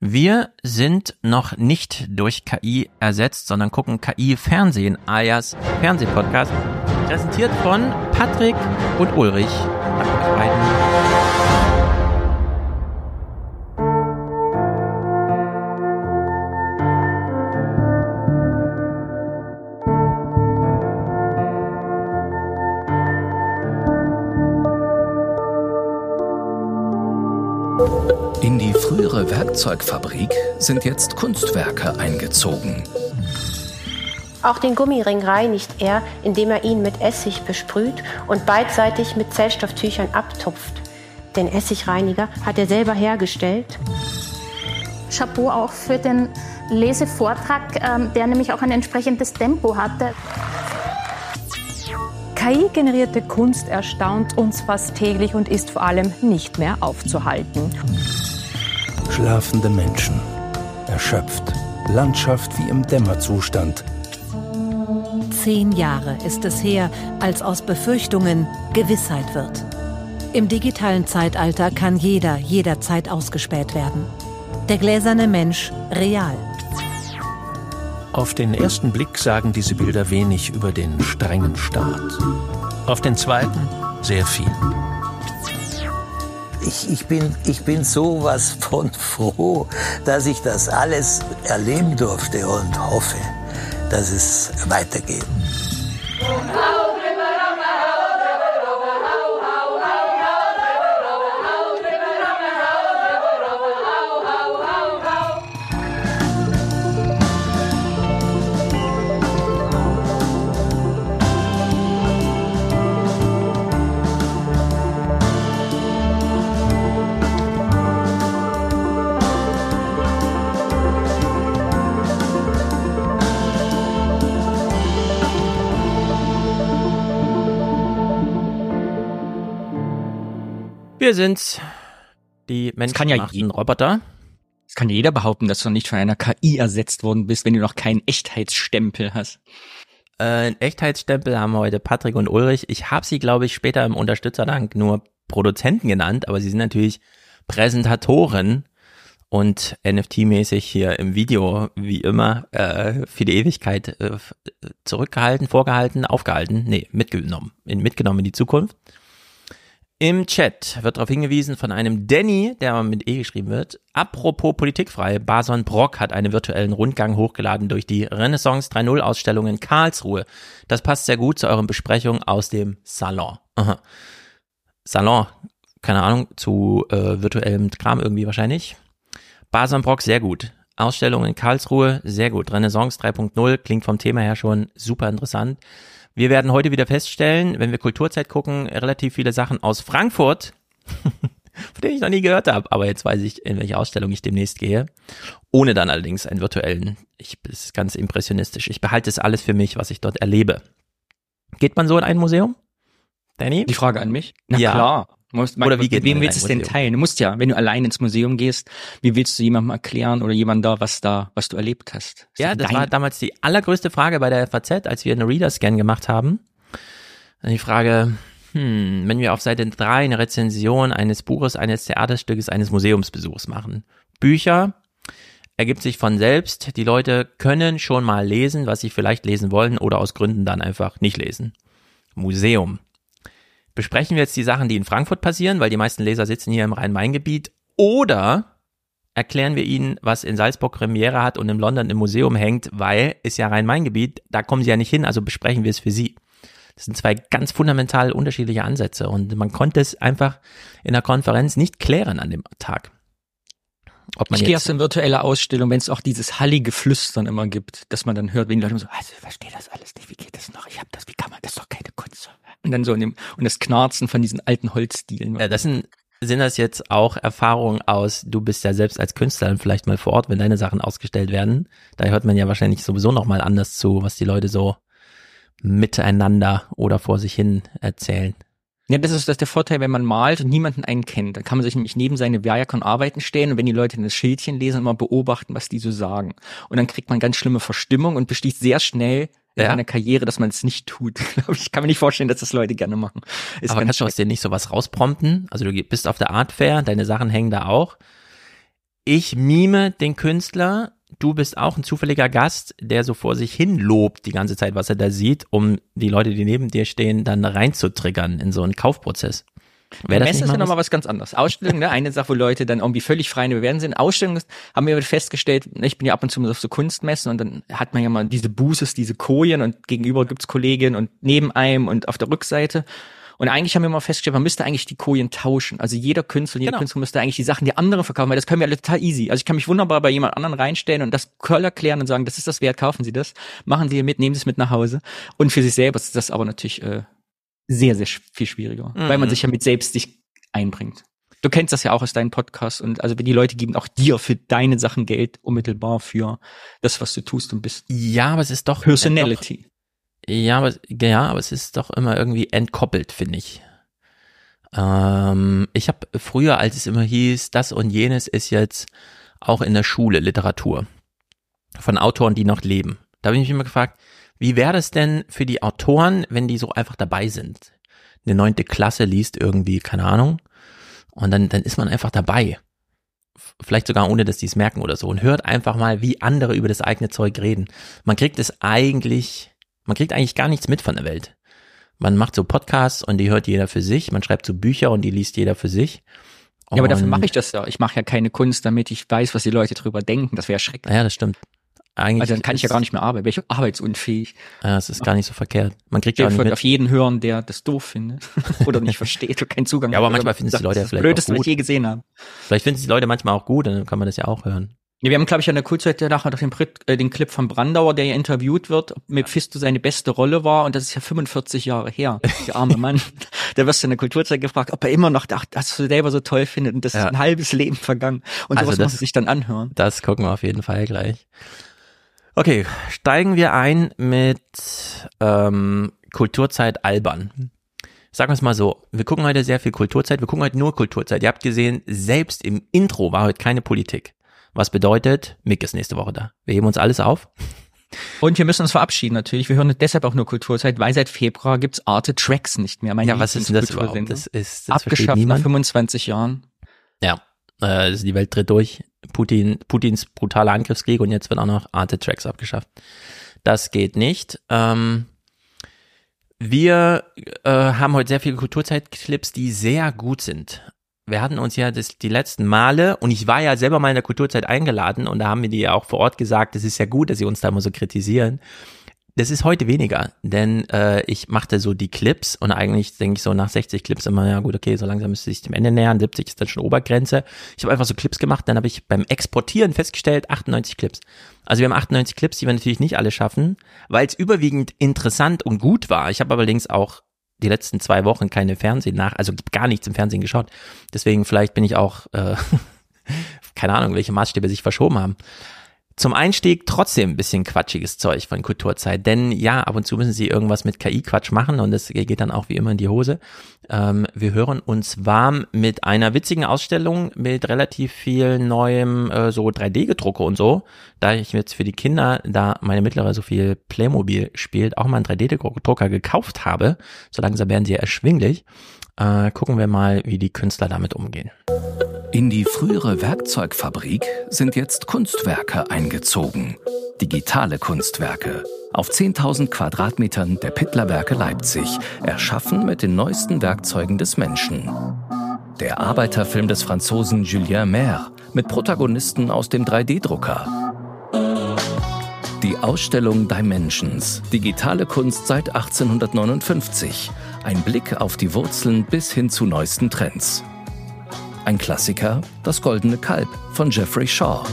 Wir sind noch nicht durch KI ersetzt, sondern gucken KI Fernsehen, alias Fernsehpodcast, präsentiert von Patrick und Ulrich. Danke euch beiden. Werkzeugfabrik sind jetzt Kunstwerke eingezogen. Auch den Gummiring reinigt er, indem er ihn mit Essig besprüht und beidseitig mit Zellstofftüchern abtupft. Den Essigreiniger hat er selber hergestellt. Chapeau auch für den Lesevortrag, ähm, der nämlich auch ein entsprechendes Tempo hatte. KI-generierte Kunst erstaunt uns fast täglich und ist vor allem nicht mehr aufzuhalten. Schlafende Menschen. Erschöpft. Landschaft wie im Dämmerzustand. Zehn Jahre ist es her, als aus Befürchtungen Gewissheit wird. Im digitalen Zeitalter kann jeder jederzeit ausgespäht werden. Der gläserne Mensch real. Auf den ersten Blick sagen diese Bilder wenig über den strengen Staat. Auf den zweiten sehr viel. Ich, ich, bin, ich bin sowas von froh, dass ich das alles erleben durfte und hoffe, dass es weitergeht. Wir sind die ja menschengemachten je- Roboter. Es kann jeder behaupten, dass du nicht von einer KI ersetzt worden bist, wenn du noch keinen Echtheitsstempel hast. Äh, einen Echtheitsstempel haben heute Patrick und Ulrich. Ich habe sie, glaube ich, später im Unterstützerdank nur Produzenten genannt, aber sie sind natürlich Präsentatoren und NFT-mäßig hier im Video, wie immer, äh, für die Ewigkeit äh, zurückgehalten, vorgehalten, aufgehalten, nee, mitgenommen, in, mitgenommen in die Zukunft. Im Chat wird darauf hingewiesen von einem Danny, der mit E geschrieben wird. Apropos politikfrei, Bason Brock hat einen virtuellen Rundgang hochgeladen durch die Renaissance 3.0 Ausstellung in Karlsruhe. Das passt sehr gut zu euren Besprechungen aus dem Salon. Aha. Salon, keine Ahnung, zu äh, virtuellem Kram irgendwie wahrscheinlich. Bason Brock, sehr gut. Ausstellung in Karlsruhe, sehr gut. Renaissance 3.0 klingt vom Thema her schon super interessant. Wir werden heute wieder feststellen, wenn wir Kulturzeit gucken, relativ viele Sachen aus Frankfurt, von denen ich noch nie gehört habe. Aber jetzt weiß ich, in welche Ausstellung ich demnächst gehe. Ohne dann allerdings einen virtuellen. Ich, das ist ganz impressionistisch. Ich behalte es alles für mich, was ich dort erlebe. Geht man so in ein Museum? Danny? Die Frage an mich? Na Ja. klar. Musst, Oder wie geht wem willst du es denn teilen? Du musst ja, wenn du allein ins Museum gehst, wie willst du jemandem erklären oder jemand da, was da, was du erlebt hast? Ist Ja, das dein- war damals die allergrößte Frage bei der FAZ, als wir einen Reader-Scan gemacht haben. Die Frage, hm, wenn wir auf Seite 3 eine Rezension eines Buches, eines Theaterstückes, eines Museumsbesuchs machen. Bücher ergibt sich von selbst. Die Leute können schon mal lesen, was sie vielleicht lesen wollen oder aus Gründen dann einfach nicht lesen. Museum. Besprechen wir jetzt die Sachen, die in Frankfurt passieren, weil die meisten Leser sitzen hier im Rhein-Main-Gebiet, oder erklären wir ihnen, was in Salzburg Premiere hat und in London im Museum hängt, weil ist ja Rhein-Main-Gebiet, da kommen sie ja nicht hin, also besprechen wir es für sie. Das sind zwei ganz fundamental unterschiedliche Ansätze und man konnte es einfach in der Konferenz nicht klären an dem Tag. Ob man Ich gehe erst in virtuelle Ausstellung, wenn es auch dieses hallige Flüstern immer gibt, dass man dann hört, wenn die Leute immer so, also, ich verstehe das alles nicht, wie geht das noch? Ich habe das, wie kann man das ist doch keine Kunst? Und dann so in dem, und das Knarzen von diesen alten Holzdielen. Ja, das sind, sind das jetzt auch Erfahrungen aus, du bist ja selbst als Künstler dann vielleicht mal vor Ort, wenn deine Sachen ausgestellt werden. Da hört man ja wahrscheinlich sowieso nochmal anders zu, was die Leute so miteinander oder vor sich hin erzählen. Ja, das ist das ist der Vorteil, wenn man malt und niemanden einen kennt. Dann kann man sich nämlich neben seine Werke und Arbeiten stellen und wenn die Leute das Schildchen lesen, mal beobachten, was die so sagen. Und dann kriegt man ganz schlimme Verstimmung und beschließt sehr schnell in Ja. seiner Karriere, dass man es nicht tut. Ich kann mir nicht vorstellen, dass das Leute gerne machen. Ist Aber kannst du aus dir nicht sowas rausprompten? Also du bist auf der Art Fair, deine Sachen hängen da auch. ich mime den Künstler, du bist auch ein zufälliger Gast, der so vor sich hin lobt die ganze Zeit, was er da sieht, um die Leute, die neben dir stehen, dann reinzutriggern in so einen Kaufprozess. Wäre Messe ist ja nochmal was ganz anderes. Ausstellungen, ne? eine Sache, wo Leute dann irgendwie völlig frei in Bewerten sind. Ausstellungen haben wir festgestellt, ich bin ja ab und zu auf so Kunstmessen und dann hat man ja mal diese Buses, diese Kojen und gegenüber gibt's Kolleginnen und neben einem und auf der Rückseite. Und eigentlich haben wir mal festgestellt, man müsste eigentlich die Kojen tauschen. Also jeder Künstler, jeder genau. Künstler müsste eigentlich die Sachen die anderen verkaufen, weil das können wir alle total easy. Also ich kann mich wunderbar bei jemand anderen reinstellen und das Curl erklären und sagen, das ist das wert, kaufen Sie das, machen Sie mit, nehmen Sie es mit nach Hause. Und für sich selber ist das aber natürlich äh, sehr, sehr viel schwieriger, mhm. weil man mhm. sich ja mit selbst sich einbringt. Du kennst das ja auch aus deinen Podcasts und also die Leute geben auch dir für deine Sachen Geld unmittelbar für das, was du tust und bist. Ja, aber es ist doch Personality. Doch, ja, aber, ja, aber es ist doch immer irgendwie entkoppelt, finde ich. Ähm, ich habe früher, als es immer hieß, das und jenes ist jetzt auch in der Schule Literatur von Autoren, die noch leben. Da habe ich mich immer gefragt, wie wäre das denn für die Autoren, wenn die so einfach dabei sind? Eine neunte Klasse liest irgendwie, keine Ahnung, und dann, dann ist man einfach dabei. Vielleicht sogar ohne, dass die es merken oder so. Und hört einfach mal, wie andere über das eigene Zeug reden. Man kriegt es eigentlich man kriegt eigentlich gar nichts mit von der Welt. Man macht so Podcasts und die hört jeder für sich. Man schreibt so Bücher und die liest jeder für sich. Ja, aber dafür mache ich das ja. Ich mache ja keine Kunst, damit ich weiß, was die Leute drüber denken. Das wäre schrecklich. Ja, das stimmt. Eigentlich also dann kann ich ja gar nicht mehr arbeiten. Wäre ich arbeitsunfähig. Ja, es ist gar nicht so verkehrt. Man kriegt ja nicht auf jeden hören, der das doof findet oder nicht versteht oder keinen Zugang Ja, aber manchmal finden es die Leute ja vielleicht Blödeste, auch gut. was ich je gesehen habe. Vielleicht finden es die Leute manchmal auch gut, dann kann man das ja auch hören. Ja, wir haben, glaube ich, an der Kultzeit nachher doch den, äh, den Clip von Brandauer, der ja interviewt wird, ob Mephisto seine beste Rolle war. Und das ist ja 45 Jahre her. Der arme Mann. der wirst du in der Kulturzeit gefragt, ob er immer noch dachte, das du selber so toll findet. Und das ja. ist ein halbes Leben vergangen. Und also sowas das, muss sich dann anhören. Das gucken wir auf jeden Fall gleich. Okay, steigen wir ein mit ähm, Kulturzeit albern. Sagen wir es mal so, wir gucken heute sehr viel Kulturzeit, wir gucken heute nur Kulturzeit. Ihr habt gesehen, selbst im Intro war heute keine Politik. Was bedeutet, Mick ist nächste Woche da. Wir heben uns alles auf. Und wir müssen uns verabschieden natürlich. Wir hören deshalb auch nur Kulturzeit, weil seit Februar gibt's Arte Tracks nicht mehr. Meine ja, was ist denn das überhaupt? Das ist das abgeschafft nach 25 Jahren. Ja, äh, die Welt dreht durch. Putin, Putins brutaler Angriffskrieg und jetzt wird auch noch Arte Tracks abgeschafft. Das geht nicht. Ähm, wir äh, haben heute sehr viele Kulturzeit-Clips, die sehr gut sind wir hatten uns ja das, die letzten Male, und ich war ja selber mal in der Kulturzeit eingeladen, und da haben wir die ja auch vor Ort gesagt, es ist ja gut, dass sie uns da immer so kritisieren. Das ist heute weniger, denn äh, ich machte so die Clips und eigentlich denke ich so nach 60 Clips immer, ja gut, okay, so langsam müsste ich dem Ende nähern, 70 ist dann schon Obergrenze. Ich habe einfach so Clips gemacht, dann habe ich beim Exportieren festgestellt, 98 Clips. Also wir haben 98 Clips, die wir natürlich nicht alle schaffen, weil es überwiegend interessant und gut war. Ich habe allerdings auch die letzten zwei Wochen keine Fernsehen nach, also gar nichts im Fernsehen geschaut. Deswegen vielleicht bin ich auch, äh, keine Ahnung, welche Maßstäbe sich verschoben haben. Zum Einstieg trotzdem ein bisschen quatschiges Zeug von Kulturzeit, denn ja, ab und zu müssen sie irgendwas mit KI-Quatsch machen und das geht dann auch wie immer in die Hose. Ähm, wir hören uns warm mit einer witzigen Ausstellung mit relativ viel neuem äh, so 3D-Gedrucke und so. Da ich jetzt für die Kinder, da meine mittlere so viel Playmobil spielt, auch mal einen 3D-Drucker gekauft habe, so langsam werden sie erschwinglich, äh, gucken wir mal, wie die Künstler damit umgehen. In die frühere Werkzeugfabrik sind jetzt Kunstwerke eingezogen. Digitale Kunstwerke. Auf 10.000 Quadratmetern der Pittlerwerke Leipzig, erschaffen mit den neuesten Werkzeugen des Menschen. Der Arbeiterfilm des Franzosen Julien Maire mit Protagonisten aus dem 3D-Drucker. Die Ausstellung Dimensions, digitale Kunst seit 1859. Ein Blick auf die Wurzeln bis hin zu neuesten Trends. Ein Klassiker, Das Goldene Kalb von Jeffrey Shaw.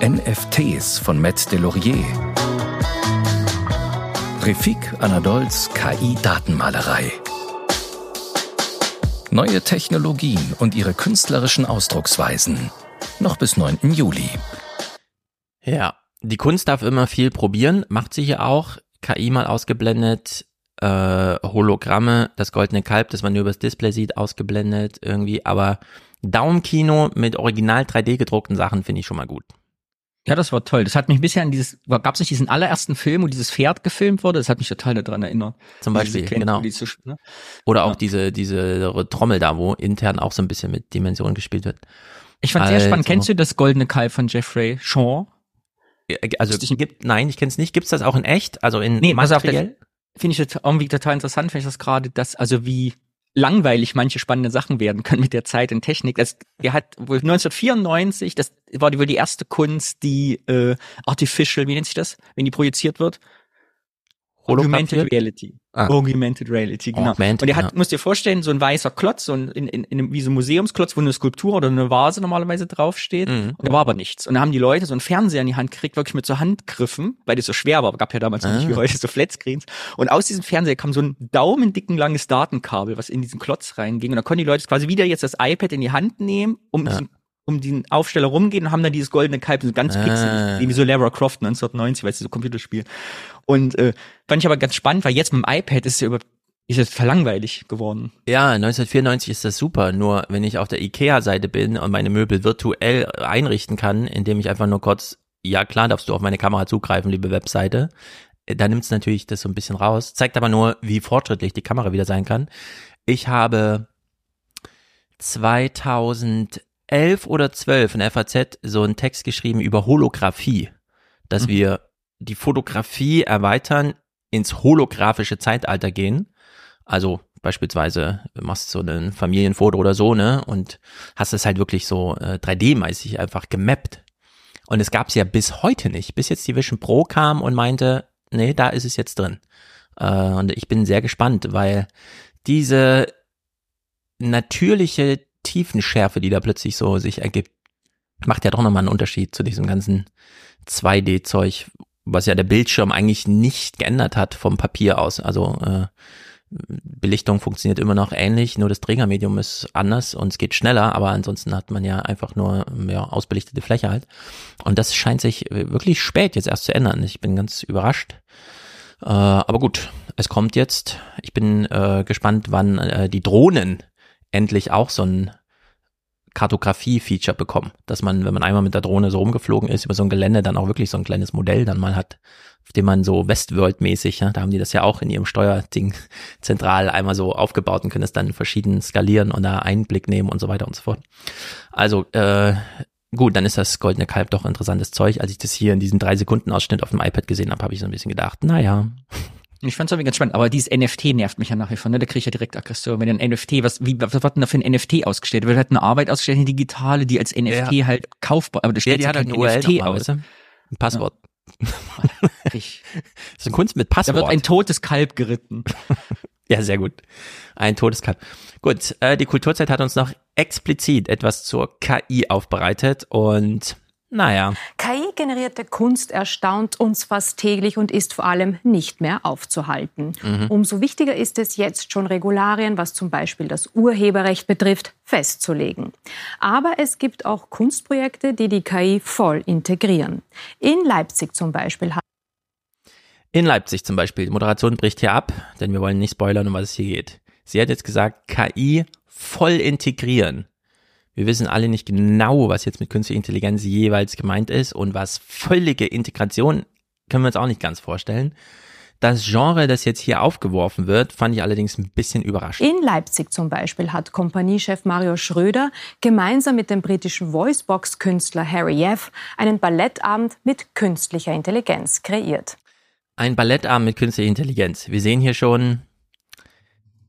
NFTs von Matt Delorier. Refik Anadols KI-Datenmalerei. Neue Technologien und ihre künstlerischen Ausdrucksweisen. Noch bis 9. Juli. Ja, die Kunst darf immer viel probieren, macht sie hier auch. KI mal ausgeblendet, äh, Hologramme, das goldene Kalb, das man nur übers Display sieht, ausgeblendet irgendwie, aber Daumenkino mit original 3D gedruckten Sachen finde ich schon mal gut. Ja, das war toll. Das hat mich bisher an dieses, gab es nicht diesen allerersten Film, wo dieses Pferd gefilmt wurde? Das hat mich total daran erinnert. Zum Beispiel, genau. Ne? Oder auch ja. diese, diese Trommel da, wo intern auch so ein bisschen mit Dimensionen gespielt wird. Ich fand sehr Also- spannend. Kennst du das goldene Kalb von Jeffrey Shaw? Also gibt, nein, ich kenne es nicht. Gibt es das auch in echt? Also in Nee, pass auf, materiell? Finde ich jetzt irgendwie total interessant, finde ich das gerade, dass, also wie langweilig manche spannende Sachen werden können mit der Zeit und Technik. Das, der hat wohl 1994, das war wohl die erste Kunst, die äh, Artificial, wie nennt sich das, wenn die projiziert wird? Augmented? Reality. Ah. Augmented Reality, genau. Augmented, und der hat, ja. musst dir vorstellen, so ein weißer Klotz, so ein, in, in, in wie so ein Museumsklotz, wo eine Skulptur oder eine Vase normalerweise draufsteht. Mhm. Und da war aber nichts. Und da haben die Leute so einen Fernseher in die Hand gekriegt, wirklich mit so Handgriffen, weil das so schwer war. Gab ja damals noch nicht wie Ah. heute so Flatscreens. Und aus diesem Fernseher kam so ein daumendicken langes Datenkabel, was in diesen Klotz reinging. Und da konnten die Leute quasi wieder jetzt das iPad in die Hand nehmen, um diesen um den Aufsteller rumgehen und haben dann dieses goldene Kalb, so ganz Ah. pixelig, wie so Lara Croft 1990, weil es so Computerspiel. Und äh, fand ich aber ganz spannend, weil jetzt mit dem iPad ist es ja über ist es verlangweilig geworden. Ja, 1994 ist das super. Nur wenn ich auf der IKEA-Seite bin und meine Möbel virtuell einrichten kann, indem ich einfach nur kurz, ja klar, darfst du auf meine Kamera zugreifen, liebe Webseite, äh, da nimmt es natürlich das so ein bisschen raus. Zeigt aber nur, wie fortschrittlich die Kamera wieder sein kann. Ich habe 2011 oder 12 in der FAZ so einen Text geschrieben über Holographie, dass Mhm. wir die Fotografie erweitern, ins holographische Zeitalter gehen. Also beispielsweise du machst so ein Familienfoto oder so, ne? Und hast es halt wirklich so äh, 3D-mäßig einfach gemappt. Und es gab's ja bis heute nicht, bis jetzt die Vision Pro kam und meinte, nee, da ist es jetzt drin. Äh, und ich bin sehr gespannt, weil diese natürliche Tiefenschärfe, die da plötzlich so sich ergibt, macht ja doch nochmal einen Unterschied zu diesem ganzen 2D-Zeug, was ja der Bildschirm eigentlich nicht geändert hat vom Papier aus. Also äh, Belichtung funktioniert immer noch ähnlich, nur das Trägermedium ist anders und es geht schneller, aber ansonsten hat man ja einfach nur ja, ausbelichtete Fläche halt. Und das scheint sich wirklich spät jetzt erst zu ändern. Ich bin ganz überrascht. Äh, aber gut, es kommt jetzt. Ich bin äh, gespannt, wann äh, die Drohnen endlich auch so ein Kartografie-Feature bekommen, dass man, wenn man einmal mit der Drohne so rumgeflogen ist, über so ein Gelände dann auch wirklich so ein kleines Modell dann mal hat, auf dem man so Westworld-mäßig, ne, da haben die das ja auch in ihrem Steuerding zentral einmal so aufgebaut und können es dann verschieden skalieren und da Einblick nehmen und so weiter und so fort. Also, äh, gut, dann ist das Goldene Kalb doch interessantes Zeug. Als ich das hier in diesem drei Sekunden Ausschnitt auf dem iPad gesehen habe, habe ich so ein bisschen gedacht, naja, Ich fand's irgendwie ganz spannend, aber dieses NFT nervt mich ja nach wie vor, ne? Da kriege ich ja direkt Aggression. Wenn ein NFT, was, wie, was wird denn da für ein NFT ausgestellt? Da wird halt eine Arbeit ausgestellt, eine digitale, die als NFT Ja. halt kaufbar, aber da Ja, die ja hat halt eine URL NFT aus. weißt du? Ein Passwort. Ich, Das ist eine Kunst mit da Passwort. wird ein totes Kalb geritten. Ja, sehr gut. Ein Todeskalb. Gut, äh, die Kulturzeit hat uns noch explizit etwas zur KI aufbereitet und naja, KI-generierte Kunst erstaunt uns fast täglich und ist vor allem nicht mehr aufzuhalten. Mhm. Umso wichtiger ist es jetzt schon Regularien, was zum Beispiel das Urheberrecht betrifft, festzulegen. Aber es gibt auch Kunstprojekte, die die KI voll integrieren. In Leipzig zum Beispiel hat in Leipzig zum Beispiel, die Moderation bricht hier ab, denn wir wollen nicht spoilern, um was es hier geht. Sie hat jetzt gesagt, KI voll integrieren. Wir wissen alle nicht genau, was jetzt mit künstlicher Intelligenz jeweils gemeint ist und was völlige Integration können wir uns auch nicht ganz vorstellen. Das Genre, das jetzt hier aufgeworfen wird, fand ich allerdings ein bisschen überraschend. In Leipzig zum Beispiel hat Kompaniechef Mario Schröder gemeinsam mit dem britischen Voicebox-Künstler Harry Jeff einen Ballettabend mit künstlicher Intelligenz kreiert. Ein Ballettabend mit künstlicher Intelligenz. Wir sehen hier schon,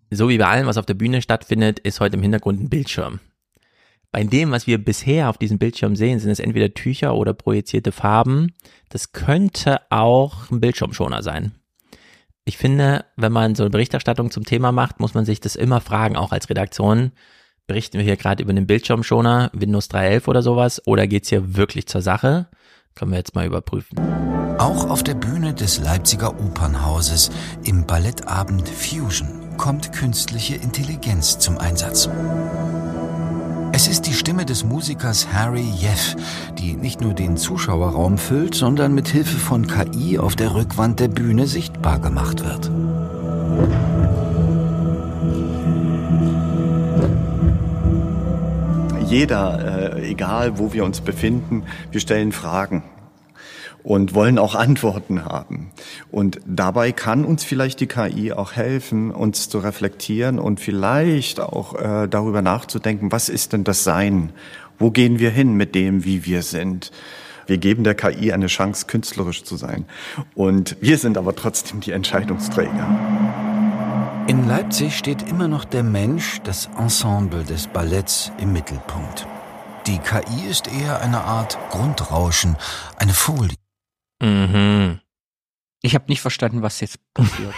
so wie bei allem, was auf der Bühne stattfindet, ist heute im Hintergrund ein Bildschirm. Bei dem, was wir bisher auf diesem Bildschirm sehen, sind es entweder Tücher oder projizierte Farben. Das könnte auch ein Bildschirmschoner sein. Ich finde, wenn man so eine Berichterstattung zum Thema macht, muss man sich das immer fragen, auch als Redaktion. Berichten wir hier gerade über einen Bildschirmschoner, Windows 3.11 oder sowas, oder geht's hier wirklich zur Sache? Können wir jetzt mal überprüfen. Auch auf der Bühne des Leipziger Opernhauses im Ballettabend Fusion kommt künstliche Intelligenz zum Einsatz. Es ist die Stimme des Musikers Harry Jeff, die nicht nur den Zuschauerraum füllt, sondern mit Hilfe von KI auf der Rückwand der Bühne sichtbar gemacht wird. Jeder, äh, egal wo wir uns befinden, wir stellen Fragen und wollen auch Antworten haben. Und dabei kann uns vielleicht die KI auch helfen, uns zu reflektieren und vielleicht auch äh, darüber nachzudenken, was ist denn das Sein Wo gehen wir hin mit dem, wie wir sind? Wir geben der KI eine Chance, künstlerisch zu sein. Und wir sind aber trotzdem die Entscheidungsträger. In Leipzig steht immer noch der Mensch, das Ensemble des Balletts im Mittelpunkt. Die KI ist eher eine Art Grundrauschen, eine Folie. Mhm. Ich habe nicht verstanden, was jetzt passiert.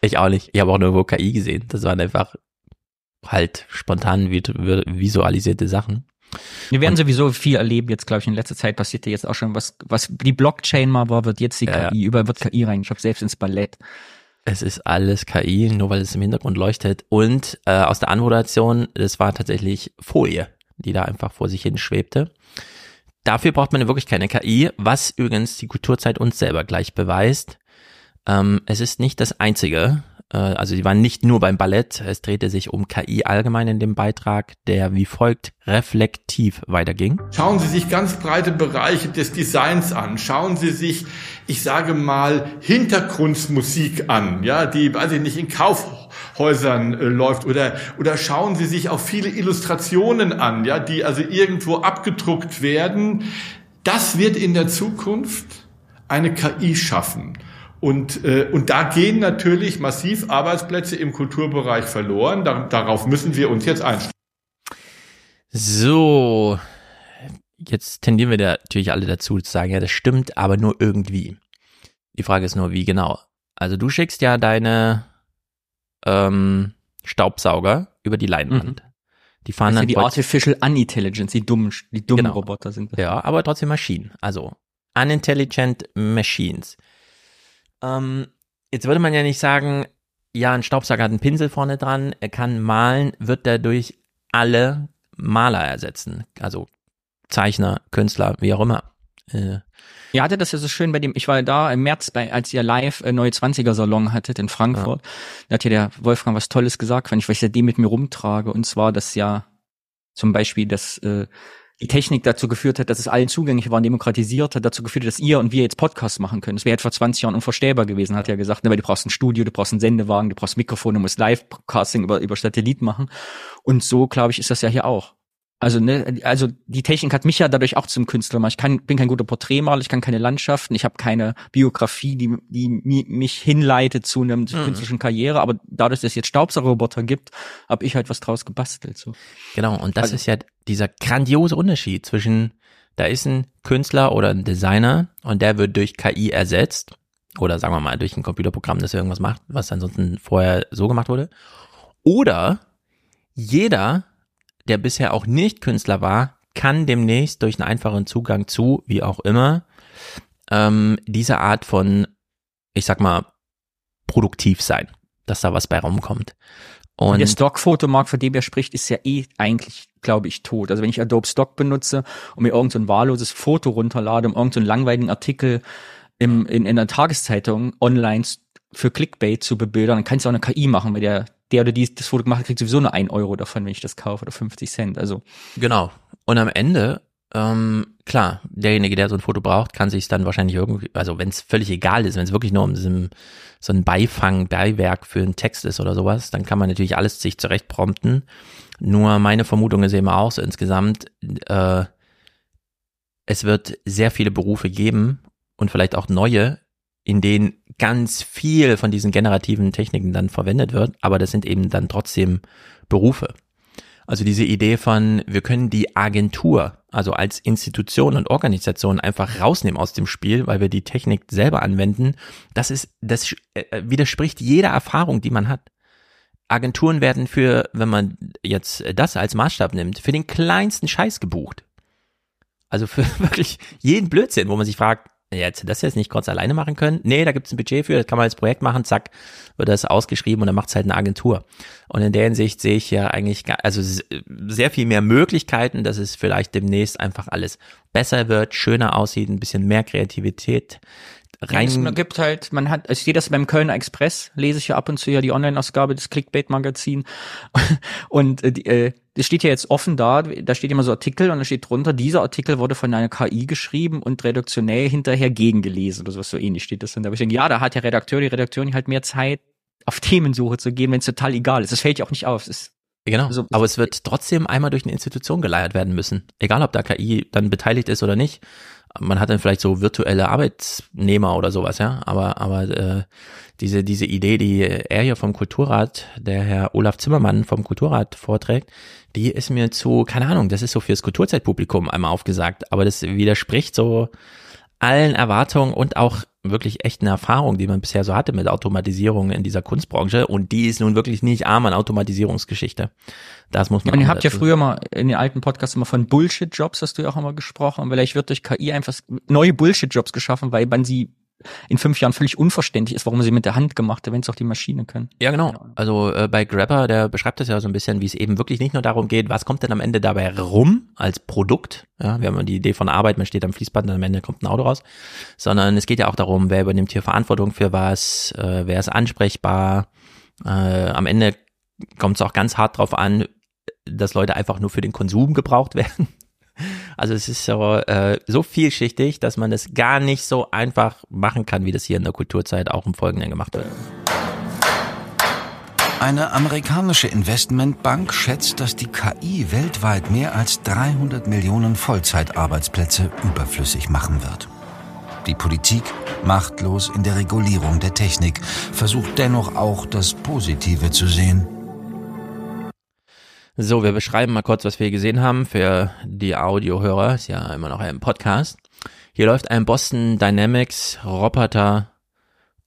ich auch nicht. Ich habe auch nur KI gesehen. Das waren einfach halt spontan visualisierte Sachen. Wir werden und, sowieso viel erleben jetzt, glaube ich, in letzter Zeit passiert ja jetzt auch schon was, was die Blockchain mal war, wird jetzt die ja, KI, über wird KI reingeschafft, selbst ins Ballett. Es ist alles KI, nur weil es im Hintergrund leuchtet. Und äh, aus der Anmoderation, das war tatsächlich Folie, die da einfach vor sich hin schwebte. Dafür braucht man wirklich keine KI, was übrigens die Kulturzeit uns selber gleich beweist. Ähm, es ist nicht das Einzige, also die waren nicht nur beim Ballett, es drehte sich um KI allgemein in dem Beitrag, der wie folgt reflektiv weiterging. Schauen Sie sich ganz breite Bereiche des Designs an. Schauen Sie sich, ich sage mal, Hintergrundmusik an, ja, die, weiß ich nicht, in Kaufhäusern äh, läuft oder, oder schauen Sie sich auch viele Illustrationen an, ja, die also irgendwo abgedruckt werden. Das wird in der Zukunft eine KI schaffen. Und, äh, und da gehen natürlich massiv Arbeitsplätze im Kulturbereich verloren. Dar darauf müssen wir uns jetzt einstellen. So, jetzt tendieren wir da natürlich alle dazu zu sagen, ja, das stimmt, aber nur irgendwie. Die Frage ist nur, wie genau. Also du schickst ja deine ähm, Staubsauger über die Leinwand. Mhm. Die fahren das dann die Artificial Unintelligence, die dummen, die dummen genau. Roboter sind. Das. Ja, aber trotzdem Maschinen. Also unintelligent Machines. Ähm, jetzt würde man ja nicht sagen, ja, ein Staubsauger hat einen Pinsel vorne dran, er kann malen, wird dadurch alle Maler ersetzen. Also Zeichner, Künstler, wie auch immer. Äh, ja, hatte das ja so schön bei dem, ich war da im März, bei, als ihr live äh, neue 20er Salon hattet in Frankfurt. Ja. Da hat ja der Wolfgang was Tolles gesagt, wenn ich, weil ich ja die mit mir rumtrage. Und zwar, dass ja zum Beispiel das äh, die Technik dazu geführt hat, dass es allen zugänglich war und demokratisiert hat, dazu geführt hat, dass ihr und wir jetzt Podcasts machen können. Das wäre vor 20 Jahren unvorstellbar gewesen, hat er gesagt, ne, weil du brauchst ein Studio, du brauchst einen Sendewagen, du brauchst Mikrofone, du musst Live-Casting über, über Satellit machen. Und so, glaube ich, ist das ja hier auch. Also, ne, also die Technik hat mich ja dadurch auch zum Künstler gemacht. Ich kann, bin kein guter Porträtmaler, ich kann keine Landschaften, ich habe keine Biografie, die, die mich hinleitet zu einem mhm. künstlerischen Karriere. Aber dadurch, dass es jetzt Staubsaugerroboter gibt, habe ich halt was draus gebastelt. So. Genau, und das also, ist ja dieser grandiose Unterschied zwischen, da ist ein Künstler oder ein Designer und der wird durch KI ersetzt. Oder sagen wir mal, durch ein Computerprogramm, das irgendwas macht, was ansonsten vorher so gemacht wurde. Oder jeder der bisher auch nicht Künstler war, kann demnächst durch einen einfachen Zugang zu, wie auch immer, ähm, diese Art von, ich sag mal, produktiv sein, dass da was bei rumkommt. Und, der Stockfotomarkt, von dem er spricht, ist ja eh eigentlich, glaube ich, tot. Also wenn ich Adobe Stock benutze und mir irgendein so wahlloses Foto runterlade, um irgendeinen so langweiligen Artikel im, in, in einer Tageszeitung online für Clickbait zu bebildern, dann kannst du auch eine KI machen, weil der der oder die das Foto gemacht hat, kriegt sowieso nur ein Euro davon, wenn ich das kaufe oder 50 Cent. Also genau. Und am Ende ähm, klar, derjenige, der so ein Foto braucht, kann sich dann wahrscheinlich irgendwie, also wenn es völlig egal ist, wenn es wirklich nur um diesem, so ein Beifang, Beiwerk für einen Text ist oder sowas, dann kann man natürlich alles sich zurecht prompten. Nur meine Vermutung ist eben auch so insgesamt, äh, es wird sehr viele Berufe geben und vielleicht auch neue, in denen ganz viel von diesen generativen Techniken dann verwendet wird, aber das sind eben dann trotzdem Berufe. Also diese Idee von, wir können die Agentur, also als Institution und Organisation einfach rausnehmen aus dem Spiel, weil wir die Technik selber anwenden, das ist, das äh, widerspricht jeder Erfahrung, die man hat. Agenturen werden für, wenn man jetzt das als Maßstab nimmt, für den kleinsten Scheiß gebucht. Also für wirklich jeden Blödsinn, wo man sich fragt, ja, jetzt das jetzt nicht kurz alleine machen können. Nee, da gibt's ein Budget für, das kann man als Projekt machen, zack, wird das ausgeschrieben und dann macht's halt eine Agentur. Und in der Hinsicht sehe ich ja eigentlich also sehr viel mehr Möglichkeiten, dass es vielleicht demnächst einfach alles besser wird, schöner aussieht, ein bisschen mehr Kreativität rein. Ja, es gibt halt, man hat, ich sehe das beim Kölner Express, lese ich ja ab und zu ja die Online-Ausgabe des Clickbait-Magazin. und äh, äh, das steht ja jetzt offen da, da steht immer so Artikel und da steht drunter, dieser Artikel wurde von einer KI geschrieben und redaktionell hinterher gegengelesen oder sowas so ähnlich steht das dann. Da habe ich denke, ja, da hat der Redakteur, die Redakteurin halt mehr Zeit, auf Themensuche zu gehen, wenn es total egal ist. Das fällt ja auch nicht auf. Genau. Also, aber es wird trotzdem einmal durch eine Institution geleiert werden müssen. Egal, ob da KI dann beteiligt ist oder nicht. Man hat dann vielleicht so virtuelle Arbeitsnehmer oder sowas, ja. Aber, aber äh, diese, diese Idee, die er hier vom Kulturrat, der Herr Olaf Zimmermann vom Kulturrat vorträgt, die ist mir zu, keine Ahnung, das ist so fürs Kulturzeitpublikum einmal aufgesagt, aber das widerspricht so allen Erwartungen und auch wirklich echten Erfahrungen, die man bisher so hatte mit Automatisierung in dieser Kunstbranche. Und die ist nun wirklich nicht arm an Automatisierungsgeschichte. Das muss man. Und ihr habt ja früher mal in den alten Podcasts immer von Bullshit-Jobs, hast du ja auch immer gesprochen. Und vielleicht wird durch KI einfach neue Bullshit-Jobs geschaffen, weil man sie in fünf Jahren völlig unverständlich ist, warum sie mit der Hand gemacht hat, wenn es auch die Maschine können. Ja, genau. Also äh, bei Grabber, der beschreibt das ja so ein bisschen, wie es eben wirklich nicht nur darum geht, was kommt denn am Ende dabei rum als Produkt. Ja, wir haben die Idee von Arbeit, man steht am Fließband und am Ende kommt ein Auto raus. Sondern es geht ja auch darum, wer übernimmt hier Verantwortung für was, äh, wer ist ansprechbar. Äh, am Ende kommt es auch ganz hart drauf an, dass Leute einfach nur für den Konsum gebraucht werden. Also es ist so, äh, so vielschichtig, dass man es gar nicht so einfach machen kann, wie das hier in der Kulturzeit auch im Folgenden gemacht wird. Eine amerikanische Investmentbank schätzt, dass die KI weltweit mehr als 300 Millionen Vollzeitarbeitsplätze überflüssig machen wird. Die Politik, machtlos in der Regulierung der Technik, versucht dennoch auch das Positive zu sehen. So, wir beschreiben mal kurz, was wir gesehen haben für die Audiohörer. Ist ja immer noch ein Podcast. Hier läuft ein Boston Dynamics Roboter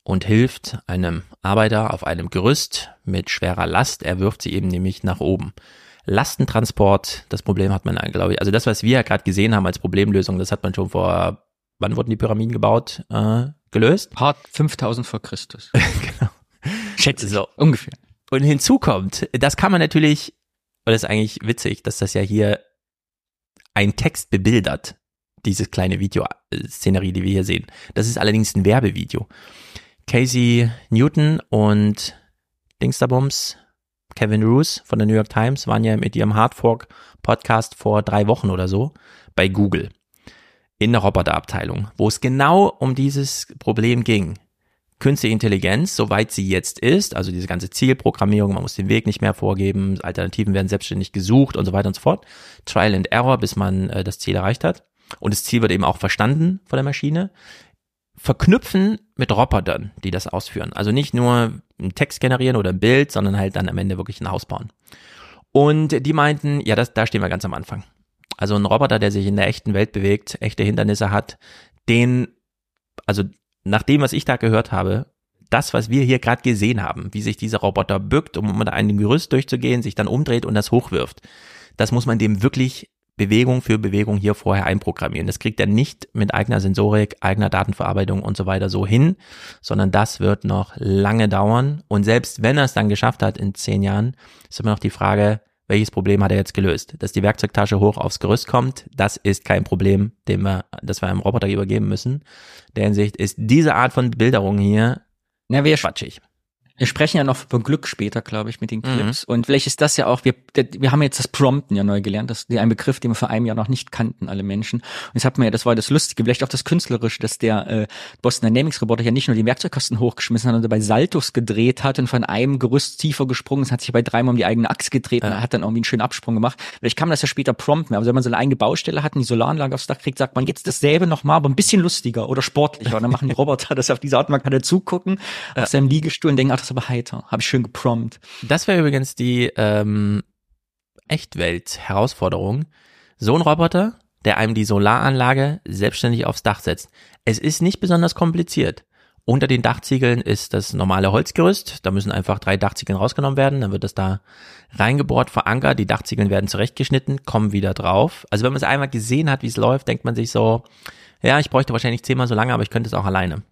und hilft einem Arbeiter auf einem Gerüst mit schwerer Last. Er wirft sie eben nämlich nach oben. Lastentransport, das Problem hat man, glaube ich, also das, was wir ja gerade gesehen haben als Problemlösung, das hat man schon vor, wann wurden die Pyramiden gebaut, äh, gelöst? Hart 5000 vor Christus. genau. Schätze so. Ungefähr. Und hinzu kommt, das kann man natürlich und das ist eigentlich witzig, dass das ja hier ein Text bebildert, dieses kleine Video-Szenerie, die wir hier sehen. Das ist allerdings ein Werbevideo. Casey Newton und Dingsterbums, Kevin Roos von der New York Times waren ja mit ihrem Hardfork Podcast vor drei Wochen oder so bei Google in der Roboterabteilung, wo es genau um dieses Problem ging. Künstliche Intelligenz, soweit sie jetzt ist, also diese ganze Zielprogrammierung, man muss den Weg nicht mehr vorgeben, Alternativen werden selbstständig gesucht und so weiter und so fort. Trial and Error, bis man äh, das Ziel erreicht hat. Und das Ziel wird eben auch verstanden von der Maschine. Verknüpfen mit Robotern, die das ausführen. Also nicht nur einen Text generieren oder ein Bild, sondern halt dann am Ende wirklich ein Haus bauen. Und die meinten, ja, das, da stehen wir ganz am Anfang. Also ein Roboter, der sich in der echten Welt bewegt, echte Hindernisse hat, den, also nach dem, was ich da gehört habe, das, was wir hier gerade gesehen haben, wie sich dieser Roboter bückt, um mit einem Gerüst durchzugehen, sich dann umdreht und das hochwirft, das muss man dem wirklich Bewegung für Bewegung hier vorher einprogrammieren. Das kriegt er nicht mit eigener Sensorik, eigener Datenverarbeitung und so weiter so hin, sondern das wird noch lange dauern. Und selbst wenn er es dann geschafft hat in zehn Jahren, ist immer noch die Frage, welches Problem hat er jetzt gelöst? Dass die Werkzeugtasche hoch aufs Gerüst kommt, das ist kein Problem, dem wir, das wir einem Roboter übergeben müssen. Der Hinsicht ist diese Art von Bebilderung hier Na, wir quatschig. Wir sprechen ja noch von Glück später, glaube ich, mit den. Clips. Mhm. Und vielleicht ist das ja auch, wir, wir haben jetzt das Prompten ja neu gelernt, das ist ein Begriff, den wir vor einem Jahr noch nicht kannten, alle Menschen. Und jetzt hat man ja, das war das Lustige, vielleicht auch das Künstlerische, dass der äh, Boston Dynamics Roboter ja nicht nur die Werkzeugkasten hochgeschmissen hat, sondern dabei Saltos gedreht hat und von einem Gerüst tiefer gesprungen ist, hat sich bei dreimal um die eigene Achse gedreht ja. und hat dann irgendwie einen schönen Absprung gemacht. Vielleicht kann man das ja später prompten, aber wenn man so eine eigene Baustelle hat und die Solaranlage aufs Dach kriegt, sagt man jetzt dasselbe nochmal, aber ein bisschen lustiger oder sportlicher. Und dann machen die Roboter das auf diese Art, man kann da zugucken, ja. auf seinem Liegestuhl und denken, ach, das aber heiter. Hab ich schön geprompt. Das wäre übrigens die ähm, Echtwelt-Herausforderung. So ein Roboter, der einem die Solaranlage selbstständig aufs Dach setzt. Es ist nicht besonders kompliziert. Unter den Dachziegeln ist das normale Holzgerüst. Da müssen einfach drei Dachziegeln rausgenommen werden. Dann wird das da reingebohrt, verankert. Die Dachziegeln werden zurechtgeschnitten, kommen wieder drauf. Also wenn man es einmal gesehen hat, wie es läuft, denkt man sich so, ja, ich bräuchte wahrscheinlich zehnmal so lange, aber ich könnte es auch alleine.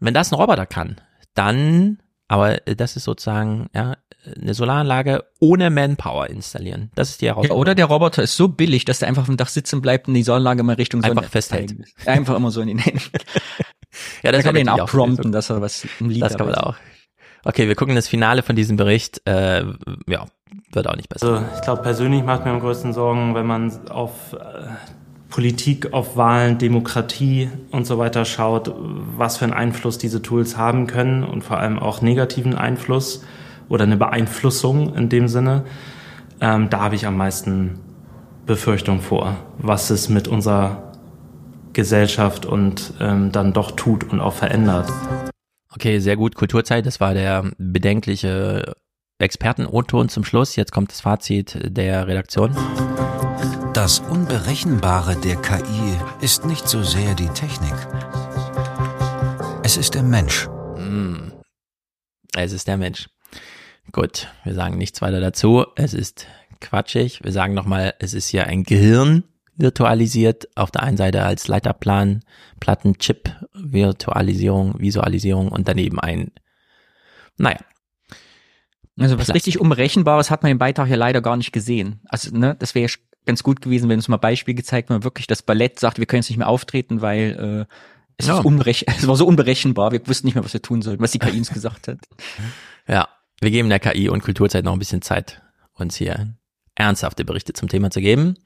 Wenn das ein Roboter kann, dann aber äh, das ist sozusagen ja, eine Solaranlage ohne Manpower installieren. Das ist die Herausforderung. Ja, oder der Roboter ist so billig, dass der einfach auf dem Dach sitzen bleibt und die Solaranlage mal Richtung Sonne einfach festhält. Einfach immer so in den Händen. ja, das kann man ihn auch prompten, dass er was im Lied Das kann man auch. Okay, wir gucken das Finale von diesem Bericht. Äh, ja, wird auch nicht besser. Also, ich glaube, persönlich macht mir am größten Sorgen, wenn man auf äh, Politik auf Wahlen, Demokratie und so weiter schaut, was für einen Einfluss diese Tools haben können und vor allem auch negativen Einfluss oder eine Beeinflussung in dem Sinne. Ähm, da habe ich am meisten Befürchtung vor, was es mit unserer Gesellschaft und ähm, dann doch tut und auch verändert. Okay, sehr gut. Kulturzeit, das war der bedenkliche Experten-O-Ton zum Schluss. Jetzt kommt das Fazit der Redaktion. Das Unberechenbare der KI ist nicht so sehr die Technik. Es ist der Mensch. Es ist der Mensch. Gut, wir sagen nichts weiter dazu. Es ist quatschig. Wir sagen nochmal, es ist hier ein Gehirn virtualisiert. Auf der einen Seite als Leiterplan, Plattenchip, Virtualisierung, Visualisierung und daneben ein, naja. Also was richtig Unberechenbares hat man im Beitrag ja leider gar nicht gesehen. Also, ne, das wäre ganz gut gewesen, wenn uns mal Beispiel gezeigt, man wirklich das Ballett sagt, wir können jetzt nicht mehr auftreten, weil äh, es, ja. es war so unberechenbar, wir wussten nicht mehr, was wir tun sollten, was die KI uns gesagt hat. Ja, wir geben der KI und Kulturzeit noch ein bisschen Zeit, uns hier ernsthafte Berichte zum Thema zu geben.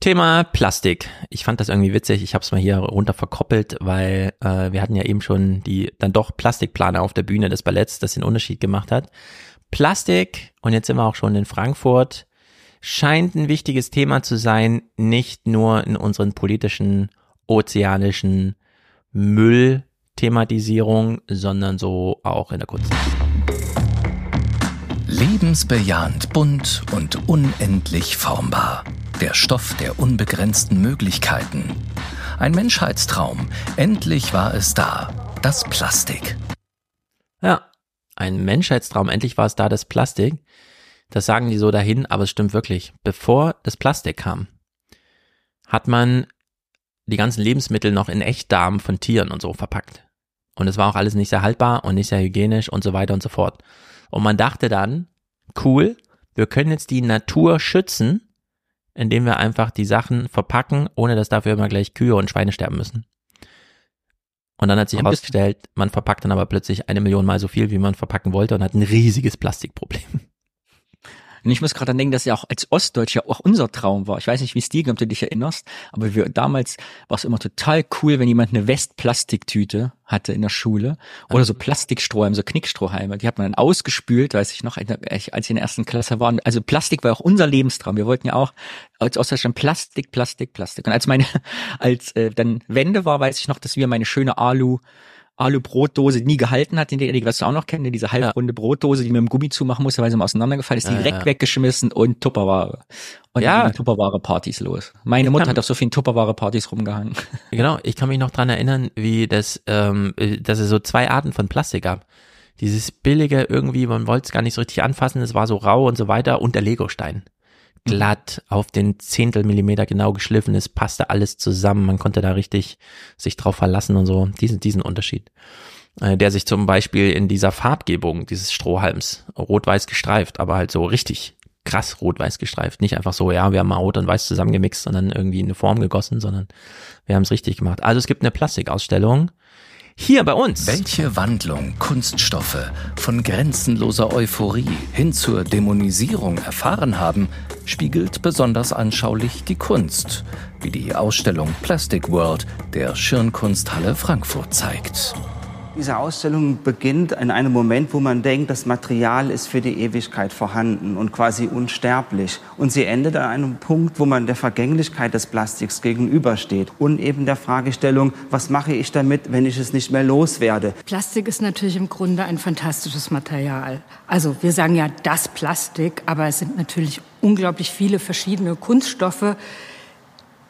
Thema Plastik. Ich fand das irgendwie witzig. Ich habe es mal hier runter verkoppelt, weil äh, wir hatten ja eben schon die dann doch Plastikplane auf der Bühne des Balletts, das den Unterschied gemacht hat. Plastik, und jetzt sind wir auch schon in Frankfurt, scheint ein wichtiges Thema zu sein, nicht nur in unseren politischen, ozeanischen Müllthematisierung, sondern so auch in der Kunst. Lebensbejahend, bunt und unendlich formbar. Der Stoff der unbegrenzten Möglichkeiten. Ein Menschheitstraum. Endlich war es da. Das Plastik. Ja, ein Menschheitstraum. Endlich war es da, das Plastik. Das sagen die so dahin, aber es stimmt wirklich. Bevor das Plastik kam, hat man die ganzen Lebensmittel noch in Echtdarm von Tieren und so verpackt. Und es war auch alles nicht sehr haltbar und nicht sehr hygienisch und so weiter und so fort. Und man dachte dann, cool, wir können jetzt die Natur schützen, indem wir einfach die Sachen verpacken, ohne dass dafür immer gleich Kühe und Schweine sterben müssen. Und dann hat sich herausgestellt, man verpackt dann aber plötzlich eine Million Mal so viel, wie man verpacken wollte und hat ein riesiges Plastikproblem. Und ich muss gerade denken, dass ja auch als Ostdeutscher auch unser Traum war. Ich weiß nicht, wie es dir ging, ob du dich erinnerst, aber wir damals war es immer total cool, wenn jemand eine Westplastiktüte hatte in der Schule oder so Plastikstrohhalme, so Knickstrohhalme. Die hat man dann ausgespült, weiß ich noch, als ich in der ersten Klasse war. Also Plastik war auch unser Lebenstraum. Wir wollten ja auch als Ostdeutschland Plastik, Plastik, Plastik. Und als meine, als äh, dann Wende war, weiß ich noch, dass wir meine schöne Alu Alu-Brotdose nie gehalten hat, den die wirst du auch noch kennen, diese halbrunde Brotdose, die mit dem Gummi zumachen musste, weil sie mal auseinandergefallen ist, direkt ja, ja. weggeschmissen und Tupperware. Und ja. Tupperware-Partys los. Meine ich Mutter hat auf so vielen Tupperware-Partys rumgehangen. Genau, ich kann mich noch dran erinnern, wie das, ähm, dass es so zwei Arten von Plastik gab. Dieses billige irgendwie, man wollte es gar nicht so richtig anfassen, es war so rau und so weiter und der Legostein glatt, auf den Zehntel Millimeter genau geschliffen ist, passte alles zusammen, man konnte da richtig sich drauf verlassen und so, diesen, diesen Unterschied. Äh, der sich zum Beispiel in dieser Farbgebung dieses Strohhalms rot-weiß gestreift, aber halt so richtig krass rot-weiß gestreift. Nicht einfach so, ja, wir haben mal rot und weiß zusammengemixt und dann irgendwie in eine Form gegossen, sondern wir haben es richtig gemacht. Also es gibt eine Plastikausstellung hier bei uns. Welche Wandlung Kunststoffe von grenzenloser Euphorie hin zur Dämonisierung erfahren haben, spiegelt besonders anschaulich die Kunst, wie die Ausstellung Plastic World der Schirnkunsthalle Frankfurt zeigt. Diese Ausstellung beginnt in einem Moment, wo man denkt, das Material ist für die Ewigkeit vorhanden und quasi unsterblich. Und sie endet an einem Punkt, wo man der Vergänglichkeit des Plastiks gegenübersteht und eben der Fragestellung, was mache ich damit, wenn ich es nicht mehr loswerde. Plastik ist natürlich im Grunde ein fantastisches Material. Also wir sagen ja das Plastik, aber es sind natürlich unglaublich viele verschiedene Kunststoffe,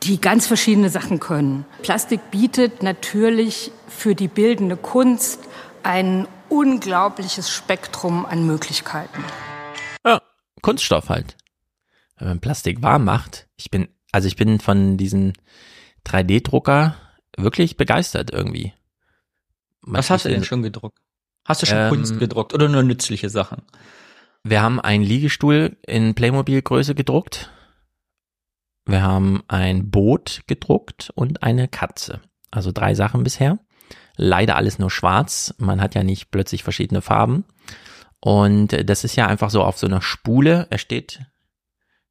die ganz verschiedene Sachen können. Plastik bietet natürlich für die bildende Kunst ein unglaubliches Spektrum an Möglichkeiten. Ja, Kunststoff halt. Wenn man Plastik warm macht, ich bin, also ich bin von diesen 3D-Drucker wirklich begeistert irgendwie. Man Was hast du denn schon gedruckt? Hast du schon ähm, Kunst gedruckt oder nur nützliche Sachen? Wir haben einen Liegestuhl in Playmobil-Größe gedruckt wir haben ein Boot gedruckt und eine Katze. Also drei Sachen bisher. Leider alles nur schwarz. Man hat ja nicht plötzlich verschiedene Farben. Und das ist ja einfach so auf so einer Spule. Er steht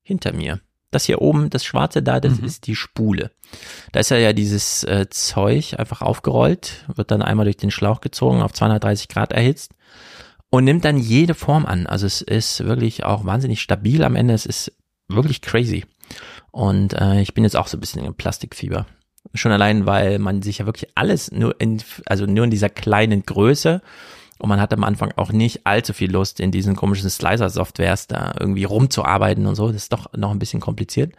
hinter mir. Das hier oben, das Schwarze da, das mhm. ist die Spule. Da ist ja, ja dieses äh, Zeug einfach aufgerollt, wird dann einmal durch den Schlauch gezogen, auf 230 Grad erhitzt. und nimmt dann jede Form an. Also es ist wirklich auch wahnsinnig stabil am Ende. Es ist wirklich crazy. Und äh, ich bin jetzt auch so ein bisschen im Plastikfieber. Schon allein, weil man sich ja wirklich alles nur in, also nur in dieser kleinen Größe und man hat am Anfang auch nicht allzu viel Lust, in diesen komischen Slicer-Softwares da irgendwie rumzuarbeiten und so. Das ist doch noch ein bisschen kompliziert.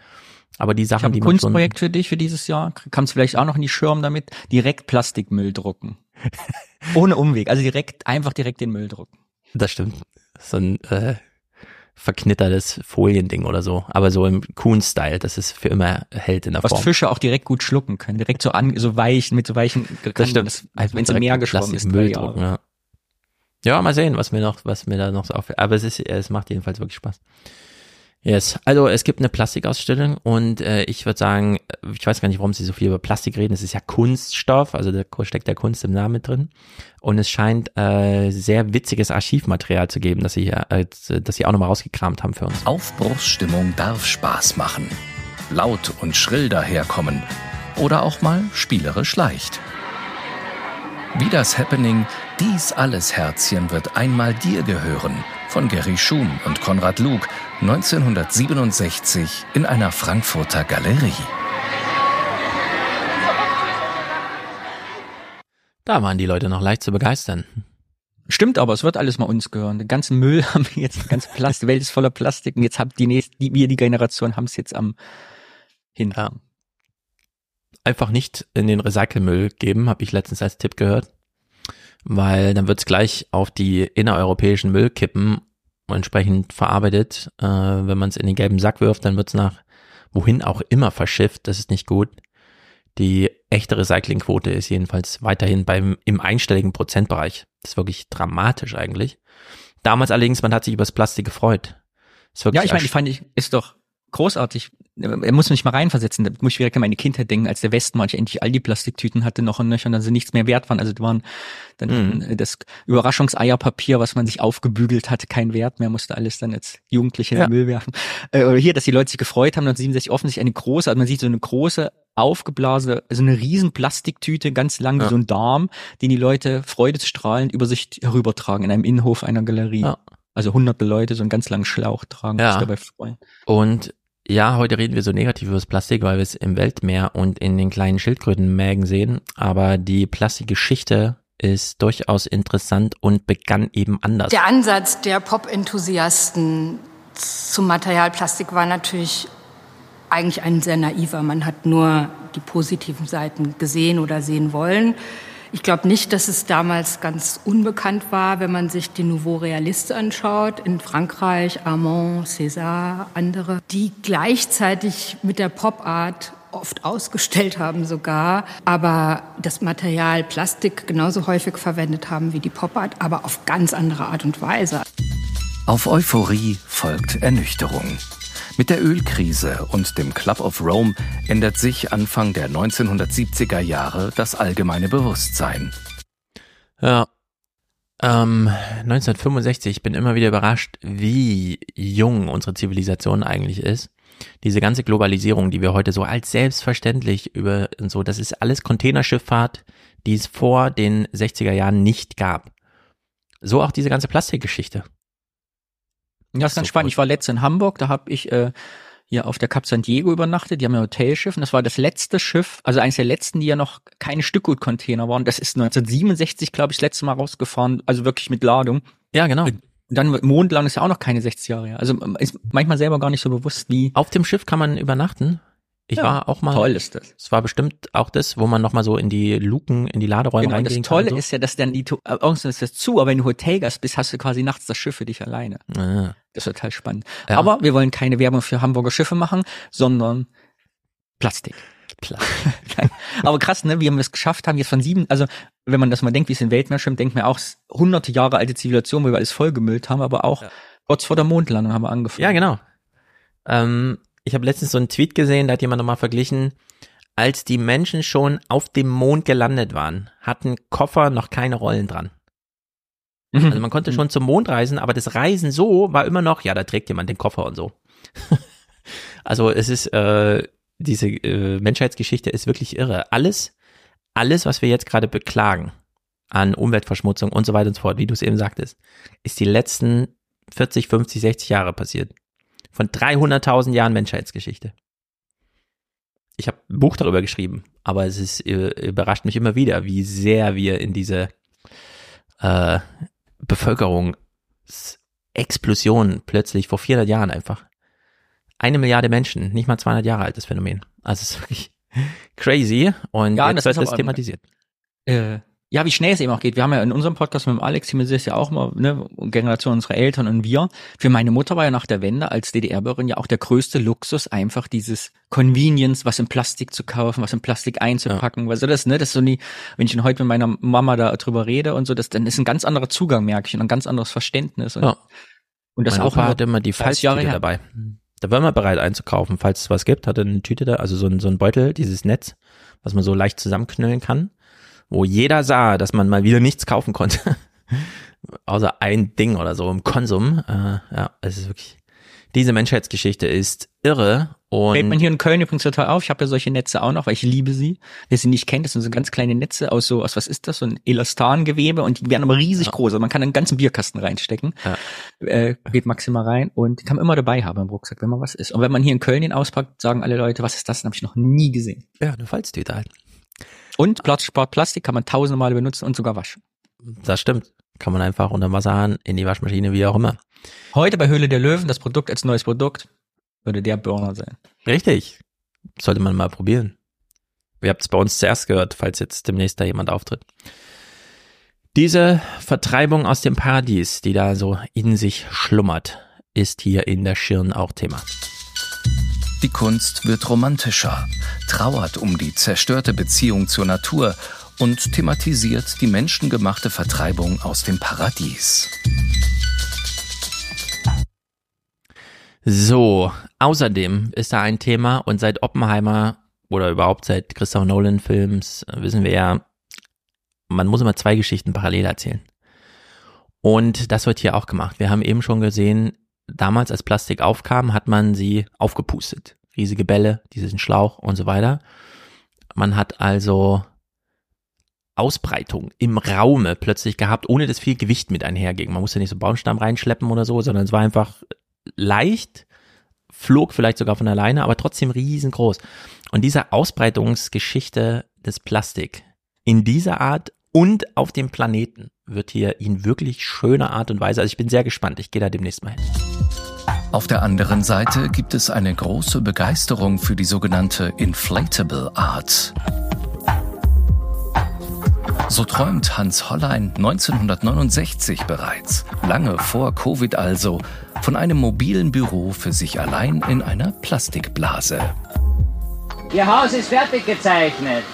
Aber die Sachen, ich die ein man Kunstprojekt für dich für dieses Jahr. Kannst vielleicht auch noch in die Schirm damit. Direkt Plastikmüll drucken. Ohne Umweg. Also direkt, einfach direkt den Müll drucken. Das stimmt. So ein äh, verknittertes Foliending oder so. Aber so im Kuhn-Style, dass es für immer hält in der Was Form. Fische auch direkt gut schlucken können. Direkt so an, so weich, mit so weichen, Das stimmt. Das, wenn es im Meer geschwommen ist. Müll drucken, ja. Ja, mal sehen, was mir noch, was mir da noch so auffällt. Aber es ist, es macht jedenfalls wirklich Spaß. Yes. Also es gibt eine Plastikausstellung und äh, ich würde sagen, ich weiß gar nicht, warum sie so viel über Plastik reden. Es ist ja Kunststoff, also da steckt der Kunst im Namen drin. Und es scheint äh, sehr witziges Archivmaterial zu geben, das sie, äh, das sie auch nochmal rausgekramt haben für uns. Aufbruchsstimmung darf Spaß machen. Laut und schrill daherkommen. Oder auch mal spielerisch leicht. Wie das Happening Dies alles Herzchen wird einmal dir gehören von Gary Schum und Konrad Luke 1967 in einer Frankfurter Galerie. Da waren die Leute noch leicht zu begeistern. Stimmt aber, es wird alles mal uns gehören. Den ganzen Müll haben wir jetzt, die ganze Plastik, Welt ist voller Plastik und jetzt habt die nächste, die, wir, die Generation, haben es jetzt am Hintern. Einfach nicht in den Recycelmüll geben, habe ich letztens als Tipp gehört. Weil dann wird's gleich auf die innereuropäischen Müllkippen entsprechend verarbeitet. Äh, wenn man es in den gelben Sack wirft, dann wird's nach wohin auch immer verschifft. Das ist nicht gut. Die echte Recyclingquote ist jedenfalls weiterhin beim im einstelligen Prozentbereich. Das ist wirklich dramatisch eigentlich. Damals allerdings, man hat sich übers Plastik gefreut. Ja, ich meine, ich fand ich, ist doch großartig. Er muss mich mal reinversetzen. Da muss ich direkt an meine Kindheit denken, als der Westen manchmal endlich all die Plastiktüten hatte noch und nöcher und dann sie nichts mehr wert waren. Also die waren dann Mhm. das Überraschungseierpapier, was man sich aufgebügelt hatte, kein Wert mehr, musste alles dann als Jugendliche in Ja. den Müll werfen. Äh, oder hier, dass die Leute sich gefreut haben, 1967 offensichtlich eine große, also man sieht so eine große aufgeblasene, also eine riesen Plastiktüte, ganz lang wie Ja. so ein Darm, den die Leute freudestrahlend über sich herübertragen in einem Innenhof einer Galerie. Ja. Also hunderte Leute so einen ganz langen Schlauch tragen, Ja. sich dabei freuen. Und ja, heute reden wir so negativ über das Plastik, weil wir es im Weltmeer und in den kleinen Schildkrötenmägen sehen. Aber die Plastikgeschichte ist durchaus interessant und begann eben anders. Der Ansatz der Pop-Enthusiasten zum Material Plastik war natürlich eigentlich ein sehr naiver. Man hat nur die positiven Seiten gesehen oder sehen wollen. Ich glaube nicht, dass es damals ganz unbekannt war, wenn man sich die Nouveau Realiste anschaut, in Frankreich, Armand, César, andere, die gleichzeitig mit der Pop-Art oft ausgestellt haben sogar, aber das Material Plastik genauso häufig verwendet haben wie die Pop-Art, aber auf ganz andere Art und Weise. Auf Euphorie folgt Ernüchterung. Mit der Ölkrise und dem Club of Rome ändert sich Anfang der 1970er Jahre das allgemeine Bewusstsein. Ja. Ähm, 1965, ich bin immer wieder überrascht, wie jung unsere Zivilisation eigentlich ist. Diese ganze Globalisierung, die wir heute so als selbstverständlich über und so, das ist alles Containerschifffahrt, die es vor den 60er Jahren nicht gab. So auch diese ganze Plastikgeschichte. Ja, ist ganz spannend. Ich war letztens in Hamburg, da habe ich äh, hier auf der Cap San Diego übernachtet. Die haben ja ein Hotelschiff und das war das letzte Schiff, also eines der letzten, die ja noch keine Stückgutcontainer waren. Das ist 1967, glaube ich, das letzte Mal rausgefahren, also wirklich mit Ladung. Ja, genau. Und dann mondlang ist ja auch noch keine 60 Jahre her. Also ist manchmal selber gar nicht so bewusst, wie. Auf dem Schiff kann man übernachten. Ich Ja, war auch mal. toll ist das. Es war bestimmt auch das, wo man nochmal so in die Luken, in die Laderäume Genau, reingehen das kann. Tolle und so. ist ja, dass dann die, außen ist das zu, aber wenn du Hotelgast bist, hast du quasi nachts das Schiff für dich alleine. Ah. Das ist total spannend. Ja. Aber wir wollen keine Werbung für Hamburger Schiffe machen, sondern Plastik. Nein. Aber krass, ne, wie wir es geschafft haben, jetzt von sieben, also wenn man das mal denkt, wie es in Weltmeer schwimmt, denkt man auch, hunderte Jahre alte Zivilisation, wo wir alles vollgemüllt haben, aber auch kurz vor der Mondlandung haben wir angefangen. Ja, genau. Ähm, ich habe letztens so einen Tweet gesehen, da hat jemand nochmal verglichen, als die Menschen schon auf dem Mond gelandet waren, hatten Koffer noch keine Rollen dran. Mhm. Also man konnte schon zum Mond reisen, aber das Reisen so war immer noch, ja, da trägt jemand den Koffer und so. also es ist, äh, diese äh, Menschheitsgeschichte ist wirklich irre. Alles, alles, was wir jetzt gerade beklagen, an Umweltverschmutzung und so weiter und so fort, wie du es eben sagtest, ist die letzten 40, 50, 60 Jahre passiert. Von 300.000 Jahren Menschheitsgeschichte. Ich habe ein Buch darüber geschrieben, aber es ist, äh, überrascht mich immer wieder, wie sehr wir in diese äh, Bevölkerungsexplosion plötzlich vor 400 Jahren einfach. Eine Milliarde Menschen, nicht mal 200 Jahre altes Phänomen. Also es ist wirklich crazy und und jetzt das wird das thematisiert. äh, ja, wie schnell es eben auch geht. Wir haben ja in unserem Podcast mit dem Alex, die das ja auch mal, ne, Generation unserer Eltern und wir. Für meine Mutter war ja nach der Wende als DDR-Bürgerin ja auch der größte Luxus, einfach dieses Convenience, was in Plastik zu kaufen, was in Plastik einzupacken. Was das, ne, das ist so nie, wenn ich heute mit meiner Mama da drüber rede und so, das, dann ist ein ganz anderer Zugang, merke ich, und ein ganz anderes Verständnis. Und, Ja. und das mein auch Opa immer die 30 Jahre Falztüte her. dabei. Da war man bereit einzukaufen, falls es was gibt, hat er eine Tüte da, also so ein, so ein Beutel, dieses Netz, was man so leicht zusammenknüllen kann, wo jeder sah, dass man mal wieder nichts kaufen konnte. Außer ein Ding oder so im Konsum. Äh, ja, es ist wirklich, diese Menschheitsgeschichte ist irre und Fällt man hier in Köln übrigens total auf. Ich habe ja solche Netze auch noch, weil ich liebe sie. Wer sie nicht kennt, das sind so ganz kleine Netze aus so, aus was ist das? So ein Elastangewebe und die werden aber riesig groß. Also man kann einen ganzen Bierkasten reinstecken. Äh, geht maximal rein und die kann man immer dabei haben im Rucksack, wenn man was ist. Und wenn man hier in Köln den auspackt, sagen alle Leute, was ist das? Den habe ich noch nie gesehen. ja, eine Falztüte halt. Und Sportplastik kann man tausende Male benutzen und sogar waschen. Das stimmt. Kann man einfach unter dem Wasserhahn in die Waschmaschine, wie auch immer. Heute bei Höhle der Löwen, das Produkt als neues Produkt, würde der Burner sein. Richtig. Sollte man mal probieren. Ihr habt es bei uns zuerst gehört, falls jetzt demnächst da jemand auftritt. Diese Vertreibung aus dem Paradies, die da so in sich schlummert, ist hier in der Schirn auch Thema. Die Kunst wird romantischer, trauert um die zerstörte Beziehung zur Natur und thematisiert die menschengemachte Vertreibung aus dem Paradies. So, außerdem ist da ein Thema und seit Oppenheimer oder überhaupt seit Christopher Nolan Films äh, wissen wir ja, man muss immer zwei Geschichten parallel erzählen. Und das wird hier auch gemacht. Wir haben eben schon gesehen, damals als Plastik aufkam, hat man sie aufgepustet. Riesige Bälle, diesen Schlauch und so weiter. Man hat also Ausbreitung im Raume plötzlich gehabt, ohne dass viel Gewicht mit einherging. Man musste nicht so Baumstamm reinschleppen oder so, sondern es war einfach leicht, flog vielleicht sogar von alleine, aber trotzdem riesengroß. Und diese Ausbreitungsgeschichte des Plastik in dieser Art und auf dem Planeten wird hier in wirklich schöner Art und Weise. Also ich bin sehr gespannt. Ich gehe da demnächst mal hin. Auf der anderen Seite gibt es eine große Begeisterung für die sogenannte Inflatable Art. So träumt Hans Hollein 1969 bereits, lange vor Covid also, von einem mobilen Büro für sich allein in einer Plastikblase. Ihr Haus ist fertig gezeichnet.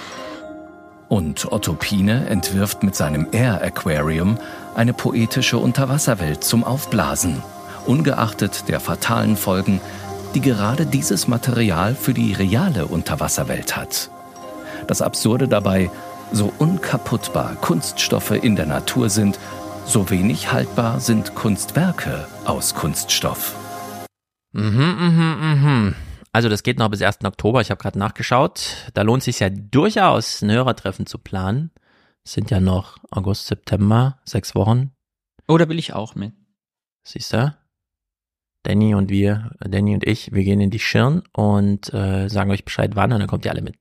Und Otto Pine entwirft mit seinem Air Aquarium eine poetische Unterwasserwelt zum Aufblasen, ungeachtet der fatalen Folgen, die gerade dieses Material für die reale Unterwasserwelt hat. Das Absurde dabei, so unkaputtbar Kunststoffe in der Natur sind, so wenig haltbar sind Kunstwerke aus Kunststoff. Mhm, mhm, mhm. Also das geht noch bis 1. Oktober. Ich habe gerade nachgeschaut. Da lohnt sich ja durchaus ein Hörertreffen zu planen. Es sind ja noch August, September, sechs Wochen. Oh, da will ich auch mit. Siehst du? Danny und wir, Danny und ich, wir gehen in die Schirn und äh, sagen euch Bescheid wann und dann kommt ihr alle mit.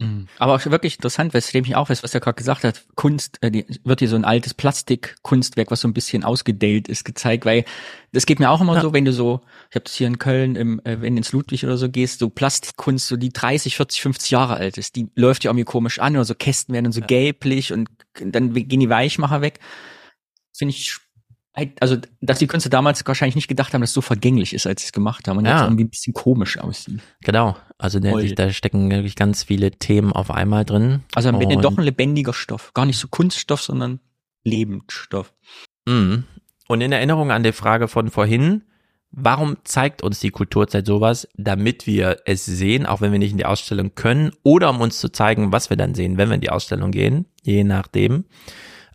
Mhm. Aber auch wirklich interessant, weswegen ich auch weiß, was er gerade gesagt hat. Kunst, äh, die, wird hier so ein altes Plastikkunstwerk, was so ein bisschen ausgedellt ist, gezeigt, weil das geht mir auch immer so, wenn du so, ich habe das hier in Köln, im, äh, wenn du ins Ludwig oder so gehst, so Plastikkunst, so die 30, 40, 50 Jahre alt ist, die läuft ja irgendwie komisch an oder so Kästen werden dann so gelblich und dann gehen die Weichmacher weg. Finde ich halt, also, dass die Künstler damals wahrscheinlich nicht gedacht haben, dass es so vergänglich ist, als sie es gemacht haben und Ja. jetzt irgendwie ein bisschen komisch aussieht. Genau. Also Voll. da stecken wirklich ganz viele Themen auf einmal drin. Also am Ende doch ein lebendiger Stoff. Gar nicht so Kunststoff, sondern Lebensstoff. Mhm. Und in Erinnerung an die Frage von vorhin, warum zeigt uns die Kulturzeit sowas, damit wir es sehen, auch wenn wir nicht in die Ausstellung können, oder um uns zu zeigen, was wir dann sehen, wenn wir in die Ausstellung gehen, je nachdem.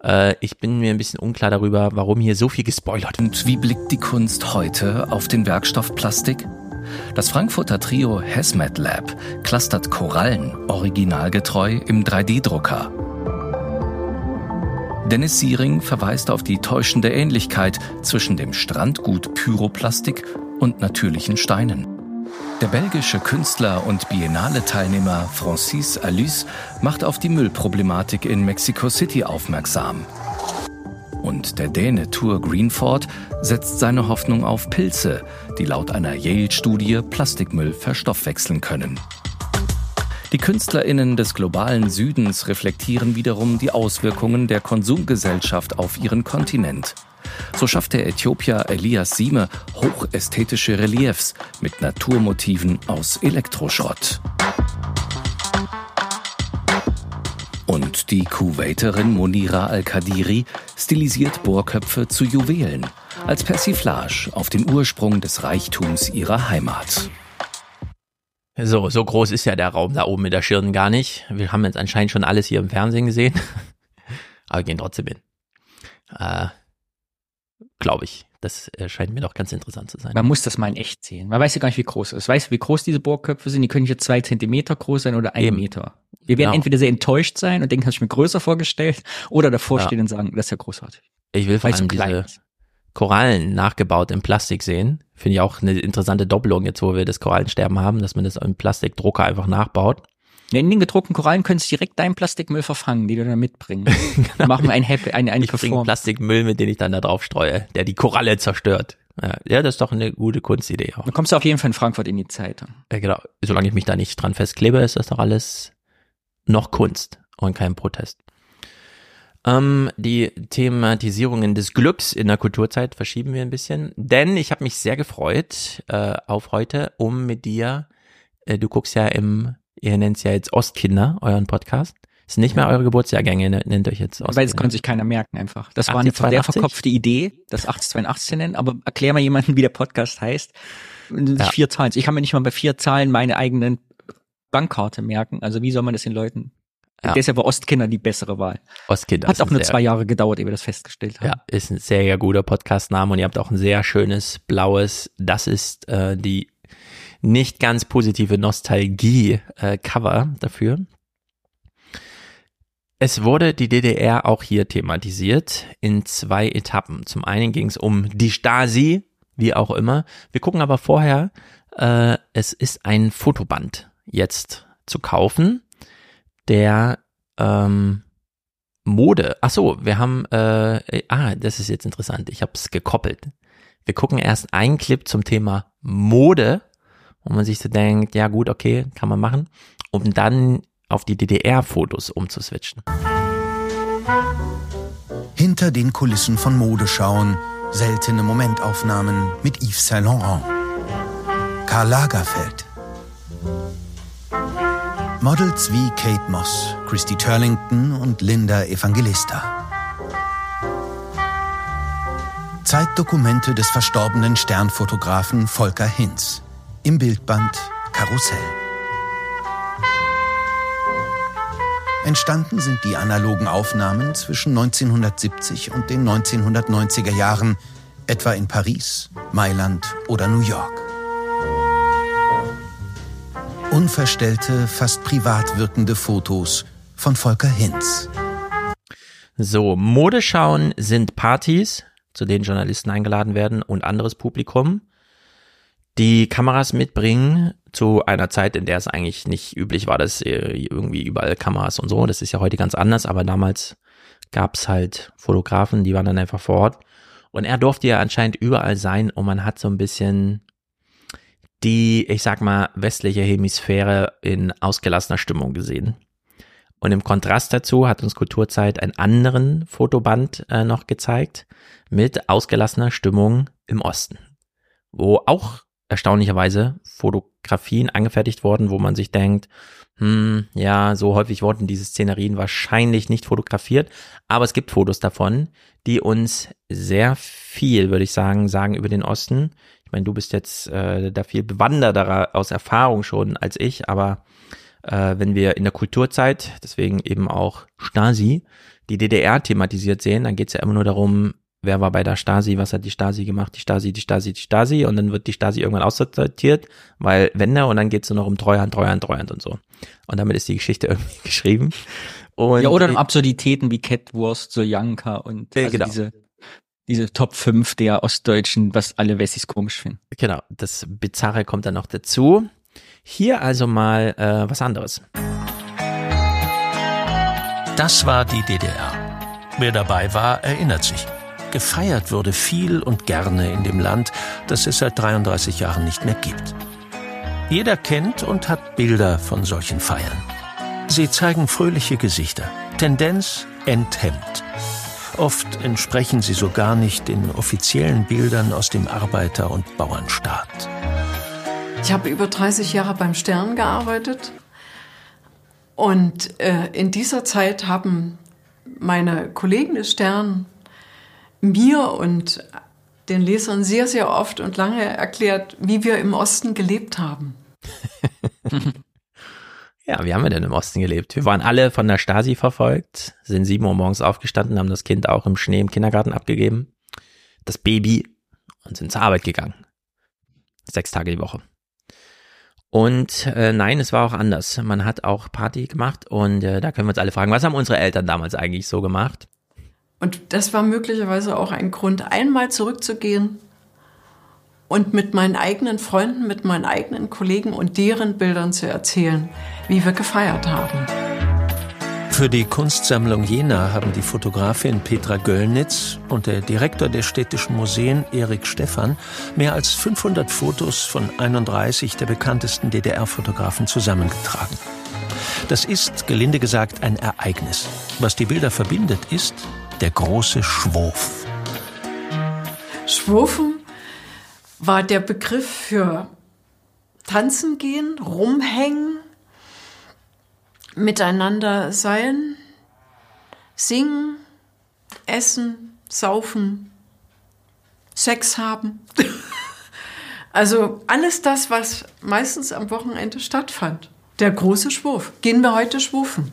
Äh, ich bin mir ein bisschen unklar darüber, warum hier so viel gespoilert wird. Und wie blickt die Kunst heute auf den Werkstoff Plastik? Das Frankfurter Trio Hazmat Lab clustert Korallen originalgetreu im 3D-Drucker. Dennis Siering verweist auf die täuschende Ähnlichkeit zwischen dem Strandgut Pyroplastik und natürlichen Steinen. Der belgische Künstler und Biennale-Teilnehmer Francis Alus macht auf die Müllproblematik in Mexico City aufmerksam. Und der Däne Tour Greenford setzt seine Hoffnung auf Pilze, die laut einer Yale-Studie Plastikmüll verstoffwechseln können. Die KünstlerInnen des globalen Südens reflektieren wiederum die Auswirkungen der Konsumgesellschaft auf ihren Kontinent. So schafft der Äthiopier Elias Sieme hochästhetische Reliefs mit Naturmotiven aus Elektroschrott. Und die Kuwaiterin Monira Al-Kadiri stilisiert Bohrköpfe zu Juwelen als Persiflage auf den Ursprung des Reichtums ihrer Heimat. So, so groß ist ja der Raum da oben mit der Schirn gar nicht. Wir haben jetzt anscheinend schon alles hier im Fernsehen gesehen. Aber gehen trotzdem hin. Äh, Glaube ich. Das scheint mir doch ganz interessant zu sein. Man muss das mal in echt sehen. Man weiß ja gar nicht, wie groß es ist. Weißt du, wie groß diese Bohrköpfe sind? Die können jetzt zwei Zentimeter groß sein oder ein Meter. Wir werden genau. entweder sehr enttäuscht sein und denken, hast du mir größer vorgestellt, oder davor ja. stehen und sagen, das ist ja großartig. Ich will vor allem diese Korallen nachgebaut in Plastik sehen. Finde ich auch eine interessante Doppelung jetzt, wo wir das Korallensterben haben, dass man das im Plastikdrucker einfach nachbaut. In den gedruckten Korallen könntest du direkt deinen Plastikmüll verfangen, die du dann mitbringst. genau. Machen wir ein Happy, ein, ein Ich bringe Plastikmüll, mit dem ich dann da drauf streue, der die Koralle zerstört. Ja, das ist doch eine gute Kunstidee auch. Dann kommst du auf jeden Fall in Frankfurt in die Zeit. Ja, genau. Solange ich mich da nicht dran festklebe, ist das doch alles noch Kunst und kein Protest. Ähm, die Thematisierungen des Glücks in der Kulturzeit verschieben wir ein bisschen, denn ich habe mich sehr gefreut äh, auf heute, um mit dir, äh, du guckst ja im ihr nennt es ja jetzt Ostkinder, euren Podcast. Ist nicht mehr eure Geburtsjahrgänge, ne, nennt euch jetzt Ostkinder. Weil das konnte sich keiner merken einfach. Das war eine sehr verkopfte Idee, das 1882 zu nennen, aber erklär mal jemanden, wie der Podcast heißt. Ja. Vier Zahlen. Ich kann mir nicht mal bei vier Zahlen meine eigenen Bankkarte merken. Also wie soll man das den Leuten? Ja. Deshalb war Ostkinder die bessere Wahl. Ostkinder. Hat auch nur zwei Jahre gedauert, ehe wir das festgestellt haben. Ja, ist ein sehr, sehr guter Podcastname und ihr habt auch ein sehr schönes blaues, das ist äh, die nicht ganz positive Nostalgie-Cover äh, dafür. Es wurde die DDR auch hier thematisiert in zwei Etappen. Zum einen ging es um die Stasi, wie auch immer. Wir gucken aber vorher, äh, es ist ein Fotoband jetzt zu kaufen, der ähm, Mode. Ach so, wir haben, äh, ah, das ist jetzt interessant. Ich habe es gekoppelt. Wir gucken erst einen Clip zum Thema Mode wo man sich so denkt, ja gut, okay, kann man machen, um dann auf die DDR-Fotos umzuswitchen. Hinter den Kulissen von Modeschauen, seltene Momentaufnahmen mit Yves Saint Laurent. Karl Lagerfeld. Models wie Kate Moss, Christy Turlington und Linda Evangelista. Zeitdokumente des verstorbenen Sternfotografen Volker Hinz im Bildband Karussell. Entstanden sind die analogen Aufnahmen zwischen 1970 und den 1990er Jahren, etwa in Paris, Mailand oder New York. Unverstellte, fast privat wirkende Fotos von Volker Hinz. So, Modeschauen sind Partys, zu denen Journalisten eingeladen werden und anderes Publikum die Kameras mitbringen zu einer Zeit, in der es eigentlich nicht üblich war, dass äh, irgendwie überall Kameras und so. Das ist ja heute ganz anders, aber damals gab es halt Fotografen, die waren dann einfach vor Ort. Und er durfte ja anscheinend überall sein und man hat so ein bisschen die, ich sag mal, westliche Hemisphäre in ausgelassener Stimmung gesehen. Und im Kontrast dazu hat uns Kulturzeit einen anderen Fotoband äh, noch gezeigt mit ausgelassener Stimmung im Osten, wo auch erstaunlicherweise Fotografien angefertigt worden, wo man sich denkt, hm, ja, so häufig wurden diese Szenerien wahrscheinlich nicht fotografiert, aber es gibt Fotos davon, die uns sehr viel, würde ich sagen, sagen über den Osten. Ich meine, du bist jetzt äh, da viel bewanderter aus Erfahrung schon als ich, aber äh, wenn wir in der Kulturzeit, deswegen eben auch Stasi, die DDR thematisiert sehen, dann geht es ja immer nur darum, wer war bei der Stasi, was hat die Stasi gemacht, die Stasi, die Stasi, die Stasi und dann wird die Stasi irgendwann aussortiert, weil Wender und dann geht's nur noch um Treuhand, Treuhand, Treuhand und so. Und damit ist die Geschichte irgendwie geschrieben. Und ja, oder um Absurditäten wie Catwurst, Sojanka und also genau. diese, diese Top 5 der Ostdeutschen, was alle Wessis komisch finden. Genau, das Bizarre kommt dann noch dazu. Hier also mal äh, was anderes. Das war die DDR. Wer dabei war, erinnert sich. Gefeiert wurde viel und gerne in dem Land, das es seit 33 Jahren nicht mehr gibt. Jeder kennt und hat Bilder von solchen Feiern. Sie zeigen fröhliche Gesichter, Tendenz enthemmt. Oft entsprechen sie so gar nicht den offiziellen Bildern aus dem Arbeiter- und Bauernstaat. Ich habe über 30 Jahre beim Stern gearbeitet und äh, in dieser Zeit haben meine Kollegen des Stern mir und den Lesern sehr, sehr oft und lange erklärt, wie wir im Osten gelebt haben. Ja, wie haben wir denn im Osten gelebt? Wir waren alle von der Stasi verfolgt, sind sieben Uhr morgens aufgestanden, haben das Kind auch im Schnee im Kindergarten abgegeben, das Baby und sind zur Arbeit gegangen. Sechs Tage die Woche. Und äh, nein, es war auch anders. Man hat auch Party gemacht und äh, da können wir uns alle fragen, was haben unsere Eltern damals eigentlich so gemacht? Und das war möglicherweise auch ein Grund, einmal zurückzugehen und mit meinen eigenen Freunden, mit meinen eigenen Kollegen und deren Bildern zu erzählen, wie wir gefeiert haben. Für die Kunstsammlung Jena haben die Fotografin Petra Göllnitz und der Direktor der Städtischen Museen Erik Stephan mehr als 500 Fotos von 31 der bekanntesten DDR-Fotografen zusammengetragen. Das ist, gelinde gesagt, ein Ereignis. Was die Bilder verbindet, ist der große Schwurf. Schwurfen war der Begriff für tanzen gehen, rumhängen, miteinander sein, singen, essen, saufen, Sex haben. also alles das, was meistens am Wochenende stattfand. Der große Schwurf. Gehen wir heute schwurfen.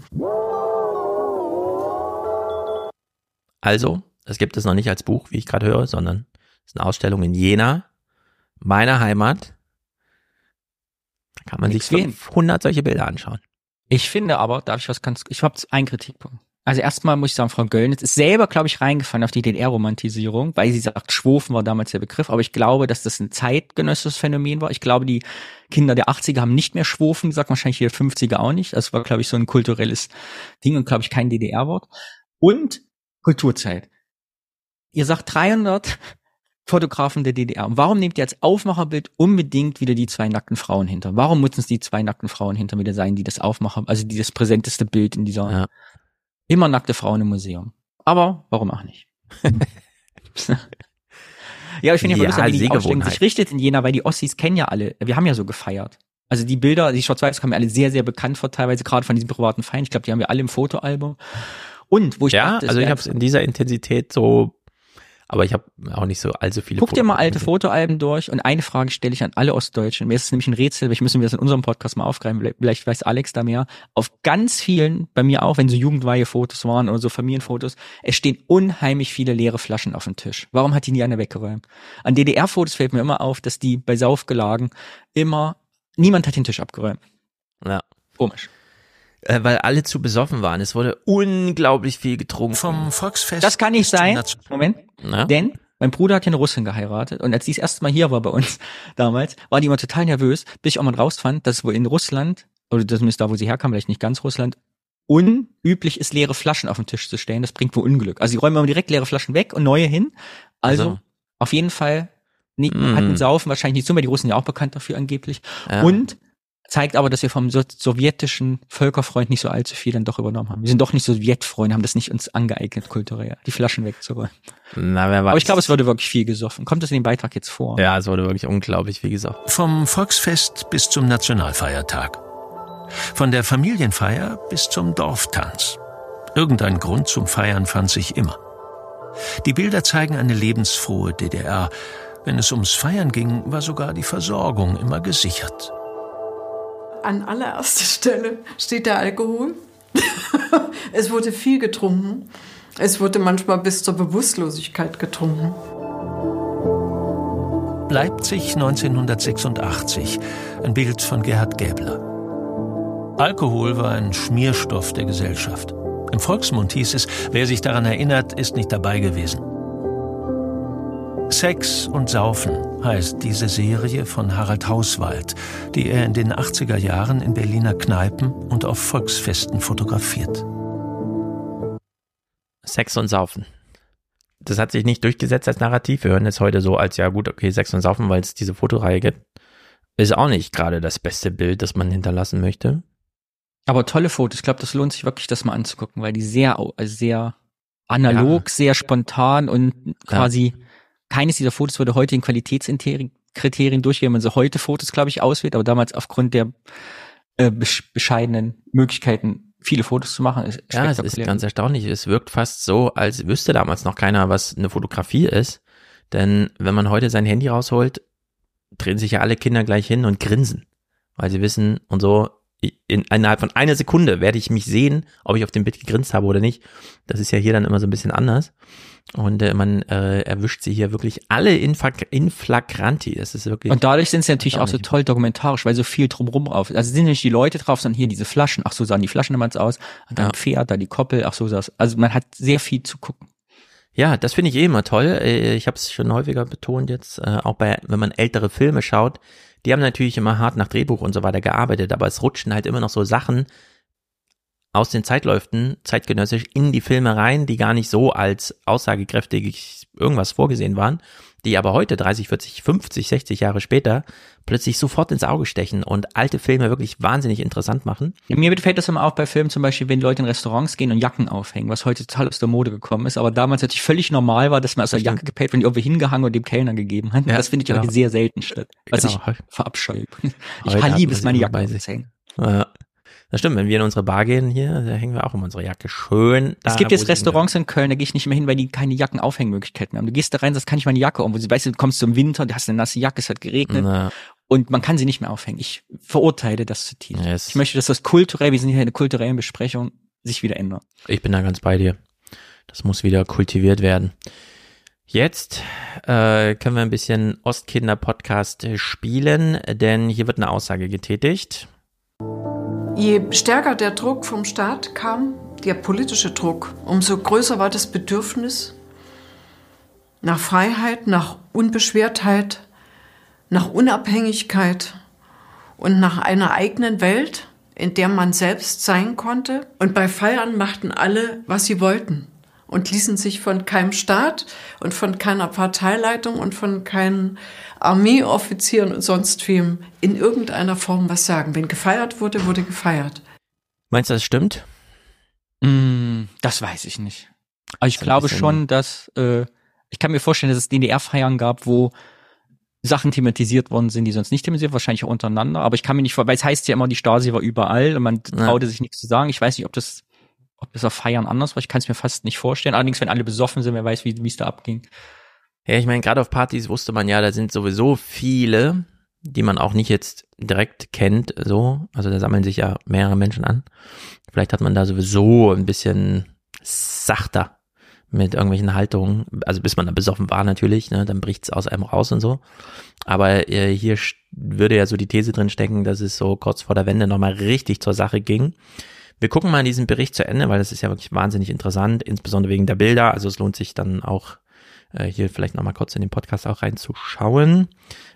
Also, es gibt es noch nicht als Buch, wie ich gerade höre, sondern es ist eine Ausstellung in Jena, meiner Heimat. Da kann man Nix sich gehen. 500 solche Bilder anschauen. Ich finde aber, darf ich was ganz, ich habe einen Kritikpunkt. Also erstmal muss ich sagen, Frau Göllnitz ist selber, glaube ich, reingefallen auf die DDR-Romantisierung, weil sie sagt, Schwofen war damals der Begriff, aber ich glaube, dass das ein zeitgenössisches Phänomen war. Ich glaube, die Kinder der 80er haben nicht mehr Schwofen gesagt, wahrscheinlich die der 50er auch nicht. Das war, glaube ich, so ein kulturelles Ding und, glaube ich, kein DDR-Wort. Und Kulturzeit. Ihr sagt 300 Fotografen der DDR. Und warum nehmt ihr als Aufmacherbild unbedingt wieder die zwei nackten Frauen hinter? Warum müssen es die zwei nackten Frauen hinter wieder sein, die das aufmachen, also die das präsenteste Bild in dieser immer nackte Frauen im Museum? Aber warum auch nicht? ja, ich finde ja, Ja, verrückt, wie die Sehgewohnheit. sich richtet in Jena, weil die Ossis kennen ja alle, wir haben ja so gefeiert. Also die Bilder, die Schwarz-Weiß kommen mir alle sehr, sehr bekannt vor, teilweise gerade von diesen privaten Feiern. Ich glaube, die haben wir alle im Fotoalbum. Und wo ich Ja, dachte, also ich habe es in dieser Intensität so, aber ich habe auch nicht so allzu viele. Guck dir mal Fotos alte. Fotoalben durch und eine Frage stelle ich an alle Ostdeutschen. Mir ist es nämlich ein Rätsel, vielleicht müssen wir das in unserem Podcast mal aufgreifen. Vielleicht weiß Alex da mehr. Auf ganz vielen, bei mir auch, wenn so Jugendweihe-Fotos waren oder so Familienfotos, es stehen unheimlich viele leere Flaschen auf dem Tisch. Warum hat die nie einer weggeräumt? An DDR-Fotos fällt mir immer auf, dass die bei Saufgelagen immer, niemand hat den Tisch abgeräumt. Ja. Komisch. Äh, weil alle zu besoffen waren. Es wurde unglaublich viel getrunken. Vom Volksfest. Das kann nicht sein. Moment. Na? Denn mein Bruder hat ja eine Russin geheiratet und als die das erste Mal hier war bei uns damals, war die immer total nervös, bis ich auch mal rausfand, dass wohl in Russland, oder zumindest da, wo sie herkam, vielleicht nicht ganz Russland, unüblich ist, leere Flaschen auf den Tisch zu stellen. Das bringt wohl Unglück. Also sie räumen immer direkt leere Flaschen weg und neue hin. Also, Also. auf jeden Fall nicht, Mm. hatten Saufen wahrscheinlich nicht so, weil die Russen ja auch bekannt dafür angeblich. Ja. Und zeigt aber, dass wir vom so sowjetischen Völkerfreund nicht so allzu viel dann doch übernommen haben. Wir sind doch nicht Sowjetfreunde, haben das nicht uns angeeignet, kulturell, die Flaschen wegzuräumen. Na, wer weiß. Aber ich glaube, es wurde wirklich viel gesoffen. Kommt das in dem Beitrag jetzt vor? Ja, es wurde wirklich unglaublich viel gesagt. Vom Volksfest bis zum Nationalfeiertag. Von der Familienfeier bis zum Dorftanz. Irgendein Grund zum Feiern fand sich immer. Die Bilder zeigen eine lebensfrohe DDR. Wenn es ums Feiern ging, war sogar die Versorgung immer gesichert. An allererster Stelle steht der Alkohol. es wurde viel getrunken. Es wurde manchmal bis zur Bewusstlosigkeit getrunken. Leipzig 1986. Ein Bild von Gerhard Gäbler. Alkohol war ein Schmierstoff der Gesellschaft. Im Volksmund hieß es, wer sich daran erinnert, ist nicht dabei gewesen. Sex und Saufen heißt diese Serie von Harald Hauswald, die er in den 80er Jahren in Berliner Kneipen und auf Volksfesten fotografiert. Sex und Saufen. Das hat sich nicht durchgesetzt als Narrativ. Wir hören es heute so als, ja gut, okay, Sex und Saufen, weil es diese Fotoreihe gibt. Ist auch nicht gerade das beste Bild, das man hinterlassen möchte. Aber tolle Fotos. Ich glaube, das lohnt sich wirklich, das mal anzugucken, weil die sehr, also sehr analog, ja. sehr spontan und quasi ja. Keines dieser Fotos würde heute in Qualitätskriterien durchgehen, wenn man so heute Fotos, glaube ich, auswählt, aber damals aufgrund der äh, bescheidenen Möglichkeiten viele Fotos zu machen. Ist ja, es ist ganz erstaunlich. Es wirkt fast so, als wüsste damals noch keiner, was eine Fotografie ist. Denn wenn man heute sein Handy rausholt, drehen sich ja alle Kinder gleich hin und grinsen, weil sie wissen und so, in, innerhalb von einer Sekunde werde ich mich sehen, ob ich auf dem Bild gegrinst habe oder nicht. Das ist ja hier dann immer so ein bisschen anders. Und äh, man äh, erwischt sie hier wirklich alle in, in flagranti. Das ist wirklich. Und dadurch sind sie natürlich auch so toll dokumentarisch, weil so viel drumrum drauf ist. Also sind nicht die Leute drauf, sondern hier diese Flaschen. Ach so sahen die Flaschen damals aus. Und dann ja. Pferd, da die Koppel. Ach so sah Also man hat sehr viel zu gucken. Ja, das finde ich eh immer toll. Äh, ich habe es schon häufiger betont jetzt, äh, auch bei, wenn man ältere Filme schaut, die haben natürlich immer hart nach Drehbuch und so weiter gearbeitet, aber es rutschen halt immer noch so Sachen aus den Zeitläuften zeitgenössisch in die Filme rein, die gar nicht so als aussagekräftig irgendwas vorgesehen waren, die aber heute 30, 40, 50, 60 Jahre später plötzlich sofort ins Auge stechen und alte Filme wirklich wahnsinnig interessant machen. Ja, mir fällt das immer auf bei Filmen zum Beispiel, wenn Leute in Restaurants gehen und Jacken aufhängen, was heute total aus der Mode gekommen ist, aber damals natürlich völlig normal war, dass man aus der Jacke gepellt, wenn die irgendwie hingehangen und dem Kellner gegeben hat. Ja, das finde ich genau. heute sehr selten statt, was genau. ich verabscheue. Ich liebe es, meine Jacke aufzuhängen. Ja. Das stimmt, wenn wir in unsere Bar gehen hier, da hängen wir auch immer unsere Jacke schön. Da, es gibt jetzt Restaurants in Köln, da gehe ich nicht mehr hin, weil die keine Jackenaufhängmöglichkeiten haben. Du gehst da rein, sagst, kann ich meine Jacke um? Du weißt, du kommst zum Winter, du hast eine nasse Jacke, es hat geregnet. Na. Und man kann sie nicht mehr aufhängen. Ich verurteile das zutiefst. Yes. Ich möchte, dass das kulturell, wir sind hier in einer kulturellen Besprechung, sich wieder ändert. Ich bin da ganz bei dir. Das muss wieder kultiviert werden. Jetzt äh, können wir ein bisschen Ostkinder-Podcast spielen, denn hier wird eine Aussage getätigt. Je stärker der Druck vom Staat kam, der politische Druck, umso größer war das Bedürfnis nach Freiheit, nach Unbeschwertheit, nach Unabhängigkeit und nach einer eigenen Welt, in der man selbst sein konnte. Und bei Feiern machten alle, was sie wollten und ließen sich von keinem Staat und von keiner Parteileitung und von keinen Armeeoffizieren und sonst wem in irgendeiner Form was sagen. Wenn gefeiert wurde, wurde gefeiert. Meinst du, das stimmt? Mm, das weiß ich nicht. Aber ich glaube schon, dass äh, ich kann mir vorstellen, dass es DDR-Feiern gab, wo Sachen thematisiert worden sind, die sonst nicht thematisiert, wahrscheinlich auch untereinander. Aber ich kann mir nicht vor, weil es heißt ja immer, die Stasi war überall und man traute ja. sich nichts zu sagen. Ich weiß nicht, ob das, ob das auf Feiern anders war. Ich kann es mir fast nicht vorstellen. Allerdings, wenn alle besoffen sind, wer weiß, wie es da abging. Ja, ich meine, gerade auf Partys wusste man ja, da sind sowieso viele, die man auch nicht jetzt direkt kennt, so. Also da sammeln sich ja mehrere Menschen an. Vielleicht hat man da sowieso ein bisschen sachter mit irgendwelchen Haltungen, also bis man da besoffen war natürlich, ne, dann bricht's aus einem raus und so. Aber äh, hier würde ja so die These drin stecken, dass es so kurz vor der Wende nochmal richtig zur Sache ging. Wir gucken mal diesen Bericht zu Ende, weil das ist ja wirklich wahnsinnig interessant, insbesondere wegen der Bilder. Also es lohnt sich dann auch äh, hier vielleicht nochmal kurz in den Podcast auch reinzuschauen.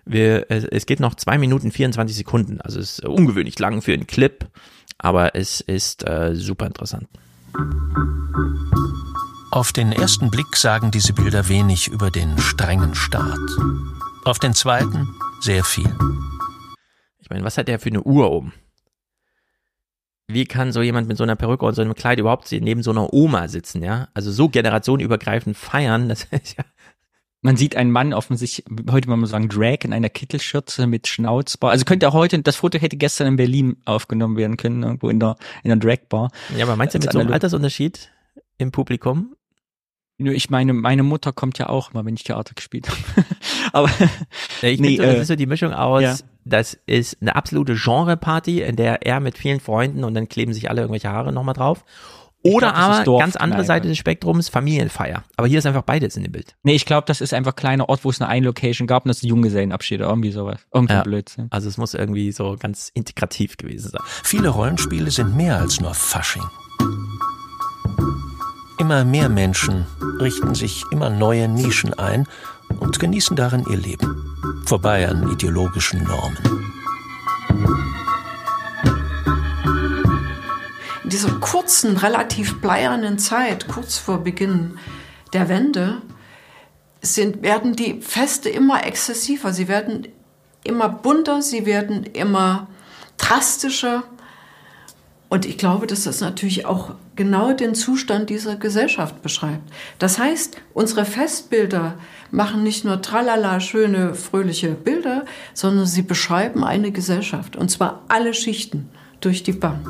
Wir, es, es geht noch zwei Minuten 24 Sekunden, also es ist ungewöhnlich lang für einen Clip, aber es ist äh, super interessant. Auf den ersten Blick sagen diese Bilder wenig über den strengen Staat. Auf den zweiten sehr viel. Ich meine, was hat der für eine Uhr um? Wie kann so jemand mit so einer Perücke und so einem Kleid überhaupt neben so einer Oma sitzen, ja? Also so generationenübergreifend feiern, das ist ja. Man sieht einen Mann auf sich, heute mal sagen, Drag in einer Kittelschürze mit Schnauzbar. Also könnte auch heute, das Foto hätte gestern in Berlin aufgenommen werden können, irgendwo in der, in der Dragbar. Ja, aber meinst du mit so einem Altersunterschied im Publikum? Nur ich meine, meine Mutter kommt ja auch mal, wenn ich Theater gespielt habe. aber ja, ich nee, finde, das äh, ist so die Mischung aus, ja. Das ist eine absolute Genreparty, in der er mit vielen Freunden und dann kleben sich alle irgendwelche Haare nochmal drauf. Oder glaub, aber Dorfkneipe. ganz andere Seite des Spektrums, Familienfeier. Aber hier ist einfach beides in dem Bild. Nee, ich glaube, das ist einfach ein kleiner Ort, wo es eine Ein-Location gab und das ist ein Junggesellenabschied oder irgendwie sowas. Irgendwie Ja. Blödsinn. Also es muss irgendwie so ganz integrativ gewesen sein. Viele Rollenspiele sind mehr als nur Fasching. Immer mehr Menschen richten sich immer neue Nischen ein und genießen darin ihr Leben, vorbei an ideologischen Normen. In dieser kurzen, relativ bleiernen Zeit, kurz vor Beginn der Wende, sind, werden die Feste immer exzessiver. Sie werden immer bunter, sie werden immer drastischer. Und ich glaube, dass das natürlich auch genau den Zustand dieser Gesellschaft beschreibt. Das heißt, unsere Festbilder machen nicht nur tralala schöne, fröhliche Bilder, sondern sie beschreiben eine Gesellschaft. Und zwar alle Schichten durch die Bank.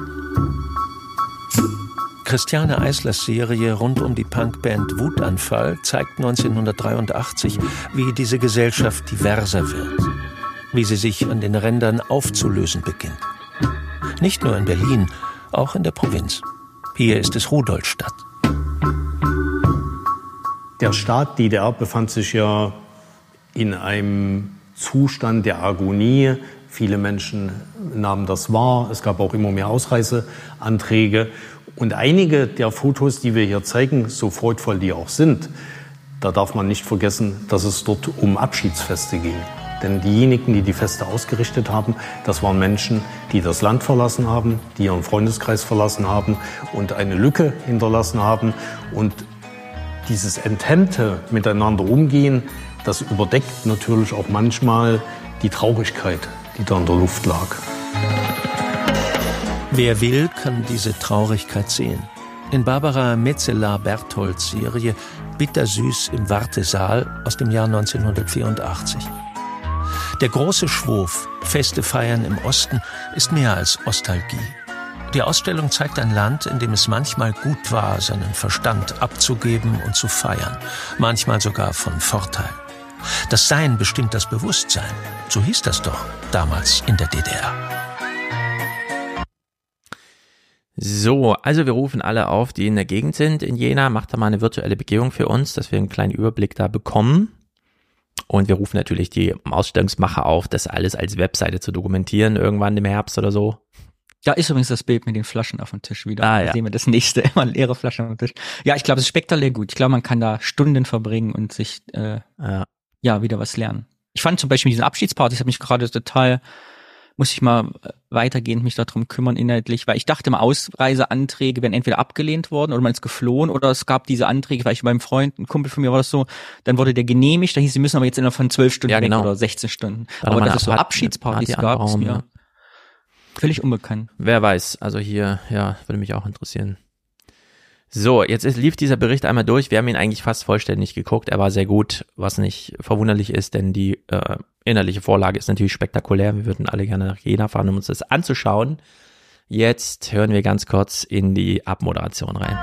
Christiane Eislers Serie rund um die Punkband Wutanfall zeigt 1983, wie diese Gesellschaft diverser wird, wie sie sich an den Rändern aufzulösen beginnt. Nicht nur in Berlin, auch in der Provinz. Hier ist es Rudolstadt. Der Staat DDR befand sich ja in einem Zustand der Agonie. Viele Menschen nahmen das wahr. Es gab auch immer mehr Ausreiseanträge. Und einige der Fotos, die wir hier zeigen, so freudvoll die auch sind, da darf man nicht vergessen, dass es dort um Abschiedsfeste ging. Denn diejenigen, die die Feste ausgerichtet haben, das waren Menschen, die das Land verlassen haben, die ihren Freundeskreis verlassen haben und eine Lücke hinterlassen haben. Und dieses enthemmte Miteinander umgehen, das überdeckt natürlich auch manchmal die Traurigkeit, die da in der Luft lag. Wer will, kann diese Traurigkeit sehen. In Barbara Metzeler-Bertholds Serie Bittersüß im Wartesaal aus dem Jahr 1984. Der große Schwurf, Feste feiern im Osten, ist mehr als Ostalgie. Die Ausstellung zeigt ein Land, in dem es manchmal gut war, seinen Verstand abzugeben und zu feiern, manchmal sogar von Vorteil. Das Sein bestimmt das Bewusstsein. So hieß das doch damals in der DDR. So, also wir rufen alle auf, die in der Gegend sind in Jena. Macht da mal eine virtuelle Begehung für uns, dass wir einen kleinen Überblick da bekommen. Und wir rufen natürlich die Ausstellungsmacher auf, das alles als Webseite zu dokumentieren, irgendwann im Herbst oder so. Da ist übrigens das Bild mit den Flaschen auf dem Tisch wieder. Ah, Da ja. sehen wir das nächste, immer leere Flaschen auf dem Tisch. Ja, ich glaube, es ist spektakulär gut. Ich glaube, man kann da Stunden verbringen und sich äh, ja. ja wieder was lernen. Ich fand zum Beispiel diesen Abschiedspartys, habe mich gerade total, muss ich mal äh, weitergehend mich darum kümmern inhaltlich, weil ich dachte mal, Ausreiseanträge werden entweder abgelehnt worden oder man ist geflohen oder es gab diese Anträge, weil ich beim Freund, ein Kumpel von mir war das so, dann wurde der genehmigt, da hieß, sie müssen aber jetzt innerhalb von zwölf Stunden Ja, genau. weg oder 16 Stunden. Da aber dass es so Abschiedspartys Party gab, ist mir ja. völlig unbekannt. Wer weiß, also hier, ja, würde mich auch interessieren. So, jetzt ist, lief dieser Bericht einmal durch. Wir haben ihn eigentlich fast vollständig geguckt. Er war sehr gut, was nicht verwunderlich ist, denn die äh, innerliche Vorlage ist natürlich spektakulär. Wir würden alle gerne nach Jena fahren, um uns das anzuschauen. Jetzt hören wir ganz kurz in die Abmoderation rein.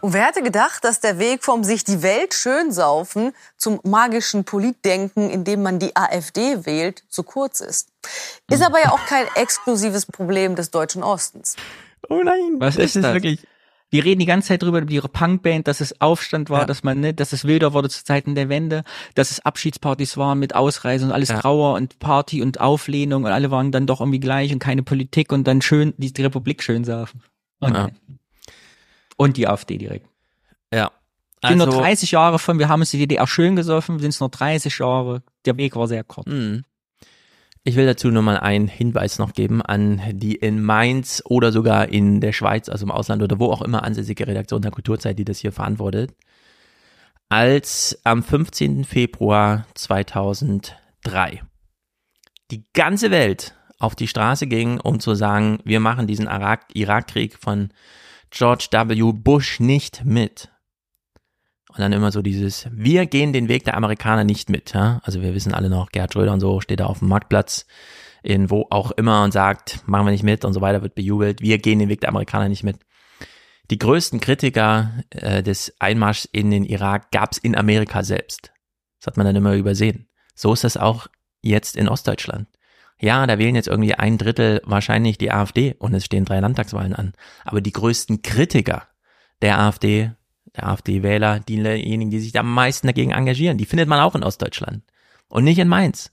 Und wer hätte gedacht, dass der Weg vom sich die Welt schön saufen zum magischen Politdenken, in dem man die AfD wählt, so kurz ist? Ist aber ja auch kein exklusives Problem des deutschen Ostens. Oh nein, Was ist, das? Wir reden die ganze Zeit drüber, über ihre Punkband, dass es Aufstand war, dass man, ne, dass es wilder wurde zu Zeiten der Wende, dass es Abschiedspartys waren mit Ausreise und alles Trauer und Party und Auflehnung und alle waren dann doch irgendwie gleich und keine Politik und dann schön, die, die Republik schön saufen. Und, Ja. und die AfD direkt. Ja. sind nur Also- 30 Jahre von, wir haben uns die DDR schön gesoffen, sind es nur 30 Jahre. Der Weg war sehr kurz. Mhm. Ich will dazu nur mal einen Hinweis noch geben an die in Mainz oder sogar in der Schweiz, also im Ausland oder wo auch immer ansässige Redaktion der Kulturzeit, die das hier verantwortet. Als am 15. Februar 2003 die ganze Welt auf die Straße ging, um zu sagen, wir machen diesen Irak- Irakkrieg von George W. Bush nicht mit. Und dann immer so dieses, wir gehen den Weg der Amerikaner nicht mit. Ja? Also wir wissen alle noch, Gerhard Schröder und so steht da auf dem Marktplatz in wo auch immer und sagt, machen wir nicht mit und so weiter, wird bejubelt. Wir gehen den Weg der Amerikaner nicht mit. Die größten Kritiker äh, des Einmarschs in den Irak gab's in Amerika selbst. Das hat man dann immer übersehen. So ist das auch jetzt in Ostdeutschland. Ja, da wählen jetzt irgendwie ein Drittel wahrscheinlich die AfD und es stehen drei Landtagswahlen an. Aber die größten Kritiker der AfD, der AfD-Wähler, diejenigen, die sich am meisten dagegen engagieren, die findet man auch in Ostdeutschland. Und nicht in Mainz.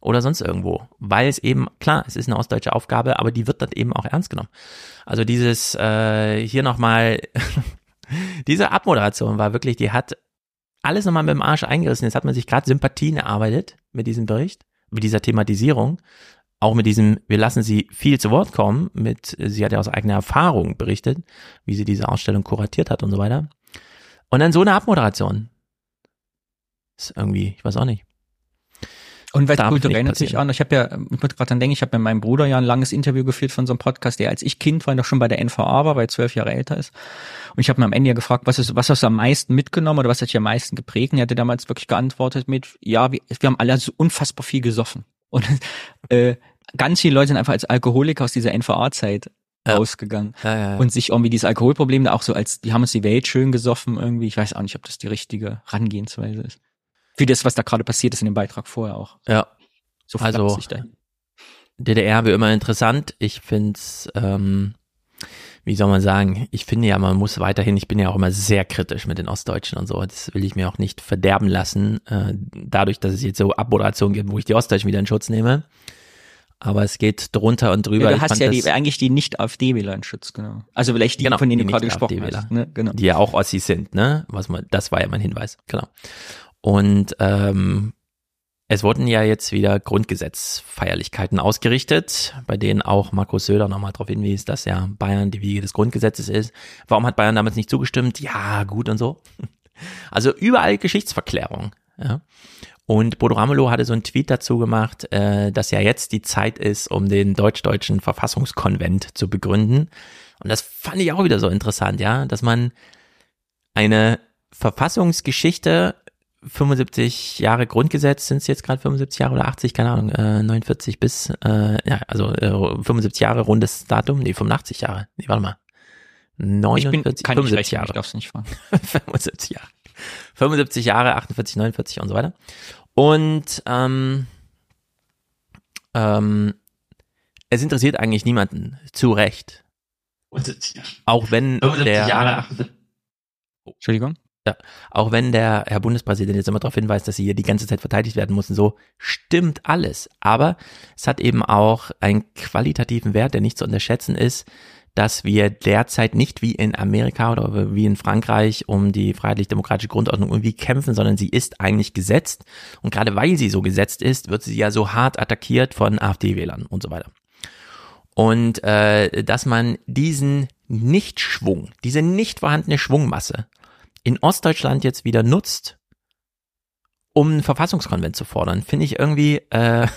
Oder sonst irgendwo. Weil es eben, klar, es ist eine ostdeutsche Aufgabe, aber die wird dann eben auch ernst genommen. Also dieses, äh, hier nochmal, diese Abmoderation war wirklich, die hat alles nochmal mit dem Arsch eingerissen. Jetzt hat man sich gerade Sympathien erarbeitet mit diesem Bericht, mit dieser Thematisierung. Auch mit diesem, wir lassen sie viel zu Wort kommen, mit, sie hat ja aus eigener Erfahrung berichtet, wie sie diese Ausstellung kuratiert hat und so weiter. Und dann so eine Abmoderation. Ist irgendwie, ich weiß auch nicht. Und weil kulturell natürlich auch, ich habe ja, ich muss gerade dann denken, ich habe mit meinem Bruder ja ein langes Interview geführt von so einem Podcast, der als ich Kind war, noch schon bei der NVA war, weil er zwölf Jahre älter ist. Und ich habe mir am Ende ja gefragt, was ist, was hast du am meisten mitgenommen oder was hat dich am meisten geprägt? Und er hatte damals wirklich geantwortet mit, ja, wir, wir haben alle so unfassbar viel gesoffen. Und äh, ganz viele Leute sind einfach als Alkoholiker aus dieser NVA-Zeit ja. rausgegangen ja, ja, und sich irgendwie dieses Alkoholproblem da auch so als, die haben uns die Welt schön gesoffen irgendwie. Ich weiß auch nicht, ob das die richtige Rangehensweise ist für das, was da gerade passiert ist in dem Beitrag vorher auch. Ja. So also DDR wie immer interessant. Ich find's, ähm, wie soll man sagen, ich finde ja, man muss weiterhin, ich bin ja auch immer sehr kritisch mit den Ostdeutschen und so. Das will ich mir auch nicht verderben lassen, äh, dadurch, dass es jetzt so Abmoderationen gibt, wo ich die Ostdeutschen wieder in Schutz nehme. Aber es geht drunter und drüber. Ja, du hast ja die, eigentlich die Nicht-AfD-Wähler in Schutz, genau. Also vielleicht die, genau, von denen die du gerade gesprochen hast. Ne? Genau. Die ja auch Ossis sind, ne? Was man, das war ja mein Hinweis, genau. Und ähm, es wurden ja jetzt wieder Grundgesetzfeierlichkeiten ausgerichtet, bei denen auch Markus Söder nochmal darauf hinwies, dass ja Bayern die Wiege des Grundgesetzes ist. Warum hat Bayern damals nicht zugestimmt? Ja, gut und so. Also überall Geschichtsverklärung. Ja. Und Bodo Ramelow hatte so einen Tweet dazu gemacht, äh, dass ja jetzt die Zeit ist, um den deutsch-deutschen Verfassungskonvent zu begründen. Und das fand ich auch wieder so interessant, ja, dass man eine Verfassungsgeschichte 75 Jahre Grundgesetz sind es jetzt gerade 75 Jahre oder 80, keine Ahnung, äh, 49 bis, äh, ja, also äh, 75 Jahre rundes Datum, nee, 85 Jahre, nee, warte mal. 49, ich bin, kann 75 ich Jahre. Ich darf's nicht fragen. 75 Jahre. 75 Jahre, 48, 49 und so weiter. Und ähm, ähm, es interessiert eigentlich niemanden, zu Recht. Auch wenn 75 der Jahre, oh, Entschuldigung. Ja, auch wenn der Herr Bundespräsident jetzt immer darauf hinweist, dass sie hier die ganze Zeit verteidigt werden müssen, so stimmt alles. Aber es hat eben auch einen qualitativen Wert, der nicht zu unterschätzen ist, dass wir derzeit nicht wie in Amerika oder wie in Frankreich um die freiheitlich-demokratische Grundordnung irgendwie kämpfen, sondern sie ist eigentlich gesetzt. Und gerade weil sie so gesetzt ist, wird sie ja so hart attackiert von AfD-Wählern und so weiter. Und äh, dass man diesen Nichtschwung, diese nicht vorhandene Schwungmasse in Ostdeutschland jetzt wieder nutzt, um einen Verfassungskonvent zu fordern, finde ich irgendwie, äh,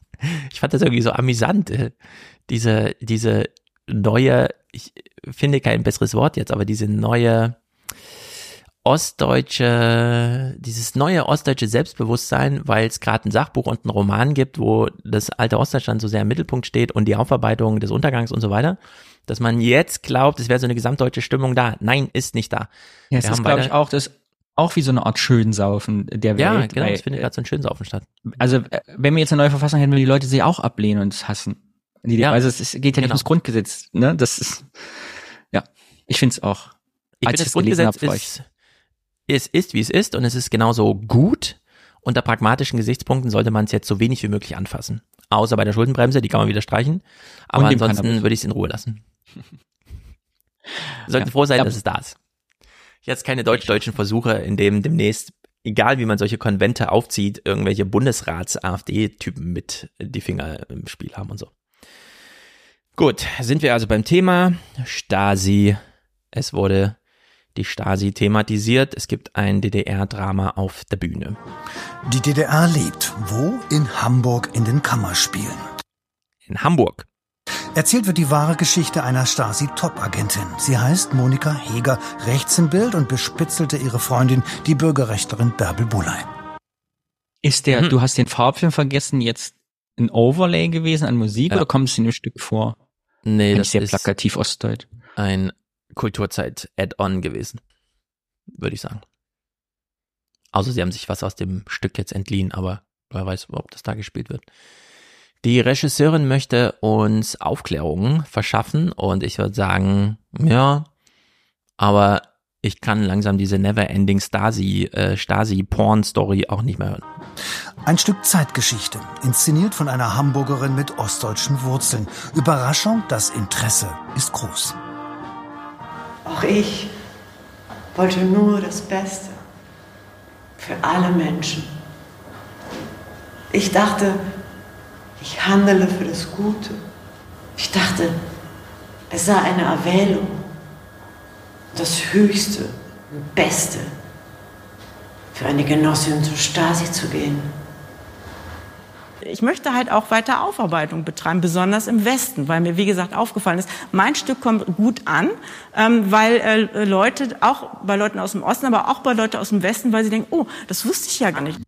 ich fand das irgendwie so amüsant, äh, diese, diese neue, ich finde kein besseres Wort jetzt, aber diese neue ostdeutsche, dieses neue ostdeutsche Selbstbewusstsein, weil es gerade ein Sachbuch und einen Roman gibt, wo das alte Ostdeutschland so sehr im Mittelpunkt steht und die Aufarbeitung des Untergangs und so weiter dass man jetzt glaubt, es wäre so eine gesamtdeutsche Stimmung da. Nein, ist nicht da. Ja, es ist, glaube ich, auch das auch wie so eine Art Schönsaufen der Welt. Ja, genau, es findet gerade so ein Schönsaufen statt. Also, äh, wenn wir jetzt eine neue Verfassung hätten, würden die Leute sie auch ablehnen und hassen. Die, ja, also es geht ja nicht genau. ums Grundgesetz, ne? Das ist, ja, ich finde es auch. Ich finde, das Grundgesetz ist, es ist, wie es ist und es ist genauso gut. Unter pragmatischen Gesichtspunkten sollte man es jetzt so wenig wie möglich anfassen. Außer bei der Schuldenbremse, die kann man wieder streichen. Aber ansonsten würde ich es in Ruhe lassen. Wir sollten ja, froh sein, dass es da ist. Jetzt keine deutsch-deutschen Versuche, in dem demnächst, egal wie man solche Konvente aufzieht, irgendwelche Bundesrats-AfD-Typen mit die Finger im Spiel haben und so. Gut, sind wir also beim Thema Stasi. Es wurde die Stasi thematisiert. Es gibt ein DDR-Drama auf der Bühne. Die DDR lebt. Wo? In Hamburg in den Kammerspielen. In Hamburg. Erzählt wird die wahre Geschichte einer Stasi-Top-Agentin. Sie heißt Monika Heger, rechts im Bild und bespitzelte ihre Freundin, die Bürgerrechterin Bärbel Bulay. Ist der, mhm. du hast den Farbfilm vergessen, jetzt ein Overlay gewesen an Musik ja. oder kommt es in dem Stück vor? Nee, Eigentlich das sehr ist plakativ ostdeutsch. Ein Kulturzeit-Add-on gewesen, würde ich sagen. Außer sie haben sich was aus dem Stück jetzt entliehen, aber wer weiß, ob das da gespielt wird. Die Regisseurin möchte uns Aufklärungen verschaffen und ich würde sagen, ja, aber ich kann langsam diese Never-Ending Stasi, äh, Stasi-Porn-Story auch nicht mehr hören. Ein Stück Zeitgeschichte, inszeniert von einer Hamburgerin mit ostdeutschen Wurzeln. Überraschung, das Interesse ist groß. Auch ich wollte nur das Beste für alle Menschen. Ich dachte, ich handele für das Gute. Ich dachte, es sei eine Erwählung, das Höchste Beste für eine Genossin zur Stasi zu gehen. Ich möchte halt auch weiter Aufarbeitung betreiben, besonders im Westen, weil mir, wie gesagt, aufgefallen ist, mein Stück kommt gut an, ähm, weil äh, Leute, auch bei Leuten aus dem Osten, aber auch bei Leuten aus dem Westen, weil sie denken, oh, das wusste ich ja gar nicht.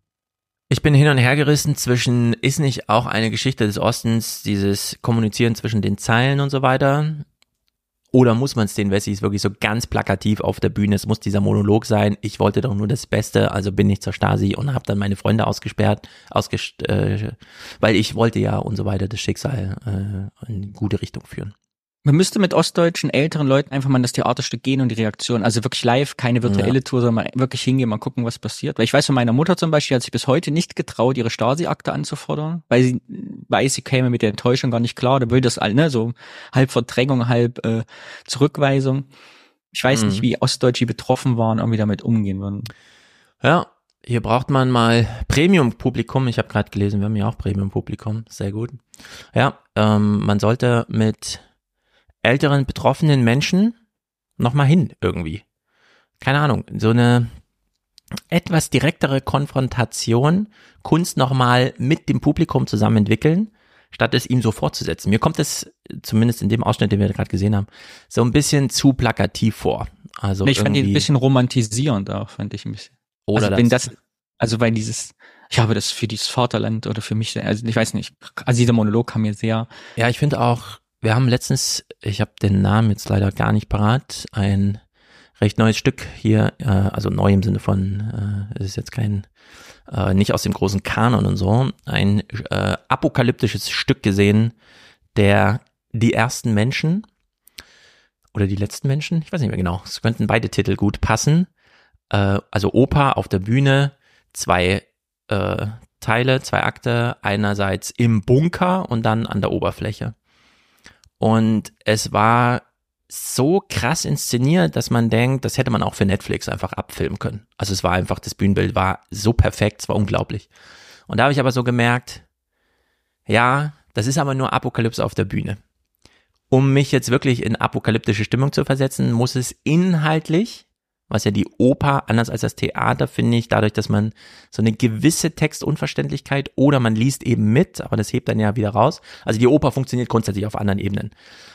Ich bin hin und her gerissen zwischen, ist nicht auch eine Geschichte des Ostens, dieses Kommunizieren zwischen den Zeilen und so weiter? Oder muss man es den Wessis wirklich so ganz plakativ auf der Bühne? Es muss dieser Monolog sein. Ich wollte doch nur das Beste, also bin ich zur Stasi und habe dann meine Freunde ausgesperrt, ausges äh, weil ich wollte ja und so weiter das Schicksal äh, in gute Richtung führen. Man müsste mit ostdeutschen älteren Leuten einfach mal in das Theaterstück gehen und die Reaktion, also wirklich live, keine virtuelle ja. Tour, sondern mal wirklich hingehen, mal gucken, was passiert. Weil ich weiß von meiner Mutter zum Beispiel, hat sich bis heute nicht getraut, ihre Stasi-Akte anzufordern, weil sie weiß, sie käme mit der Enttäuschung gar nicht klar. Da will das all, ne, so halb Verdrängung, halb äh, Zurückweisung. Ich weiß mhm. nicht, wie Ostdeutsche betroffen waren, irgendwie damit umgehen würden. Ja, hier braucht man mal Premium-Publikum. Ich habe gerade gelesen, wir haben ja auch Premium-Publikum. Sehr gut. Ja, ähm, man sollte mit älteren betroffenen Menschen nochmal hin irgendwie. Keine Ahnung, so eine etwas direktere Konfrontation, Kunst nochmal mit dem Publikum zusammen entwickeln, statt es ihm so fortzusetzen. Mir kommt es, zumindest in dem Ausschnitt, den wir gerade gesehen haben, so ein bisschen zu plakativ vor. Also ich fand ihn ein bisschen romantisierend auch, fand ich ein bisschen. Oder also, wenn das, also weil dieses, ich habe das für dieses Vaterland oder für mich, also ich weiß nicht, also dieser Monolog kam mir sehr. Ja, ich finde auch, wir haben letztens, ich habe den Namen jetzt leider gar nicht parat, ein recht neues Stück hier, äh, also neu im Sinne von, äh, es ist jetzt kein, äh, nicht aus dem großen Kanon und so, ein äh, apokalyptisches Stück gesehen, der die ersten Menschen oder die letzten Menschen, ich weiß nicht mehr genau, es könnten beide Titel gut passen. Äh, also Oper auf der Bühne, zwei äh, Teile, zwei Akte, einerseits im Bunker und dann an der Oberfläche. Und es war so krass inszeniert, dass man denkt, das hätte man auch für Netflix einfach abfilmen können. Also es war einfach, das Bühnenbild war so perfekt, es war unglaublich. Und da habe ich aber so gemerkt, ja, das ist aber nur Apokalypse auf der Bühne. Um mich jetzt wirklich in apokalyptische Stimmung zu versetzen, muss es inhaltlich was ja die Oper, anders als das Theater, finde ich, dadurch, dass man so eine gewisse Textunverständlichkeit oder man liest eben mit, aber das hebt dann ja wieder raus. Also die Oper funktioniert grundsätzlich auf anderen Ebenen.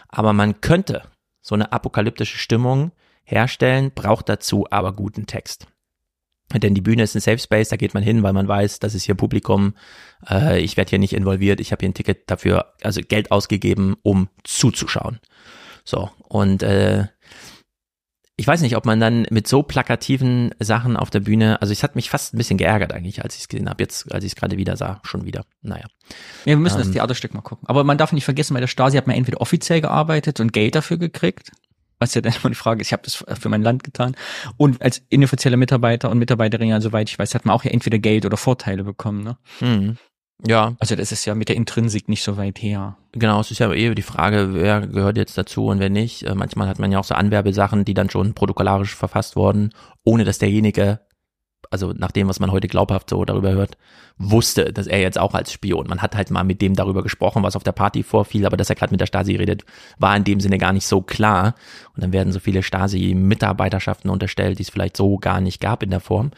Aber man könnte so eine apokalyptische Stimmung herstellen, braucht dazu aber guten Text. Denn die Bühne ist ein Safe Space, da geht man hin, weil man weiß, das ist hier Publikum, äh, ich werde hier nicht involviert, ich habe hier ein Ticket dafür, also Geld ausgegeben, um zuzuschauen. So, und äh, ich weiß nicht, ob man dann mit so plakativen Sachen auf der Bühne, also es hat mich fast ein bisschen geärgert eigentlich, als ich es gesehen habe. Jetzt, als ich es gerade wieder sah, schon wieder. Naja. Ja, wir müssen ähm, das Theaterstück mal gucken. Aber man darf nicht vergessen, bei der Stasi hat man entweder offiziell gearbeitet und Geld dafür gekriegt, was ja dann immer die Frage ist, ich habe das für mein Land getan. Und als inoffizieller Mitarbeiter und Mitarbeiterin, ja, soweit ich weiß, hat man auch ja entweder Geld oder Vorteile bekommen. Ne? Mhm. Ja. Also das ist ja mit der Intrinsik nicht so weit her. Genau, es ist ja eher die Frage, wer gehört jetzt dazu und wer nicht. Äh, manchmal hat man ja auch so Anwerbesachen, die dann schon protokollarisch verfasst wurden, ohne dass derjenige, also nach dem, was man heute glaubhaft so darüber hört, wusste, dass er jetzt auch als Spion. Man hat halt mal mit dem darüber gesprochen, was auf der Party vorfiel, aber dass er gerade mit der Stasi redet, war in dem Sinne gar nicht so klar. Und dann werden so viele Stasi-Mitarbeiterschaften unterstellt, die es vielleicht so gar nicht gab in der Form.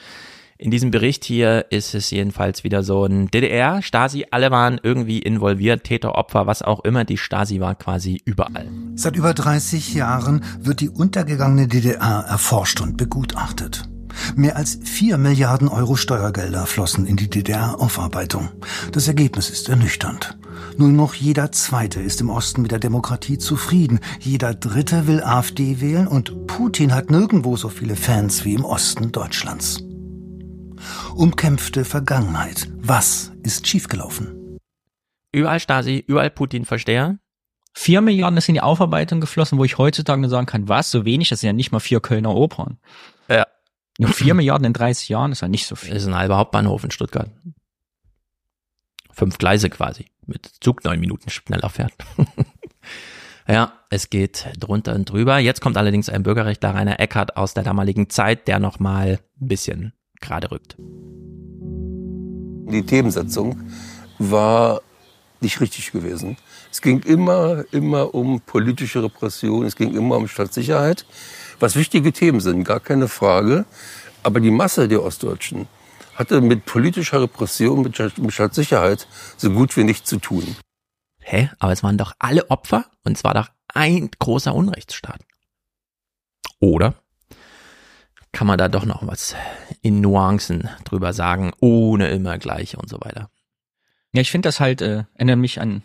In diesem Bericht hier ist es jedenfalls wieder so ein DDR, Stasi, alle waren irgendwie involviert, Täter, Opfer, was auch immer. Die Stasi war quasi überall. Seit über 30 Jahren wird die untergegangene DDR erforscht und begutachtet. Mehr als 4 Milliarden Euro Steuergelder flossen in die DDR-Aufarbeitung. Das Ergebnis ist ernüchternd. Nur noch jeder Zweite ist im Osten mit der Demokratie zufrieden. Jeder Dritte will AfD wählen und Putin hat nirgendwo so viele Fans wie im Osten Deutschlands umkämpfte Vergangenheit. Was ist schiefgelaufen? Überall Stasi, überall Putin-Versteher. Vier Milliarden ist in die Aufarbeitung geflossen, wo ich heutzutage nur sagen kann, was, so wenig, das sind ja nicht mal vier Kölner Opern. Ja. Nur vier Milliarden in 30 Jahren ist ja nicht so viel. Das ist ein halber Hauptbahnhof in Stuttgart. Fünf Gleise quasi. Mit Zug neun Minuten schneller fährt. ja, es geht drunter und drüber. Jetzt kommt allerdings ein Bürgerrechtler Rainer Eckert aus der damaligen Zeit, der nochmal ein bisschen gerade rückt. Die Themensetzung war nicht richtig gewesen. Es ging immer, immer um politische Repression, es ging immer um Stadtsicherheit, was wichtige Themen sind, gar keine Frage. Aber die Masse der Ostdeutschen hatte mit politischer Repression, mit Stadtsicherheit so gut wie nichts zu tun. Hä? Aber es waren doch alle Opfer und es war doch ein großer Unrechtsstaat. Oder kann man da doch noch was in Nuancen drüber sagen, ohne immer gleich und so weiter. Ja, ich finde das halt, äh, erinnert mich an,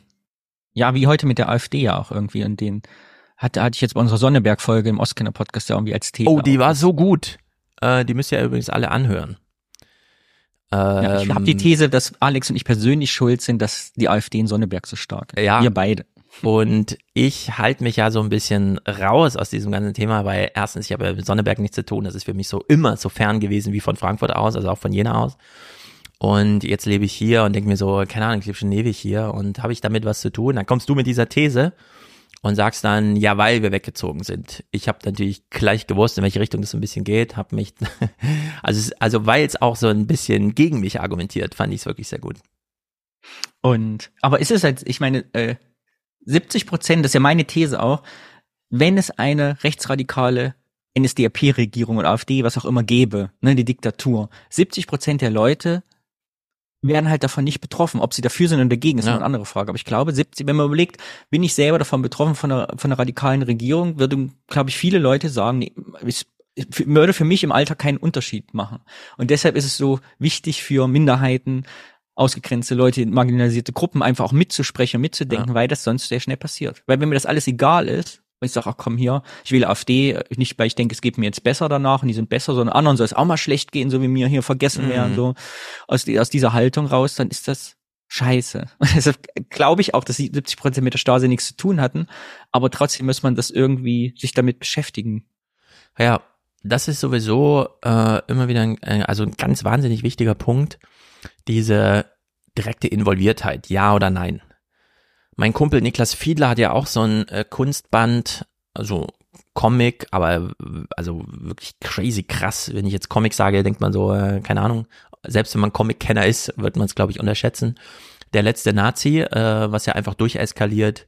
ja, wie heute mit der AfD ja auch irgendwie und den hatte, hatte ich jetzt bei unserer Sonneberg-Folge im Ostkinder-Podcast ja irgendwie als Thema. Oh, die war so gut. Äh, die müsst ihr übrigens alle anhören. ja, ich habe die Ähm, These, dass Alex und ich persönlich schuld sind, dass die AfD in Sonneberg so stark ist. Ja. Wir beide. Und ich halte mich ja so ein bisschen raus aus diesem ganzen Thema, weil erstens, ich habe mit Sonneberg nichts zu tun. Das ist für mich so immer so fern gewesen wie von Frankfurt aus, also auch von Jena aus. Und jetzt lebe ich hier und denke mir so, keine Ahnung, ich lebe schon ewig hier und habe ich damit was zu tun? Dann kommst du mit dieser These und sagst dann, ja, weil wir weggezogen sind. Ich habe natürlich gleich gewusst, in welche Richtung das so ein bisschen geht, habe mich, also, also weil es auch so ein bisschen gegen mich argumentiert, fand ich es wirklich sehr gut. Und, aber ist es halt, ich meine, äh, 70 Prozent, das ist ja meine These auch, wenn es eine rechtsradikale NSDAP-Regierung oder AfD, was auch immer gäbe, ne, die Diktatur, 70 Prozent der Leute werden halt davon nicht betroffen. Ob sie dafür sind oder dagegen, ist Ja. eine andere Frage. Aber ich glaube, 70, wenn man überlegt, bin ich selber davon betroffen von einer, von einer radikalen Regierung, würden, glaube ich, viele Leute sagen, nee, es f- würde für mich im Alter keinen Unterschied machen. Und deshalb ist es so wichtig für Minderheiten, ausgegrenzte Leute, marginalisierte Gruppen einfach auch mitzusprechen, mitzudenken, weil das sonst sehr schnell passiert. Weil wenn mir das alles egal ist, und ich sage, ach komm hier, ich wähle AfD, nicht weil ich denke, es geht mir jetzt besser danach und die sind besser, sondern anderen soll es auch mal schlecht gehen, so wie mir hier vergessen Mhm. werden, so aus, die, aus dieser Haltung raus, dann ist das scheiße. Und deshalb glaube ich auch, dass die 70 Prozent mit der Stasi nichts zu tun hatten, aber trotzdem muss man das irgendwie sich damit beschäftigen. Ja, das ist sowieso äh, immer wieder ein, äh, also ein ganz wahnsinnig wichtiger Punkt, diese direkte Involviertheit, ja oder nein. Mein Kumpel Niklas Fiedler hat ja auch so ein äh, Kunstband, also Comic, aber also wirklich crazy krass. Wenn ich jetzt Comic sage, denkt man so, äh, keine Ahnung, selbst wenn man Comic-Kenner ist, wird man es, glaube ich, unterschätzen. Der letzte Nazi, äh, was ja einfach durcheskaliert.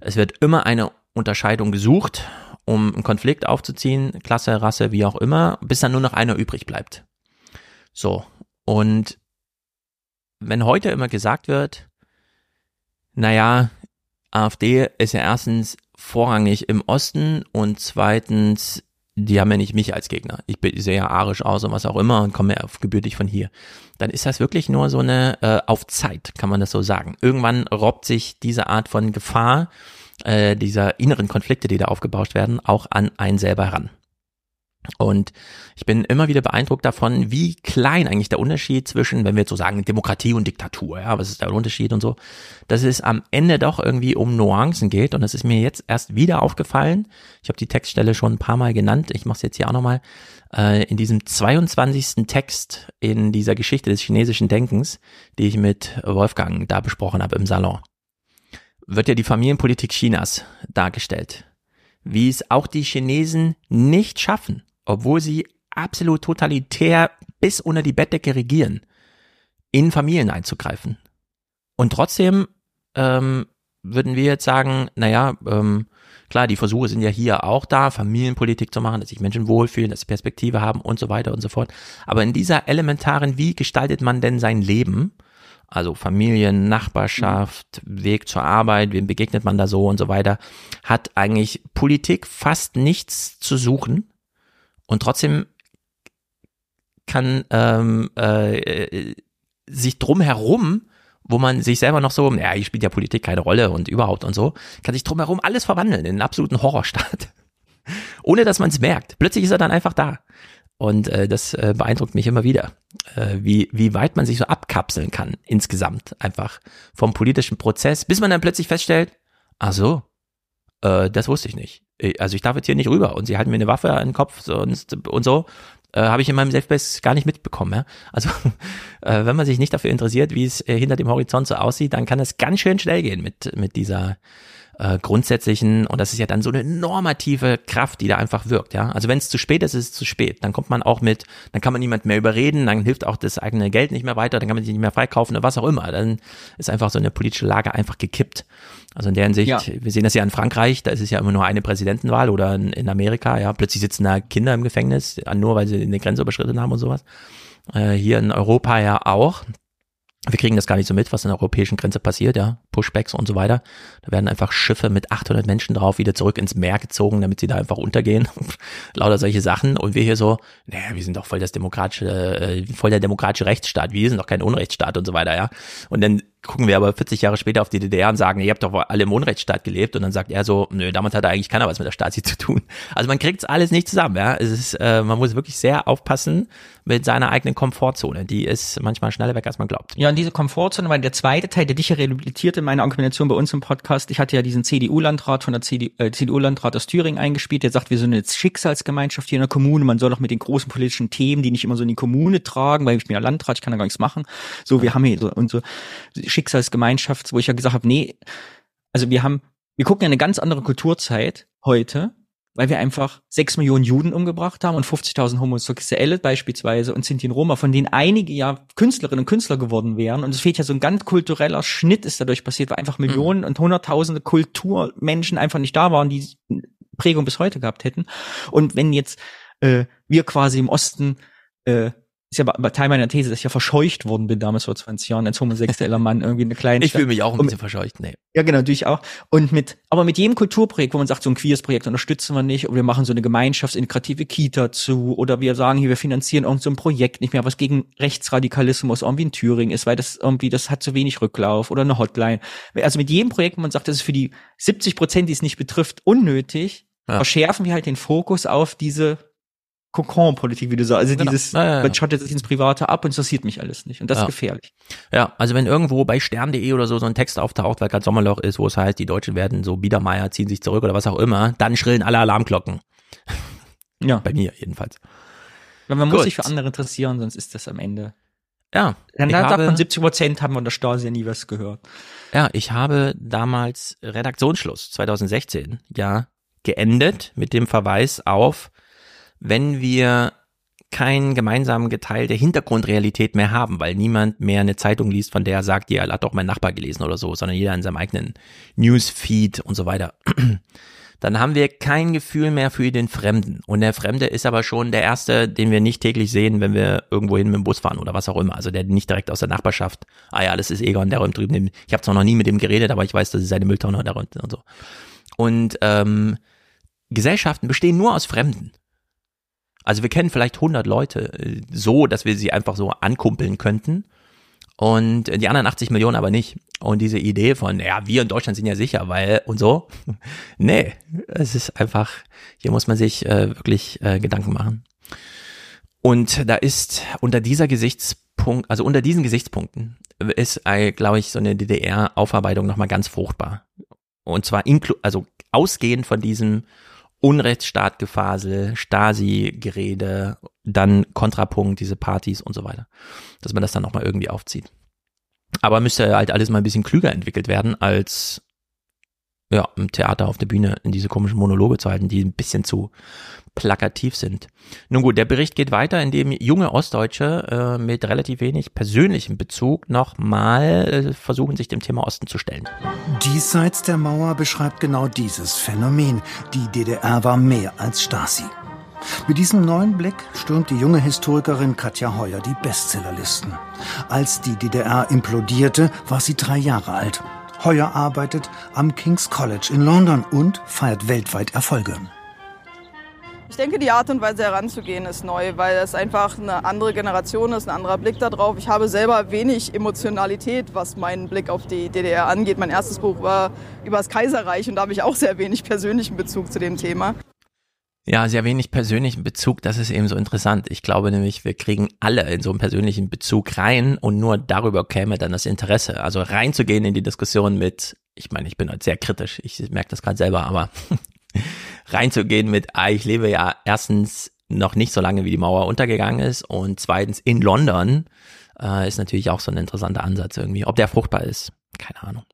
Es wird immer eine Unterscheidung gesucht, um einen Konflikt aufzuziehen, Klasse, Rasse, wie auch immer, bis dann nur noch einer übrig bleibt. So. Und wenn heute immer gesagt wird, naja, AfD ist ja erstens vorrangig im Osten und zweitens, die haben ja nicht mich als Gegner. Ich sehe ja arisch aus und was auch immer und komme ja gebürtig von hier. Dann ist das wirklich nur so eine äh, auf Zeit, kann man das so sagen. Irgendwann robbt sich diese Art von Gefahr, äh, dieser inneren Konflikte, die da aufgebauscht werden, auch an einen selber heran. Und ich bin immer wieder beeindruckt davon, wie klein eigentlich der Unterschied zwischen, wenn wir jetzt so sagen, Demokratie und Diktatur, ja, was ist der Unterschied und so, dass es am Ende doch irgendwie um Nuancen geht. Und das ist mir jetzt erst wieder aufgefallen. Ich habe die Textstelle schon ein paar Mal genannt. Ich mache es jetzt hier auch nochmal. Äh, in diesem 22. Text in dieser Geschichte des chinesischen Denkens, die ich mit Wolfgang da besprochen habe im Salon, wird ja die Familienpolitik Chinas dargestellt. Wie es auch die Chinesen nicht schaffen, obwohl sie absolut totalitär bis unter die Bettdecke regieren, in Familien einzugreifen. Und trotzdem ähm, würden wir jetzt sagen, naja, ähm, klar, die Versuche sind ja hier auch da, Familienpolitik zu machen, dass sich Menschen wohlfühlen, dass sie Perspektive haben und so weiter und so fort. Aber in dieser elementaren, wie gestaltet man denn sein Leben? Also Familien, Nachbarschaft, Weg zur Arbeit, wem begegnet man da so und so weiter, hat eigentlich Politik fast nichts zu suchen. Und trotzdem kann ähm, äh, sich drumherum, wo man sich selber noch so, ja, hier spielt ja Politik keine Rolle und überhaupt und so, kann sich drumherum alles verwandeln in einen absoluten Horrorstaat. Ohne dass man es merkt. Plötzlich ist er dann einfach da. Und äh, das äh, beeindruckt mich immer wieder, äh, wie, wie weit man sich so abkapseln kann insgesamt einfach vom politischen Prozess, bis man dann plötzlich feststellt, ach so, äh, das wusste ich nicht. Äh, Also ich darf jetzt hier nicht rüber und sie halten mir eine Waffe an den Kopf so und, so. Äh, habe ich in meinem Selfbase gar nicht mitbekommen. Ja? Also äh, wenn man sich nicht dafür interessiert, wie es äh, hinter dem Horizont so aussieht, dann kann es ganz schön schnell gehen mit, mit dieser äh, grundsätzlichen, und das ist ja dann so eine normative Kraft, die da einfach wirkt, ja. Also wenn es zu spät ist, ist es zu spät. Dann kommt man auch mit, dann kann man niemand mehr überreden, dann hilft auch das eigene Geld nicht mehr weiter, dann kann man sich nicht mehr freikaufen oder was auch immer. Dann ist einfach so eine politische Lage einfach gekippt. Also in der Hinsicht, Ja. wir sehen das ja in Frankreich, da ist es ja immer nur eine Präsidentenwahl oder in, in Amerika, ja, plötzlich sitzen da Kinder im Gefängnis, nur weil sie eine Grenze überschritten haben und sowas. Äh, hier in Europa ja auch. Wir kriegen das gar nicht so mit, was an der europäischen Grenze passiert, ja, Pushbacks und so weiter. Da werden einfach Schiffe mit 800 Menschen drauf wieder zurück ins Meer gezogen, damit sie da einfach untergehen. Lauter solche Sachen. Und wir hier so, naja, wir sind doch voll das demokratische, äh, voll der demokratische Rechtsstaat. Wir sind doch kein Unrechtsstaat und so weiter, ja. Und dann gucken wir aber 40 Jahre später auf die DDR und sagen, ihr habt doch alle im Unrechtsstaat gelebt. Und dann sagt er so, nö, damals hat eigentlich keiner was mit der Stasi zu tun. Also man kriegt's alles nicht zusammen, ja. Es ist, äh, man muss wirklich sehr aufpassen mit seiner eigenen Komfortzone. Die ist manchmal schneller weg, als man glaubt. Ja, und diese Komfortzone war der zweite Teil, der dich ja rehabilitiert in meiner Argumentation bei uns im Podcast. Ich hatte ja diesen CDU-Landrat von der CD, äh, CDU-Landrat aus Thüringen eingespielt, der sagt, wir sind eine Schicksalsgemeinschaft hier in der Kommune. Man soll doch mit den großen politischen Themen, die nicht immer so in die Kommune tragen, weil ich bin ja Landrat, ich kann da gar nichts machen. So, wir haben hier so so Schicksalsgemeinschaft, wo ich ja gesagt habe, nee, also wir haben, wir gucken ja eine ganz andere Kulturzeit heute, weil wir einfach sechs Millionen Juden umgebracht haben und 50.000 Homosexuelle beispielsweise und Sinti und Roma, von denen einige ja Künstlerinnen und Künstler geworden wären. Und es fehlt ja so ein ganz kultureller Schnitt ist dadurch passiert, weil einfach Millionen und Hunderttausende Kulturmenschen einfach nicht da waren, die Prägung bis heute gehabt hätten. Und wenn jetzt äh, wir quasi im Osten äh, ist ja Teil meiner These, dass ich ja verscheucht worden bin damals vor 20 Jahren als homosexueller Mann irgendwie eine kleine Ich fühle mich auch ein bisschen verscheucht, nee. ja, genau, natürlich auch. Und mit, aber mit jedem Kulturprojekt, wo man sagt, so ein queers Projekt unterstützen wir nicht, oder wir machen so eine gemeinschaftsintegrative Kita zu, oder wir sagen hier, wir finanzieren irgend so ein Projekt nicht mehr, was gegen Rechtsradikalismus irgendwie in Thüringen ist, weil das irgendwie, das hat zu wenig Rücklauf oder eine Hotline. Also mit jedem Projekt, wo man sagt, das ist für die 70 Prozent, die es nicht betrifft, unnötig, Ja. verschärfen wir halt den Fokus auf diese Kokon-Politik, wie du sagst. Also Genau. dieses, Ja, ja, ja. man schottet sich ins Private ab und interessiert mich alles nicht. Und das ist gefährlich. Ja, also wenn irgendwo bei stern.de oder so so ein Text auftaucht, weil gerade Sommerloch ist, wo es heißt, die Deutschen werden so Biedermeier, ziehen sich zurück oder was auch immer, dann schrillen alle Alarmglocken. Ja. Bei mir jedenfalls. Weil man Gut. muss sich für andere interessieren, sonst ist das am Ende. Ja. Dann ich sagt habe- man 70 Prozent haben von der Stasi ja nie was gehört. Ja, ich habe damals Redaktionsschluss 2016 ja geendet mit dem Verweis auf, wenn wir keinen gemeinsamen Geteil Hintergrundrealität mehr haben, weil niemand mehr eine Zeitung liest, von der er sagt, ja, hat doch mein Nachbar gelesen oder so, sondern jeder in seinem eigenen Newsfeed und so weiter. Dann haben wir kein Gefühl mehr für den Fremden. Und der Fremde ist aber schon der Erste, den wir nicht täglich sehen, wenn wir irgendwo hin mit dem Bus fahren oder was auch immer. Also der nicht direkt aus der Nachbarschaft, ah ja, das ist Egon, der räumt drüben. den- Ich habe zwar noch nie mit ihm geredet, aber ich weiß, dass es seine Mülltonne da räumt und so. Und ähm, Gesellschaften bestehen nur aus Fremden. Also wir kennen vielleicht 100 Leute äh, so, dass wir sie einfach so ankumpeln könnten. Und die anderen 80 Millionen aber nicht. Und diese Idee von, ja, wir in Deutschland sind ja sicher, weil und so. Nee, es ist einfach, hier muss man sich äh, wirklich äh, Gedanken machen. Und da ist unter dieser Gesichtspunkt, also unter diesen Gesichtspunkten ist, äh, glaube ich, so eine DDR-Aufarbeitung nochmal ganz fruchtbar. Und zwar inklu also ausgehend von diesem Unrechtsstaatgefasel, Stasi-Gerede, dann Kontrapunkt, diese Partys und so weiter. Dass man das dann nochmal irgendwie aufzieht. Aber müsste halt alles mal ein bisschen klüger entwickelt werden, als ja, im Theater auf der Bühne in diese komischen Monologe zu halten, die ein bisschen zu plakativ sind. Nun gut, der Bericht geht weiter, indem junge Ostdeutsche äh, mit relativ wenig persönlichem Bezug nochmal äh, versuchen, sich dem Thema Osten zu stellen. Diesseits der Mauer beschreibt genau dieses Phänomen. Die DDR war mehr als Stasi. Mit diesem neuen Blick stürmt die junge Historikerin Katja Heuer die Bestsellerlisten. Als die DDR implodierte, war sie drei Jahre alt. Heuer arbeitet am King's College in London und feiert weltweit Erfolge. Ich denke, die Art und Weise heranzugehen ist neu, weil es einfach eine andere Generation ist, ein anderer Blick darauf. Ich habe selber wenig Emotionalität, was meinen Blick auf die DDR angeht. Mein erstes Buch war über das Kaiserreich und da habe ich auch sehr wenig persönlichen Bezug zu dem Thema. Ja, sehr wenig persönlichen Bezug, das ist eben so interessant. Ich glaube nämlich, wir kriegen alle in so einen persönlichen Bezug rein und nur darüber käme dann das Interesse. Also reinzugehen in die Diskussion mit, ich meine, ich bin halt sehr kritisch, ich merke das gerade selber, aber reinzugehen mit, ah, ich lebe ja erstens noch nicht so lange, wie die Mauer untergegangen ist und zweitens in London, äh, ist natürlich auch so ein interessanter Ansatz irgendwie. Ob der fruchtbar ist, keine Ahnung.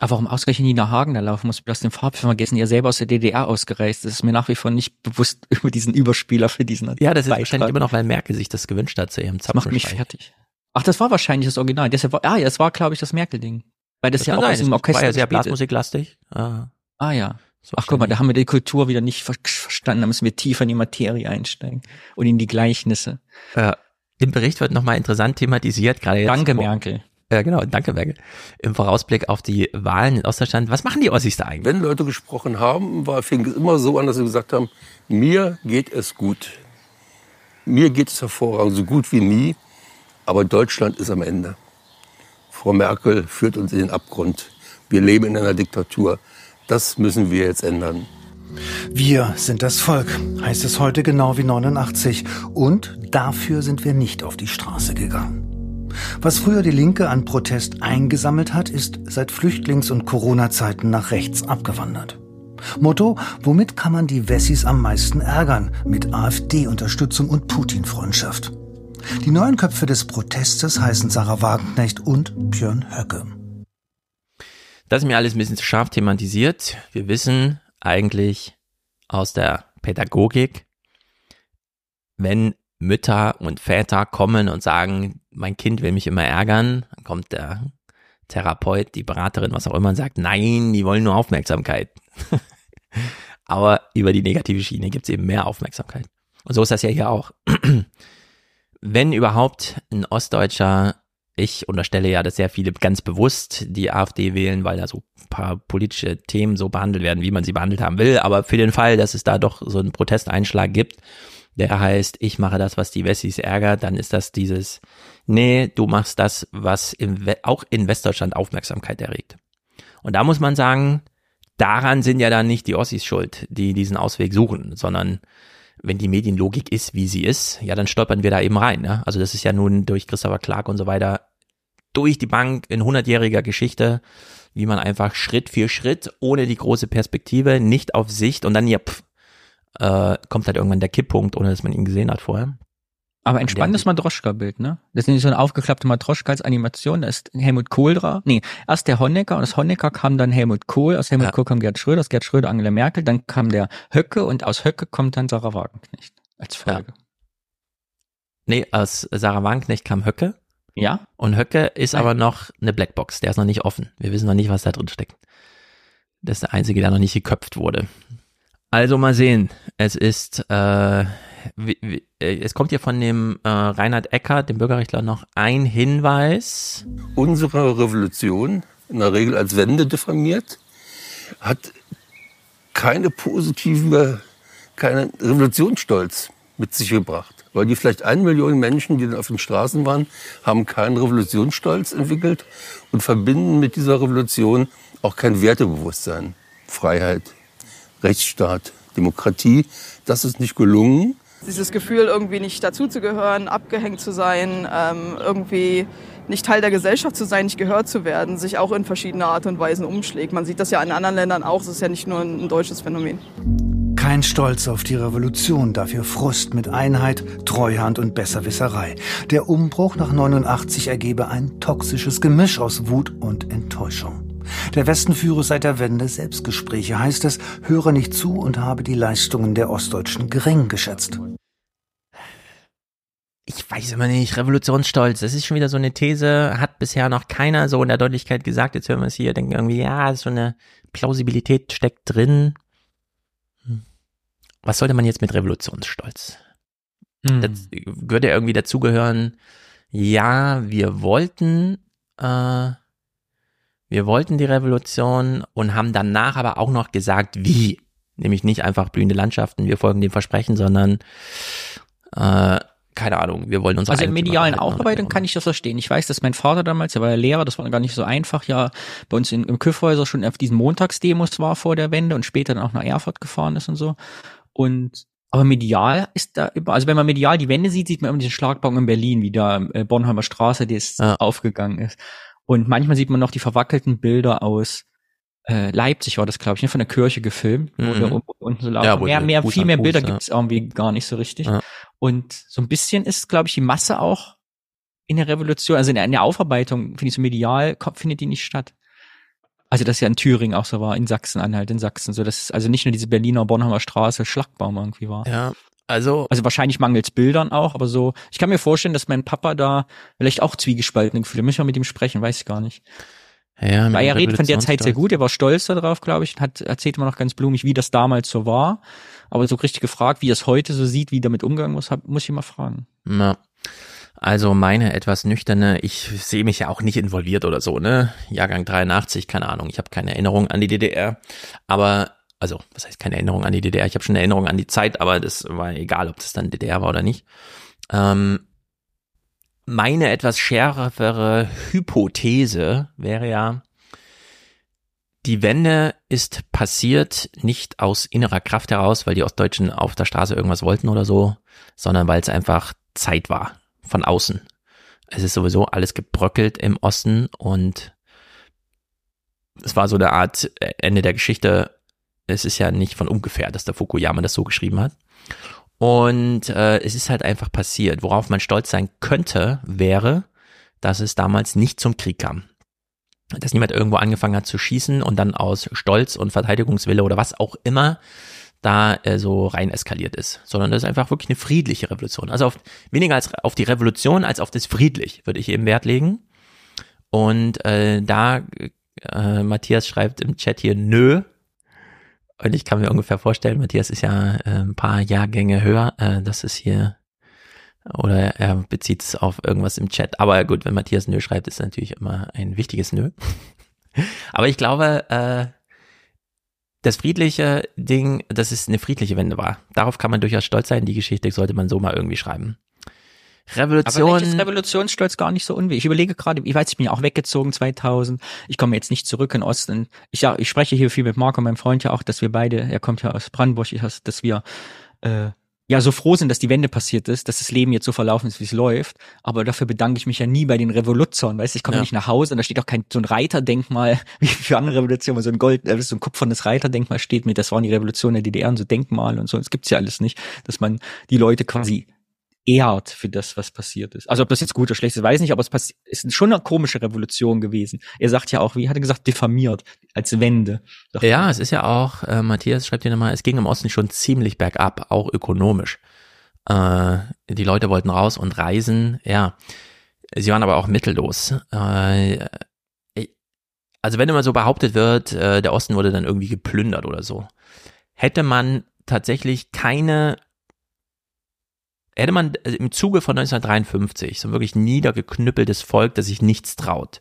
Aber warum ausgerechnet Nina Hagen da laufen muss, aus dem Farbfilm vergessen, die ja selber aus der DDR ausgereist. Das ist mir nach wie vor nicht bewusst über diesen Überspieler für diesen Ja, das ist Beitrag. wahrscheinlich immer noch, weil Merkel sich das gewünscht hat zu ihrem Zapfenstreich. macht mich fertig. Ach, das war wahrscheinlich das Original. Deshalb war, ah, ja, das war, glaube ich, das Merkel-Ding. Weil das, das ja auch aus dem Orchester war ja sehr blasmusiklastig. Ah, ah ja. Ach guck mal, da haben wir die Kultur wieder nicht verstanden. Da müssen wir tiefer in die Materie einsteigen und in die Gleichnisse. Äh, Im Bericht wird nochmal interessant thematisiert, gerade jetzt. Danke, Merkel. Ja, genau, danke, Berge. Im Vorausblick auf die Wahlen in Ostdeutschland, was machen die Ossis da eigentlich? Wenn Leute gesprochen haben, war, fing es immer so an, dass sie gesagt haben, mir geht es gut. Mir geht es hervorragend, so gut wie nie, aber Deutschland ist am Ende. Frau Merkel führt uns in den Abgrund. Wir leben in einer Diktatur. Das müssen wir jetzt ändern. Wir sind das Volk, heißt es heute genau wie 89. Und dafür sind wir nicht auf die Straße gegangen. Was früher die Linke an Protest eingesammelt hat, ist seit Flüchtlings- und Corona-Zeiten nach rechts abgewandert. Motto, womit kann man die Wessis am meisten ärgern? Mit AfD-Unterstützung und Putin-Freundschaft. Die neuen Köpfe des Protestes heißen Sarah Wagenknecht und Björn Höcke. Das ist mir alles ein bisschen zu scharf thematisiert. Wir wissen eigentlich aus der Pädagogik, wenn Mütter und Väter kommen und sagen, mein Kind will mich immer ärgern, dann kommt der Therapeut, die Beraterin, was auch immer, und sagt, nein, die wollen nur Aufmerksamkeit. Aber über die negative Schiene gibt es eben mehr Aufmerksamkeit. Und so ist das ja hier auch. Wenn überhaupt ein Ostdeutscher, ich unterstelle ja, dass sehr viele ganz bewusst die AfD wählen, weil da so ein paar politische Themen so behandelt werden, wie man sie behandelt haben will. Aber für den Fall, dass es da doch so einen Protesteinschlag gibt, der heißt, ich mache das, was die Wessis ärgert, dann ist das dieses, nee, du machst das, was im, auch in Westdeutschland Aufmerksamkeit erregt. Und da muss man sagen, daran sind ja dann nicht die Ossis schuld, die diesen Ausweg suchen, sondern wenn die Medienlogik ist, wie sie ist, ja, dann stolpern wir da eben rein. Ne? Also das ist ja nun durch Christopher Clark und so weiter durch die Bank in hundertjähriger Geschichte, wie man einfach Schritt für Schritt ohne die große Perspektive, nicht auf Sicht und dann ja, pff, äh, kommt halt irgendwann der Kipppunkt, ohne dass man ihn gesehen hat vorher. Aber ein spannendes Matroschka-Bild, ne? Das ist nicht so eine aufgeklappte Matroschka als Animation, da ist Helmut Kohl drauf. Nee, erst der Honecker und aus Honecker kam dann Helmut Kohl, aus Helmut ja. Kohl kam Gerd Schröder, aus Gerd Schröder Angela Merkel, dann kam der Höcke und aus Höcke kommt dann Sarah Wagenknecht als Folge. Ja. Nee, aus Sarah Wagenknecht kam Höcke. Ja. Und Höcke ist Nein. aber noch eine Blackbox, der ist noch nicht offen. Wir wissen noch nicht, was da drin steckt. Das ist der einzige, der noch nicht geköpft wurde. Also mal sehen. Es ist, äh, wie, wie, äh, es kommt hier von dem äh, Reinhard Eckert, dem Bürgerrechtler, noch ein Hinweis. Unsere Revolution, in der Regel als Wende diffamiert, hat keine positive, keinen Revolutionsstolz mit sich gebracht. Weil die vielleicht eine Million Menschen, die dann auf den Straßen waren, haben keinen Revolutionsstolz entwickelt und verbinden mit dieser Revolution auch kein Wertebewusstsein. Freiheit, Rechtsstaat, Demokratie. Das ist nicht gelungen. Dieses Gefühl, irgendwie nicht dazuzugehören, abgehängt zu sein, ähm, irgendwie nicht Teil der Gesellschaft zu sein, nicht gehört zu werden, sich auch in verschiedener Art und Weise umschlägt. Man sieht das ja in anderen Ländern auch, es ist ja nicht nur ein deutsches Phänomen. Kein Stolz auf die Revolution, dafür Frust mit Einheit, Treuhand und Besserwisserei. Der Umbruch nach 89 ergebe ein toxisches Gemisch aus Wut und Enttäuschung. Der Westen führe seit der Wende Selbstgespräche, heißt es, höre nicht zu und habe die Leistungen der Ostdeutschen gering geschätzt. Ich weiß immer nicht, Revolutionsstolz, das ist schon wieder so eine These, hat bisher noch keiner so in der Deutlichkeit gesagt, jetzt hören wir es hier, denken irgendwie, ja, so eine Plausibilität steckt drin. Hm. Was sollte man jetzt mit Revolutionsstolz? Hm. Das würde irgendwie dazugehören, ja, wir wollten äh, wir wollten die Revolution und haben danach aber auch noch gesagt, wie. Nämlich nicht einfach blühende Landschaften, wir folgen dem Versprechen, sondern äh, keine Ahnung, wir wollen uns Also in medialen Aufarbeitung kann ich das verstehen. Ich weiß, dass mein Vater damals, der war ja Lehrer, das war gar nicht so einfach, ja bei uns in, im Küffhäuser schon auf diesen Montagsdemos war vor der Wende und später dann auch nach Erfurt gefahren ist und so. Und Aber medial ist da über, also wenn man medial die Wände sieht, sieht man immer diesen Schlagbaum in Berlin, wie da äh, Bornholmer Straße, die ist ja. aufgegangen ist. Und manchmal sieht man noch die verwackelten Bilder aus äh, Leipzig war das, glaube ich, ne, von der Kirche gefilmt, mhm. unten so laufen. Ja, mehr, mehr, viel mehr Bilder ja. gibt's irgendwie gar nicht so richtig. Ja. Und so ein bisschen ist, glaube ich, die Masse auch in der Revolution, also in der, in der Aufarbeitung, finde ich so medial, findet die nicht statt. Also das ja in Thüringen auch so war, in Sachsen-Anhalt, in Sachsen, so dass also nicht nur diese Berliner Bornholmer Straße Schlagbaum irgendwie war. Ja, also also wahrscheinlich mangels Bildern auch, aber so. Ich kann mir vorstellen, dass mein Papa da vielleicht auch zwiegespalten Gefühle. Müssen wir mit ihm sprechen, weiß ich gar nicht. Ja, Weil er redet von der Zeit sehr gut, er war stolz darauf, glaube ich, hat erzählt immer noch ganz blumig, wie das damals so war. Aber so richtig gefragt, wie er es heute so sieht, wie damit umgegangen muss, muss ich mal fragen. Na. Also meine etwas nüchterne, ich sehe mich ja auch nicht involviert oder so, ne? Jahrgang 83, keine Ahnung, ich habe keine Erinnerung an die DDR, aber also, was heißt keine Erinnerung an die DDR? Ich habe schon eine Erinnerung an die Zeit, aber das war egal, ob das dann DDR war oder nicht. Ähm, meine etwas schärfere Hypothese wäre ja, die Wende ist passiert nicht aus innerer Kraft heraus, weil die Ostdeutschen auf der Straße irgendwas wollten oder so, sondern weil es einfach Zeit war von außen. Es ist sowieso alles gebröckelt im Osten und es war so eine Art äh, Ende der Geschichte. Es ist ja nicht von ungefähr, dass der Fukuyama das so geschrieben hat. Und äh, es ist halt einfach passiert. Worauf man stolz sein könnte, wäre, dass es damals nicht zum Krieg kam. Dass niemand irgendwo angefangen hat zu schießen und dann aus Stolz und Verteidigungswille oder was auch immer da äh, so rein eskaliert ist, sondern das ist einfach wirklich eine friedliche Revolution. Also auf, weniger als auf die Revolution als auf das friedlich würde ich eben Wert legen. Und äh, da äh, Matthias schreibt im Chat hier nö. Und ich kann mir ungefähr vorstellen, Matthias ist ja äh, ein paar Jahrgänge höher. Äh, das ist hier oder er bezieht es auf irgendwas im Chat. Aber gut, wenn Matthias nö schreibt, ist natürlich immer ein wichtiges nö. Aber ich glaube, äh, das friedliche Ding, dass es eine friedliche Wende war. Darauf kann man durchaus stolz sein. Die Geschichte sollte man so mal irgendwie schreiben. Revolution. Aber ist Revolutionsstolz gar nicht so unwichtig. Ich überlege gerade, ich weiß, ich bin ja auch weggezogen 2000. Ich komme jetzt nicht zurück in Osten. Ich, ja, ich spreche hier viel mit Marco, meinem Freund ja auch, dass wir beide, er kommt ja aus Brandenburg, ich, dass wir äh, ja so froh sind, dass die Wende passiert ist, dass das Leben jetzt so verlaufen ist, wie es läuft. Aber dafür bedanke ich mich ja nie bei den Revolutionen. Weißt du, ich komme ja. nicht nach Hause und da steht auch kein so ein Reiterdenkmal wie für andere Revolutionen, wo so ein Gold, äh, so ein kupfernes Reiterdenkmal steht mit, das waren die Revolutionen der DDR und so Denkmale und so. Das gibt's ja alles nicht, dass man die Leute quasi ehrt für das, was passiert ist. Also ob das jetzt gut oder schlecht ist, weiß ich nicht, aber es ist schon eine komische Revolution gewesen. Er sagt ja auch, wie hat er gesagt, diffamiert als Wende. Ja, es ist ja auch, äh, Matthias schreibt hier nochmal, es ging im Osten schon ziemlich bergab, auch ökonomisch. Äh, die Leute wollten raus und reisen, ja. Sie waren aber auch mittellos. Äh, also wenn immer so behauptet wird, äh, der Osten wurde dann irgendwie geplündert oder so, hätte man tatsächlich keine hätte man also im Zuge von 1953 so wirklich niedergeknüppeltes Volk, das sich nichts traut,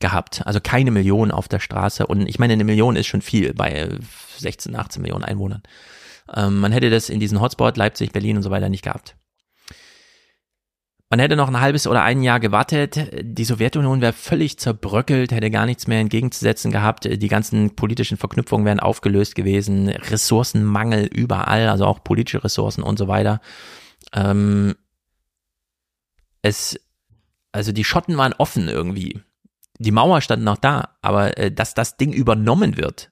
gehabt. Also keine Million auf der Straße. Und ich meine, eine Million ist schon viel bei 16, 18 Millionen Einwohnern. Ähm, man hätte das in diesen Hotspot, Leipzig, Berlin und so weiter nicht gehabt. Man hätte noch ein halbes oder ein Jahr gewartet. Die Sowjetunion wäre völlig zerbröckelt, hätte gar nichts mehr entgegenzusetzen gehabt. Die ganzen politischen Verknüpfungen wären aufgelöst gewesen. Ressourcenmangel überall, also auch politische Ressourcen und so weiter. Ähm, es, also die Schotten waren offen irgendwie. Die Mauer stand noch da, aber äh, dass das Ding übernommen wird,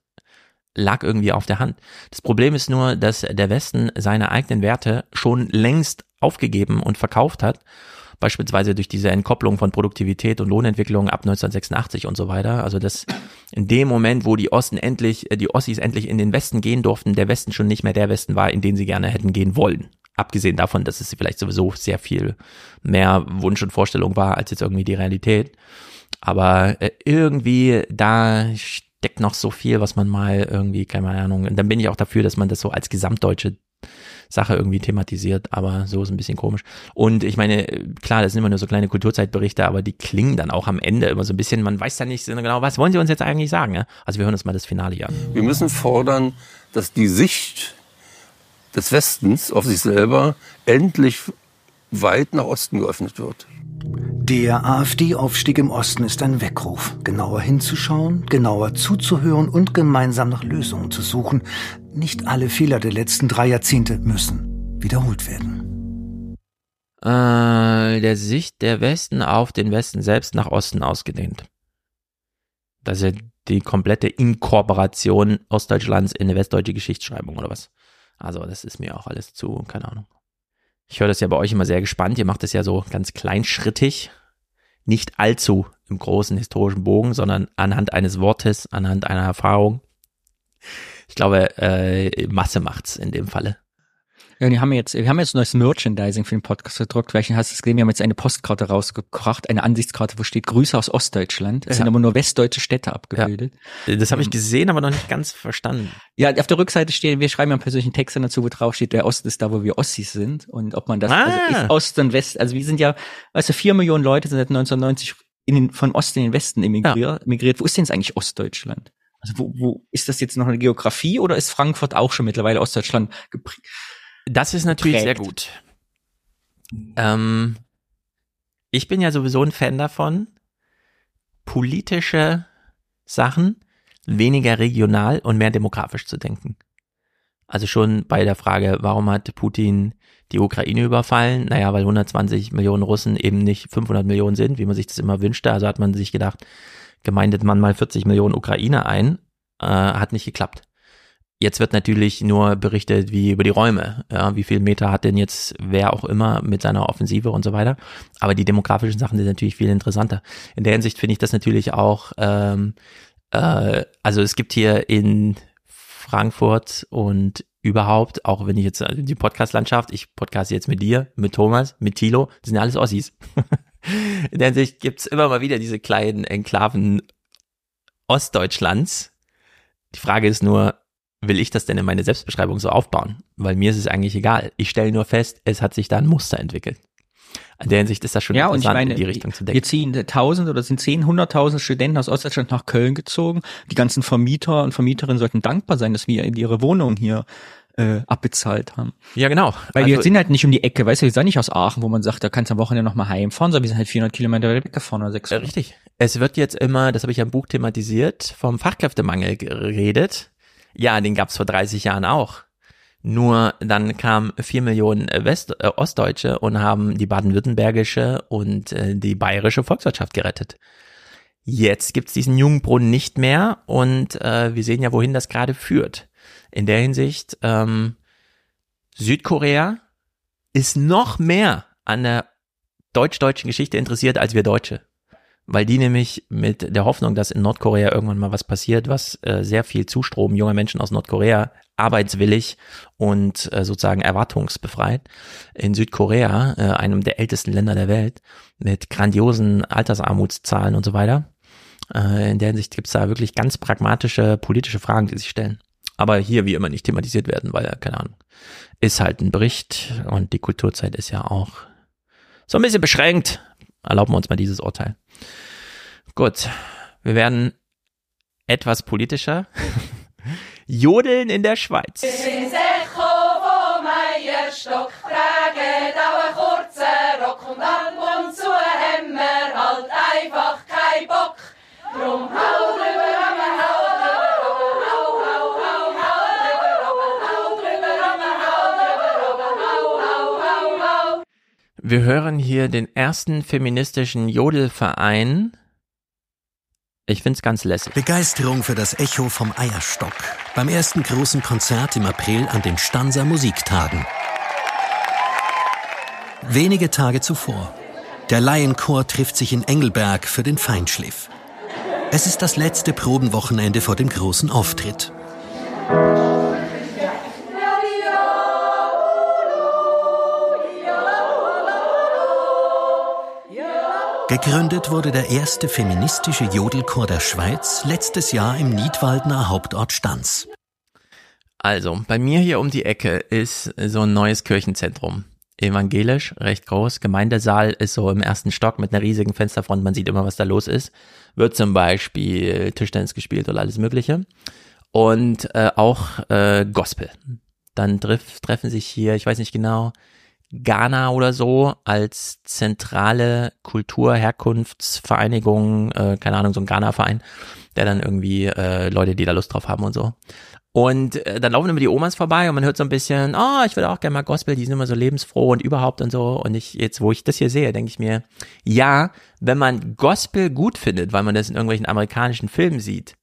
lag irgendwie auf der Hand. Das Problem ist nur, dass der Westen seine eigenen Werte schon längst aufgegeben und verkauft hat, beispielsweise durch diese Entkopplung von Produktivität und Lohnentwicklung ab 1986 und so weiter. Also dass in dem Moment, wo die Osten endlich, äh, die Ossis endlich in den Westen gehen durften, der Westen schon nicht mehr der Westen war, in den sie gerne hätten gehen wollen. Abgesehen davon, dass es vielleicht sowieso sehr viel mehr Wunsch und Vorstellung war, als jetzt irgendwie die Realität. Aber äh, irgendwie da steckt noch so viel, was man mal irgendwie, keine Ahnung, und dann bin ich auch dafür, dass man das so als gesamtdeutsche Sache irgendwie thematisiert, aber so ist ein bisschen komisch. Und ich meine, klar, das sind immer nur so kleine Kulturzeitberichte, aber die klingen dann auch am Ende immer so ein bisschen, man weiß ja nicht genau, was wollen sie uns jetzt eigentlich sagen? Ja? Also wir hören uns mal das Finale an. Wir müssen fordern, dass die Sicht des Westens auf sich selber endlich weit nach Osten geöffnet wird. Der AfD-Aufstieg im Osten ist ein Weckruf, genauer hinzuschauen, genauer zuzuhören und gemeinsam nach Lösungen zu suchen. Nicht alle Fehler der letzten drei Jahrzehnte müssen wiederholt werden. Äh, der Sicht der Westen auf den Westen selbst nach Osten ausgedehnt. Das ist ja die komplette Inkorporation Ostdeutschlands in eine westdeutsche Geschichtsschreibung oder was. Also das ist mir auch alles zu, keine Ahnung. Ich höre das ja bei euch immer sehr gespannt. Ihr macht das ja so ganz kleinschrittig, nicht allzu im großen historischen Bogen, sondern anhand eines Wortes, anhand einer Erfahrung. Ich glaube, äh, Masse macht's in dem Falle. Ja, die haben jetzt, wir haben jetzt neues Merchandising für den Podcast gedruckt. Vielleicht hast du es gesehen, wir haben jetzt eine Postkarte rausgebracht, eine Ansichtskarte, wo steht Grüße aus Ostdeutschland. Es Ja. sind aber nur westdeutsche Städte abgebildet. Das habe ich gesehen, aber noch nicht ganz verstanden. Ja, auf der Rückseite stehen, wir schreiben ja einen persönlichen Text dazu, wo drauf steht, der Osten ist da, wo wir Ossis sind. Und ob man das, Ah. also ist Ost und West, also wir sind ja, weißt du, vier Millionen Leute sind seit 1990 in den, von Osten in den Westen emigriert. emigriert. Wo ist denn jetzt eigentlich Ostdeutschland? Also wo, wo ist das jetzt noch eine Geografie oder ist Frankfurt auch schon mittlerweile Ostdeutschland geprägt? Das ist natürlich sehr Prägt. gut. Ähm, ich bin ja sowieso ein Fan davon, politische Sachen weniger regional und mehr demografisch zu denken. Also schon bei der Frage, warum hat Putin die Ukraine überfallen? Naja, weil 120 Millionen Russen eben nicht 500 Millionen sind, wie man sich das immer wünschte. Also hat man sich gedacht, gemeindet man mal 40 Millionen Ukrainer ein, äh, hat nicht geklappt. Jetzt wird natürlich nur berichtet, wie über die Räume, ja, wie viel Meter hat denn jetzt wer auch immer mit seiner Offensive und so weiter. Aber die demografischen Sachen sind natürlich viel interessanter. In der Hinsicht finde ich das natürlich auch, ähm, äh, also es gibt hier in Frankfurt und überhaupt, auch wenn ich jetzt also die Podcast-Landschaft, ich podcaste jetzt mit dir, mit Thomas, mit Thilo, das sind ja alles Ossis. in der Hinsicht gibt's immer mal wieder diese kleinen Enklaven Ostdeutschlands. Die Frage ist nur, will ich das denn in meine Selbstbeschreibung so aufbauen? Weil mir ist es eigentlich egal. Ich stelle nur fest, es hat sich da ein Muster entwickelt. In der Hinsicht ist das schon Ja, und ich interessant, meine, in die Richtung zu wir denken. ziehen tausend oder sind zehn, hunderttausend Studenten aus Ostdeutschland nach Köln gezogen. Die ganzen Vermieter und Vermieterinnen sollten dankbar sein, dass wir ihre Wohnung hier äh, abbezahlt haben. Ja, genau. Weil Also- wir sind halt nicht um die Ecke, weißt du, wir sind nicht aus Aachen, wo man sagt, da kannst du am Wochenende noch mal heimfahren, sondern wir sind halt 400 Kilometer weggefahren oder 600. Äh, Richtig. Es wird jetzt immer, das habe ich ja im Buch thematisiert, vom Fachkräftemangel geredet. Ja, den gab's vor 30 Jahren auch. Nur dann kamen vier Millionen West äh, Ostdeutsche und haben die baden-württembergische und äh, die bayerische Volkswirtschaft gerettet. Jetzt gibt's diesen Jungbrunnen nicht mehr und äh, wir sehen ja, wohin das gerade führt. In der Hinsicht, ähm, Südkorea ist noch mehr an der deutsch-deutschen Geschichte interessiert als wir Deutsche. Weil die nämlich mit der Hoffnung, dass in Nordkorea irgendwann mal was passiert, was äh, sehr viel Zustrom junger Menschen aus Nordkorea arbeitswillig und äh, sozusagen erwartungsbefreit in Südkorea, äh, einem der ältesten Länder der Welt, mit grandiosen Altersarmutszahlen und so weiter. Äh, in der Hinsicht gibt's da wirklich ganz pragmatische politische Fragen, die sich stellen. Aber hier wie immer nicht thematisiert werden, weil, keine Ahnung, ist halt ein Bericht und die Kulturzeit ist ja auch so ein bisschen beschränkt. Erlauben wir uns mal dieses Urteil. Gut, wir werden etwas politischer. Jodeln in der Schweiz. Wir halt hören hier den ersten feministischen Jodelverein. Ich find's ganz lässig. Begeisterung für das Echo vom Eierstock. Beim ersten großen Konzert im April an den Stanser Musiktagen. Wenige Tage zuvor. Der Laienchor trifft sich in Engelberg für den Feinschliff. Es ist das letzte Probenwochenende vor dem großen Auftritt. Gegründet wurde der erste feministische Jodelchor der Schweiz letztes Jahr im Niedwaldner Hauptort Stanz. Also, bei mir hier um die Ecke ist so ein neues Kirchenzentrum. Evangelisch, recht groß. Gemeindesaal ist so im ersten Stock mit einer riesigen Fensterfront. Man sieht immer, was da los ist. Wird zum Beispiel Tischtennis gespielt oder alles Mögliche. Und äh, auch äh, Gospel. Dann treff, treffen sich hier, ich weiß nicht genau, Ghana oder so als zentrale Kultur-Herkunftsvereinigung, äh, keine Ahnung, so ein Ghana-Verein, der dann irgendwie äh, Leute, die da Lust drauf haben und so. Und äh, dann laufen immer die Omas vorbei und man hört so ein bisschen, oh, ich würde auch gerne mal Gospel, die sind immer so lebensfroh und überhaupt und so. Und ich, jetzt, wo ich das hier sehe, denke ich mir, ja, wenn man Gospel gut findet, weil man das in irgendwelchen amerikanischen Filmen sieht,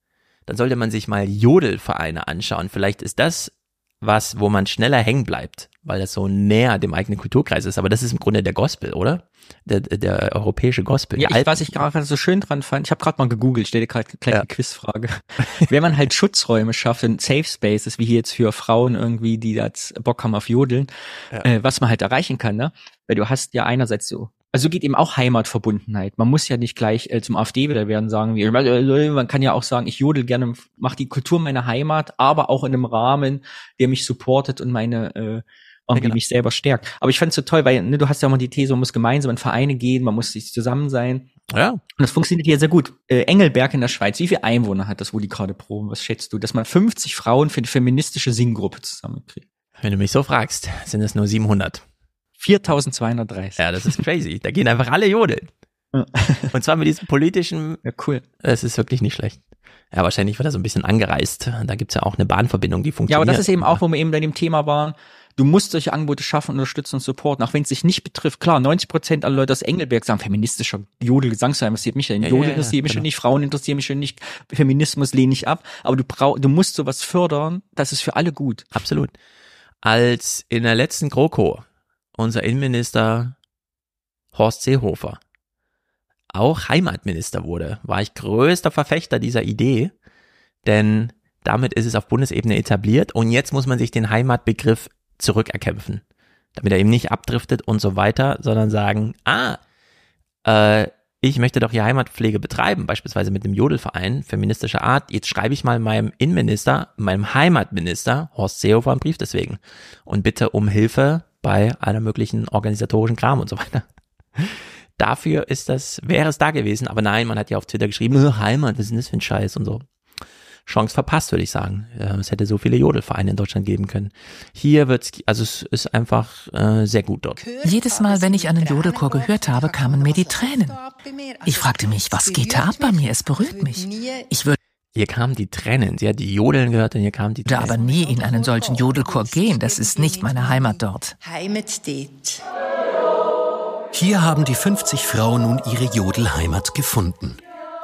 dann sollte man sich mal Jodelvereine anschauen. Vielleicht ist das was, wo man schneller hängen bleibt, weil das so näher dem eigenen Kulturkreis ist. Aber das ist im Grunde der Gospel, oder? Der, der europäische Gospel. Ja, ich, was ich gerade so schön dran fand, ich habe gerade mal gegoogelt, stell dir gerade gleich eine Quizfrage. Wenn man halt Schutzräume schafft und Safe Spaces, wie hier jetzt für Frauen irgendwie, die jetzt Bock haben auf Jodeln, Ja. äh, was man halt erreichen kann, ne? Weil du hast ja einerseits so, also geht eben auch Heimatverbundenheit. Man muss ja nicht gleich äh, zum AfD wieder werden, sagen wir. Man kann ja auch sagen, ich jodel gerne, mach die Kultur meiner Heimat, aber auch in einem Rahmen, der mich supportet und meine äh, irgendwie genau. mich selber stärkt. Aber ich fand es so toll, weil ne, du hast ja immer die These, man muss gemeinsam in Vereine gehen, man muss sich zusammen sein. Ja. Und das funktioniert hier sehr gut. Äh, Engelberg in der Schweiz, wie viele Einwohner hat das, wo die gerade proben? Was schätzt du? Dass man 50 Frauen für eine feministische Singgruppe zusammenkriegt. Wenn du mich so fragst, sind es nur 700. 4230. Ja, das ist crazy. Da gehen einfach alle jodeln. Und zwar mit diesem politischen. Ja, cool. Es ist wirklich nicht schlecht. Ja, wahrscheinlich wird er so ein bisschen angereist. Da gibt's ja auch eine Bahnverbindung, die Ja, funktioniert. aber das ist eben auch, wo wir eben bei dem Thema waren. Du musst solche Angebote schaffen, unterstützen und supporten, auch wenn es sich nicht betrifft. Klar, 90 Prozent aller Leute aus Engelberg sagen, feministischer Jodel, Gesangsverein interessiert mich ja. Ja, Jodel ja, ja, interessiert mich genau. schon nicht, Frauen interessieren mich schon nicht, Feminismus lehne ich ab. Aber du brauch, du musst sowas fördern, das ist für alle gut. Absolut. Als in der letzten GroKo unser Innenminister Horst Seehofer auch Heimatminister wurde, war ich größter Verfechter dieser Idee, denn damit ist es auf Bundesebene etabliert und jetzt muss man sich den Heimatbegriff zurückerkämpfen, damit er eben nicht abdriftet und so weiter, sondern sagen, ah, äh, ich möchte doch hier Heimatpflege betreiben, beispielsweise mit einem Jodelverein feministischer Art. Jetzt schreibe ich mal meinem Innenminister, meinem Heimatminister Horst Seehofer einen Brief deswegen und bitte um Hilfe bei aller möglichen organisatorischen Kram und so weiter. Dafür ist das, wäre es da gewesen, aber nein, man hat ja auf Twitter geschrieben, "Äh, Heimat, was ist denn das für ein Scheiß und so. Chance verpasst, würde ich sagen. Äh, Es hätte so viele Jodelvereine in Deutschland geben können. Hier wird's, also es ist einfach äh, sehr gut dort. Jedes Mal, wenn ich einen Jodelchor gehört habe, kamen mir die Tränen. Ich fragte mich, was geht da ab bei mir? Es berührt mich. Ich würde Hier kamen die Tränen. Sie hat die Jodeln gehört und hier kamen die Tränen. aber nie in einen solchen Jodelchor gehen. Das ist nicht meine Heimat dort. Heimat dort. Hier haben die 50 Frauen nun ihre Jodelheimat gefunden.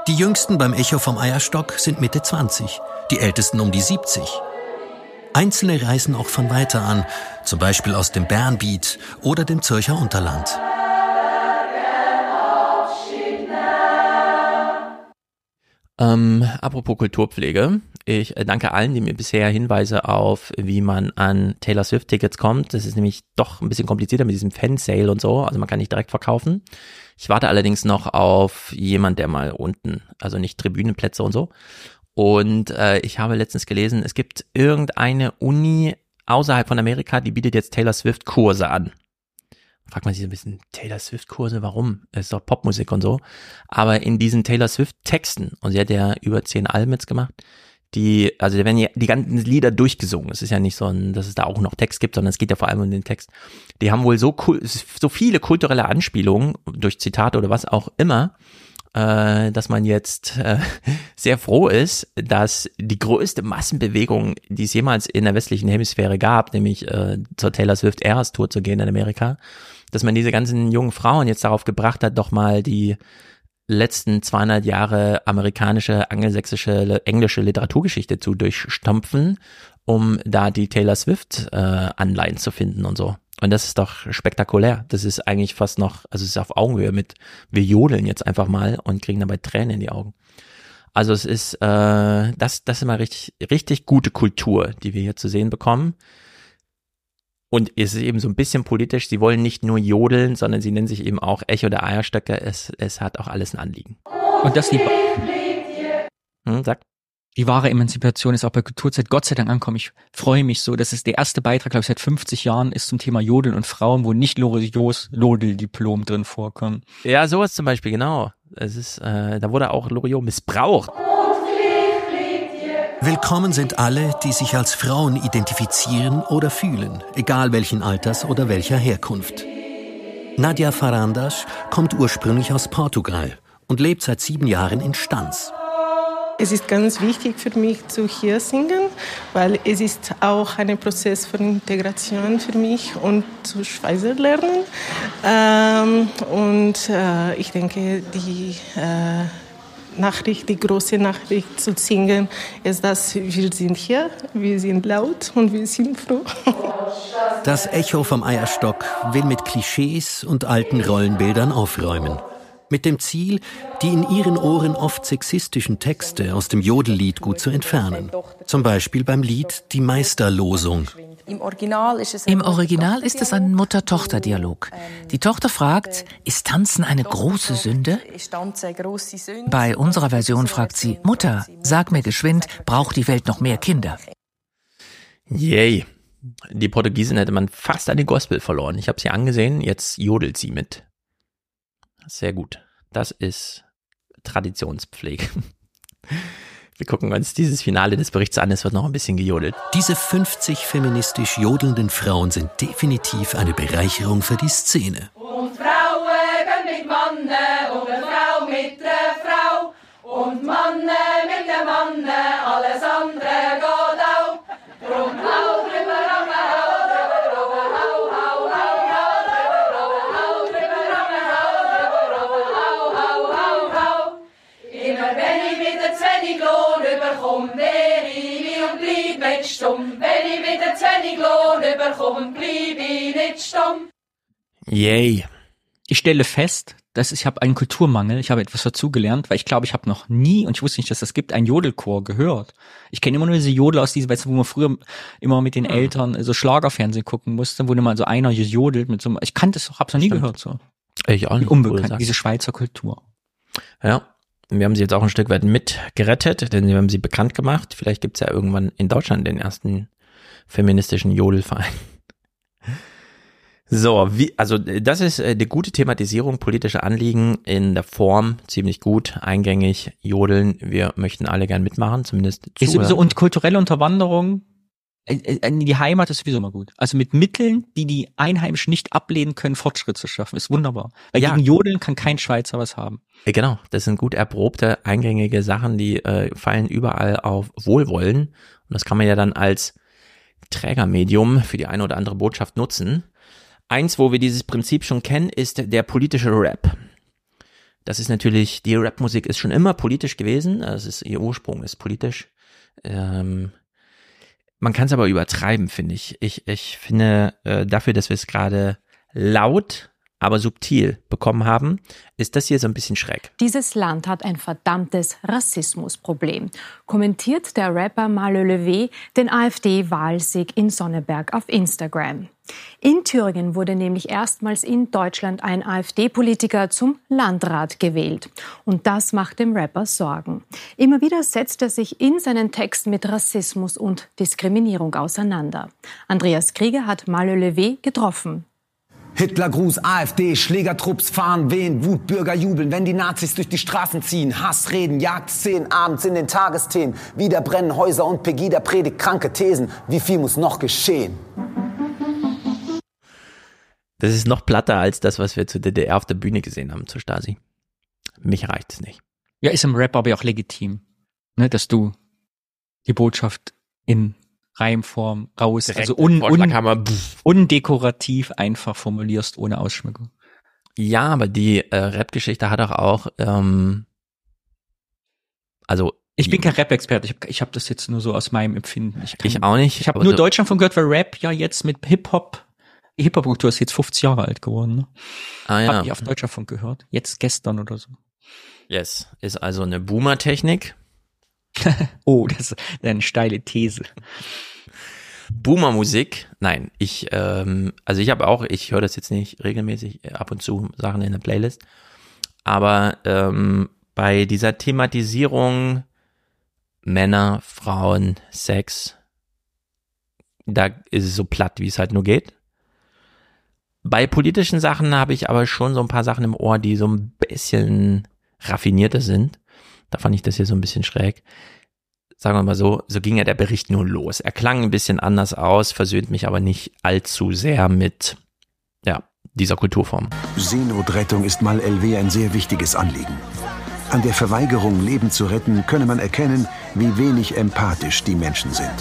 Die jüngsten beim Echo vom Eierstock sind Mitte 20, die ältesten um die 70. Einzelne reisen auch von weiter an, zum Beispiel aus dem Bernbiet oder dem Zürcher Unterland. Ähm, apropos Kulturpflege. Ich äh, danke allen, die mir bisher Hinweise auf, wie man an Taylor Swift Tickets kommt. Das ist nämlich doch ein bisschen komplizierter mit diesem Fansale und so. Also man kann nicht direkt verkaufen. Ich warte allerdings noch auf jemand, der mal unten, also nicht Tribünenplätze und so. Und äh, ich habe letztens gelesen, es gibt irgendeine Uni außerhalb von Amerika, die bietet jetzt Taylor Swift Kurse an. Fragt man sich so ein bisschen, Taylor Swift Kurse, warum? Es ist doch Popmusik und so. Aber in diesen Taylor Swift Texten, und sie hat ja über zehn Alben jetzt gemacht, die, also da werden ja die ganzen Lieder durchgesungen. Es ist ja nicht so ein, dass es da auch noch Text gibt, sondern es geht ja vor allem um den Text. Die haben wohl so, so viele kulturelle Anspielungen durch Zitate oder was auch immer, äh, dass man jetzt äh, sehr froh ist, dass die größte Massenbewegung, die es jemals in der westlichen Hemisphäre gab, nämlich äh, zur Taylor Swift Eras Tour zu gehen in Amerika, dass man diese ganzen jungen Frauen jetzt darauf gebracht hat, doch mal die letzten 200 Jahre amerikanische, angelsächsische, englische Literaturgeschichte zu durchstampfen, um da die Taylor Swift äh, Anleihen zu finden und so. Und das ist doch spektakulär. Das ist eigentlich fast noch, also es ist auf Augenhöhe mit, wir jodeln jetzt einfach mal und kriegen dabei Tränen in die Augen. Also es ist, äh, das, das ist immer richtig, richtig gute Kultur, die wir hier zu sehen bekommen. Und es ist eben so ein bisschen politisch. Sie wollen nicht nur jodeln, sondern sie nennen sich eben auch Echo der Eierstöcke. Es, es hat auch alles ein Anliegen. Und das die, Hm, sag. die wahre Emanzipation ist auch bei Kulturzeit Gott sei Dank ankommen. Ich freue mich so. Das ist der erste Beitrag, glaube ich, seit 50 Jahren ist zum Thema Jodeln und Frauen, wo nicht Loriots Lodel-Diplom drin vorkommt. Ja, sowas zum Beispiel, genau. Es ist, äh, da wurde auch Loriot missbraucht. Willkommen sind alle, die sich als Frauen identifizieren oder fühlen, egal welchen Alters oder welcher Herkunft. Nadia Farandas kommt ursprünglich aus Portugal und lebt seit sieben Jahren in Stanz. Es ist ganz wichtig für mich zu hier singen, weil es ist auch ein Prozess von Integration für mich und zu Schweizer lernen. Ähm, und äh, ich denke, die äh, Nachricht, die große Nachricht zu singen, ist, dass wir sind hier, wir sind laut und wir sind froh. Das Echo vom Eierstock will mit Klischees und alten Rollenbildern aufräumen. Mit dem Ziel, die in ihren Ohren oft sexistischen Texte aus dem Jodellied gut zu entfernen. Zum Beispiel beim Lied Die Meisterlosung. Im Original ist es ein Mutter-Tochter-Dialog. Die Tochter fragt, ist Tanzen eine große Sünde? Bei unserer Version fragt sie, Mutter, sag mir geschwind, braucht die Welt noch mehr Kinder? Yay. Die Portugiesin hätte man fast an den Gospel verloren. Ich habe sie angesehen, jetzt jodelt sie mit. Sehr gut. Das ist Traditionspflege. Wir gucken uns dieses Finale des Berichts an, es wird noch ein bisschen gejodelt. Diese 50 feministisch jodelnden Frauen sind definitiv eine Bereicherung für die Szene. Und Frauen bleib stumm. Wenn ich wieder zu wenig Lohn überkomme, bleib ich nicht stumm. Yay. Ich stelle fest, dass ich habe einen Kulturmangel, ich habe etwas dazugelernt, weil ich glaube, ich habe noch nie, und ich wusste nicht, dass das gibt, einen Jodelchor gehört. Ich kenne immer nur diese Jodel aus diesem, weißt du, wo man früher immer mit den Eltern so Schlagerfernsehen gucken musste, wo mal so einer jodelt mit so einem, ich kannte es, hab's noch nie Stimmt. gehört so. Ich auch nicht. Unbekannt, diese Schweizer Kultur. Ja. Wir haben sie jetzt auch ein Stück weit mitgerettet, denn wir haben sie bekannt gemacht. Vielleicht gibt's ja irgendwann in Deutschland den ersten feministischen Jodelverein. So, wie, also das ist äh, eine gute Thematisierung politischer Anliegen in der Form, ziemlich gut, eingängig, jodeln. Wir möchten alle gern mitmachen, zumindest Ist zuhören. sowieso, und kulturelle Unterwanderung, äh, äh, die Heimat ist sowieso immer gut. Also mit Mitteln, die die Einheimischen nicht ablehnen können, Fortschritt zu schaffen, ist wunderbar. Weil Ja. gegen Jodeln kann kein Schweizer was haben. Äh, Genau, das sind gut erprobte, eingängige Sachen, die äh, fallen überall auf Wohlwollen. Und das kann man ja dann als Trägermedium für die eine oder andere Botschaft nutzen. Eins, wo wir dieses Prinzip schon kennen, ist der politische Rap. Das ist natürlich, die Rapmusik ist schon immer politisch gewesen. Das ist, ihr Ursprung ist politisch. Ähm, man kann es aber übertreiben, finde ich. Ich, ich finde, äh, dafür, dass wir es gerade laut, aber subtil bekommen haben, ist das hier so ein bisschen schräg. Dieses Land hat ein verdammtes Rassismusproblem, kommentiert der Rapper Malo Levé den AfD-Wahlsieg in Sonneberg auf Instagram. In Thüringen wurde nämlich erstmals in Deutschland ein AfD-Politiker zum Landrat gewählt. Und das macht dem Rapper Sorgen. Immer wieder setzt er sich in seinen Texten mit Rassismus und Diskriminierung auseinander. Andreas Krieger hat Malo Levé getroffen. Hitlergruß, AfD, Schlägertrupps fahren, wehen, Wutbürger jubeln, wenn die Nazis durch die Straßen ziehen, Hassreden, Jagdszenen, abends in den Tagesthemen, wieder brennen Häuser und Pegida predigt kranke Thesen. Wie viel muss noch geschehen? Das ist noch platter als das, was wir zur DDR auf der Bühne gesehen haben, zur Stasi. Mich reicht es nicht. Ja, ist im Rap aber auch legitim, ne, dass du die Botschaft in Reimform raus, Direkt also un, un, undekorativ einfach formulierst, ohne Ausschmückung. Ja, aber die äh, Rap-Geschichte hat auch auch, ähm, also Ich bin kein Rap-Experte, ich habe ich hab das jetzt nur so aus meinem Empfinden. Ich, kann- Ich auch nicht, Ich habe nur so- Deutschland von gehört, weil Rap ja jetzt mit Hip-Hop, die Hip-Hop-Kultur ist jetzt 50 Jahre alt geworden. Ne? Ah, ja. Hab ich auf Deutschland gehört. Jetzt gestern oder so. yes, ist also eine Boomer-Technik. Oh, das ist eine steile These. Boomer-Musik, nein, ich, ähm, also ich habe auch, ich höre das jetzt nicht regelmäßig, äh, ab und zu Sachen in der Playlist, aber ähm, bei dieser Thematisierung Männer, Frauen, Sex, da ist es so platt, wie es halt nur geht. Bei politischen Sachen habe ich aber schon so ein paar Sachen im Ohr, die so ein bisschen raffinierter sind. Da fand ich das hier so ein bisschen schräg. sagen wir mal so, so ging ja der Bericht nur los. Er klang ein bisschen anders aus, versöhnt mich aber nicht allzu sehr mit, ja, dieser Kulturform. Seenotrettung ist mal LW ein sehr wichtiges Anliegen. An der Verweigerung, Leben zu retten, könne man erkennen, wie wenig empathisch die Menschen sind.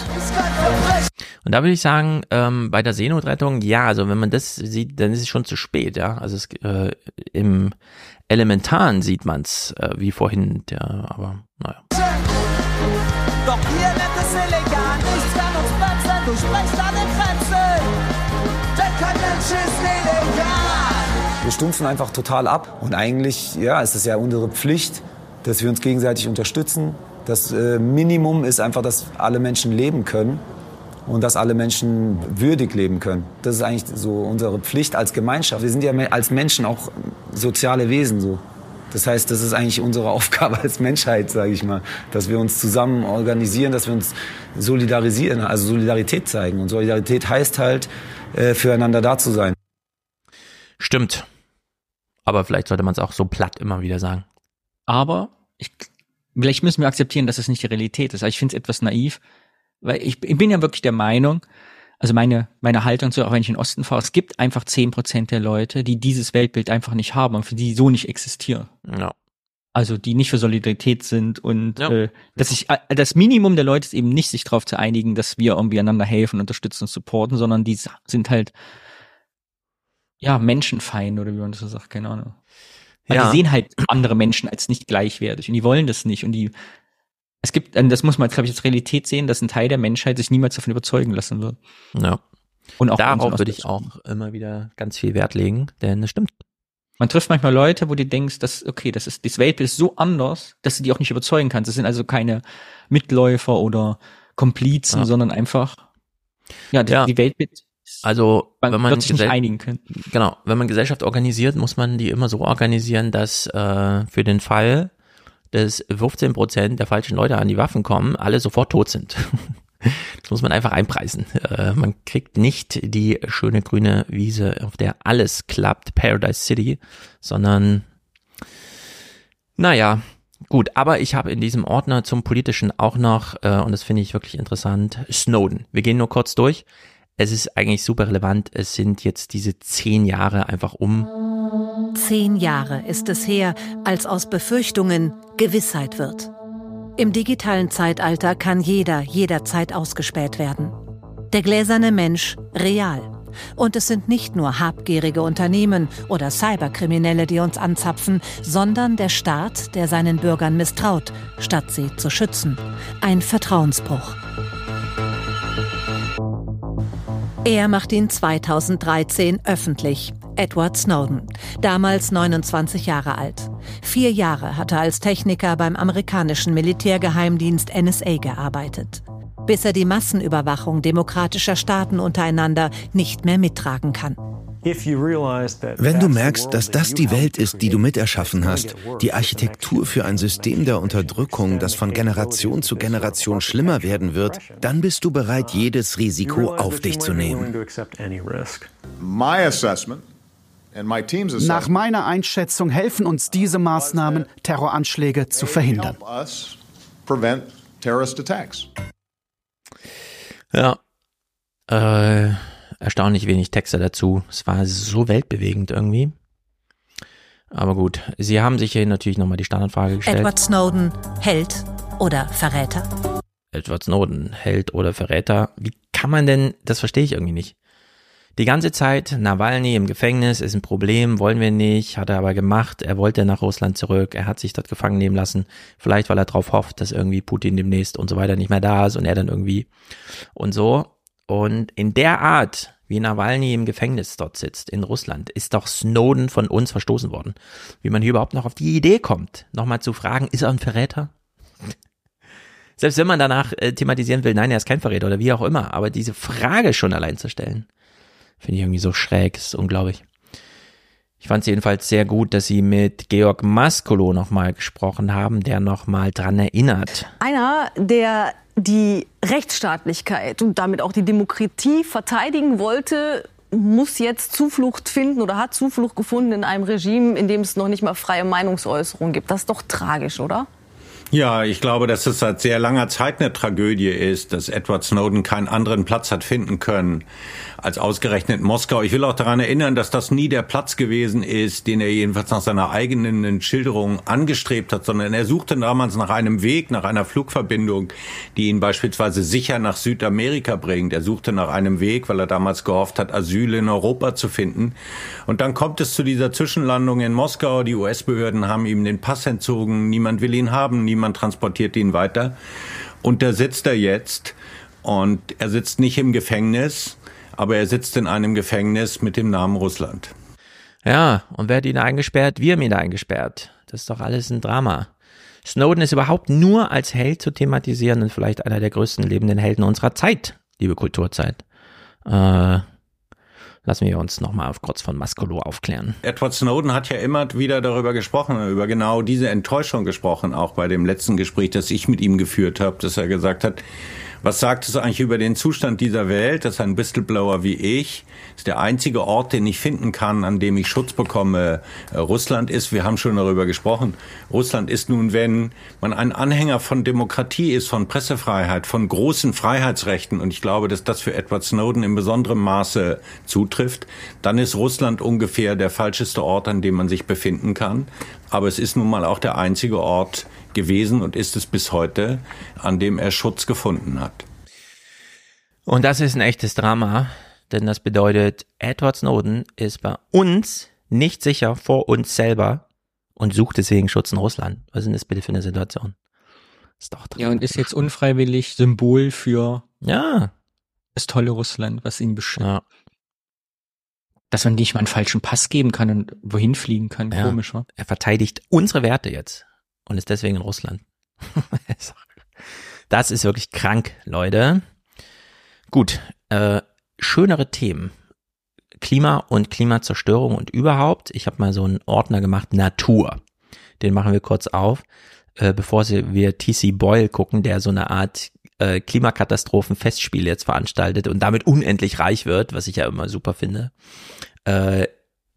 Und da würde ich sagen, ähm, bei der Seenotrettung, ja, also wenn man das sieht, dann ist es schon zu spät, ja. Also es, äh, im Elementaren sieht man es, äh, wie vorhin, der, aber naja. Doch hier wird es illegal, nichts kann uns bremsen, du sprichst an den Grenzen. Denn kein Mensch ist illegal. Wir stumpfen einfach total ab. Und eigentlich, ja, ist es ja unsere Pflicht, dass wir uns gegenseitig unterstützen. Das äh, Minimum ist einfach, dass alle Menschen leben können und dass alle Menschen würdig leben können. Das ist eigentlich so unsere Pflicht als Gemeinschaft. Wir sind ja als Menschen auch soziale Wesen so. Das heißt, das ist eigentlich unsere Aufgabe als Menschheit, sage ich mal, dass wir uns zusammen organisieren, dass wir uns solidarisieren, also Solidarität zeigen. Und Solidarität heißt halt, äh, füreinander da zu sein. Stimmt. Aber vielleicht sollte man es auch so platt immer wieder sagen. Aber ich, vielleicht müssen wir akzeptieren, dass es nicht die Realität ist. Aber ich finde es etwas naiv, weil ich, ich bin ja wirklich der Meinung, also meine, meine Haltung zu, auch wenn ich in den Osten fahre, es gibt einfach zehn Prozent der Leute, die dieses Weltbild einfach nicht haben und für die so nicht existieren. Ja. Also die nicht für Solidarität sind und ja. äh, dass ich äh, das Minimum der Leute ist eben nicht, sich darauf zu einigen, dass wir irgendwie einander helfen, unterstützen und supporten, sondern die sind halt ja Menschenfeind oder wie man das so sagt, keine Ahnung. Weil Ja. die sehen halt andere Menschen als nicht gleichwertig und die wollen das nicht und die es gibt, das muss man, glaube ich, als Realität sehen, dass ein Teil der Menschheit sich niemals davon überzeugen lassen wird. Ja. Und auch Darauf würde ich auch immer wieder ganz viel Wert legen, denn es stimmt. Man trifft manchmal Leute, wo du denkst, dass, okay, das ist, das Weltbild ist so anders, dass du die auch nicht überzeugen kannst. Das sind also keine Mitläufer oder Komplizen, Ja. sondern einfach, ja, die, Ja. die Weltbild, Also, man wenn man wird sich nicht einigen können. Genau, wenn man Gesellschaft organisiert, muss man die immer so organisieren, dass äh, für den Fall, dass 15 Prozent der falschen Leute an die Waffen kommen, alle sofort tot sind. Das muss man einfach einpreisen. Äh, man kriegt nicht die schöne grüne Wiese, auf der alles klappt, Paradise City, sondern naja, gut, aber ich habe in diesem Ordner zum Politischen auch noch, äh, und das finde ich wirklich interessant, Snowden. Wir gehen nur kurz durch. Es ist eigentlich super relevant. Es sind jetzt diese zehn Jahre einfach um. Zehn Jahre ist es her, als aus Befürchtungen Gewissheit wird. Im digitalen Zeitalter kann jeder jederzeit ausgespäht werden. Der gläserne Mensch real. Und es sind nicht nur habgierige Unternehmen oder Cyberkriminelle, die uns anzapfen, sondern der Staat, der seinen Bürgern misstraut, statt sie zu schützen. Ein Vertrauensbruch. Er macht ihn 2013 öffentlich. Edward Snowden, damals 29 Jahre alt. Vier Jahre hat er als Techniker beim amerikanischen Militärgeheimdienst NSA gearbeitet, bis er die Massenüberwachung demokratischer Staaten untereinander nicht mehr mittragen kann. Wenn du merkst, dass das die Welt ist, die du miterschaffen hast, die Architektur für ein System der Unterdrückung, das von Generation zu Generation schlimmer werden wird, dann bist du bereit, jedes Risiko auf dich zu nehmen. Nach meiner Einschätzung helfen uns diese Maßnahmen, Terroranschläge zu verhindern. Ja. Äh, erstaunlich wenig Texte dazu. Es war so weltbewegend irgendwie. Aber gut, sie haben sich hier natürlich nochmal die Standardfrage gestellt. Edward Snowden, Held oder Verräter? Edward Snowden, Held oder Verräter. Wie kann man denn, das verstehe ich irgendwie nicht. Die ganze Zeit, Nawalny im Gefängnis ist ein Problem, wollen wir nicht, hat er aber gemacht, er wollte nach Russland zurück, er hat sich dort gefangen nehmen lassen, vielleicht weil er darauf hofft, dass irgendwie Putin demnächst und so weiter nicht mehr da ist und er dann irgendwie und so. Und in der Art, wie Nawalny im Gefängnis dort sitzt, in Russland, ist doch Snowden von uns verstoßen worden. Wie man hier überhaupt noch auf die Idee kommt, nochmal zu fragen, ist er ein Verräter? Selbst wenn man danach äh, thematisieren will, nein, er ist kein Verräter oder wie auch immer, aber diese Frage schon allein zu stellen, finde ich irgendwie so schräg, ist unglaublich. Ich fand es jedenfalls sehr gut, dass sie mit Georg Maskolo nochmal gesprochen haben, der nochmal dran erinnert. Einer, der die Rechtsstaatlichkeit und damit auch die Demokratie verteidigen wollte, muss jetzt Zuflucht finden oder hat Zuflucht gefunden in einem Regime, in dem es noch nicht mal freie Meinungsäußerung gibt. Das ist doch tragisch, oder? Ja, ich glaube, dass es seit sehr langer Zeit eine Tragödie ist, dass Edward Snowden keinen anderen Platz hat finden können als ausgerechnet Moskau. Ich will auch daran erinnern, dass das nie der Platz gewesen ist, den er jedenfalls nach seiner eigenen Schilderung angestrebt hat, sondern er suchte damals nach einem Weg, nach einer Flugverbindung, die ihn beispielsweise sicher nach Südamerika bringt. Er suchte nach einem Weg, weil er damals gehofft hat, Asyl in Europa zu finden. Und dann kommt es zu dieser Zwischenlandung in Moskau. Die US-Behörden haben ihm den Pass entzogen. Niemand will ihn haben. Niemand transportiert ihn weiter. Und da sitzt er jetzt. Und er sitzt nicht im Gefängnis, aber er sitzt in einem Gefängnis mit dem Namen Russland. Ja, und wer hat ihn eingesperrt? Wir haben ihn eingesperrt. Das ist doch alles ein Drama. Snowden ist überhaupt nur als Held zu thematisieren und vielleicht einer der größten lebenden Helden unserer Zeit, liebe Kulturzeit. Äh, lassen wir uns nochmal auf kurz von Maskolo aufklären. Edward Snowden hat ja immer wieder darüber gesprochen, über genau diese Enttäuschung gesprochen, auch bei dem letzten Gespräch, das ich mit ihm geführt habe, dass er gesagt hat, was sagt es eigentlich über den Zustand dieser Welt, dass ein Whistleblower wie ich, ist der einzige Ort, den ich finden kann, an dem ich Schutz bekomme, äh, Russland ist. Wir haben schon darüber gesprochen. Russland ist nun, wenn man ein Anhänger von Demokratie ist, von Pressefreiheit, von großen Freiheitsrechten, und ich glaube, dass das für Edward Snowden in besonderem Maße zutrifft, dann ist Russland ungefähr der falscheste Ort, an dem man sich befinden kann. Aber es ist nun mal auch der einzige Ort, gewesen und ist es bis heute, an dem er Schutz gefunden hat. Und das ist ein echtes Drama, denn das bedeutet, Edward Snowden ist bei uns nicht sicher vor uns selber und sucht deswegen Schutz in Russland. Was ist denn das bitte für eine Situation? Ist doch ja, und ist jetzt unfreiwillig Symbol für ja. das tolle Russland, was ihn beschützt. Ja. Dass man nicht mal einen falschen Pass geben kann und wohin fliegen kann. Ja. Komisch, wa? Er verteidigt unsere Werte jetzt und ist deswegen in Russland. das ist wirklich krank, Leute. Gut, äh, schönere Themen. Klima und Klimazerstörung und überhaupt. Ich habe mal so einen Ordner gemacht, Natur. Den machen wir kurz auf, äh, bevor wir TC Boyle gucken, der so eine Art äh, Klimakatastrophen-Festspiel jetzt veranstaltet und damit unendlich reich wird, was ich ja immer super finde. Äh,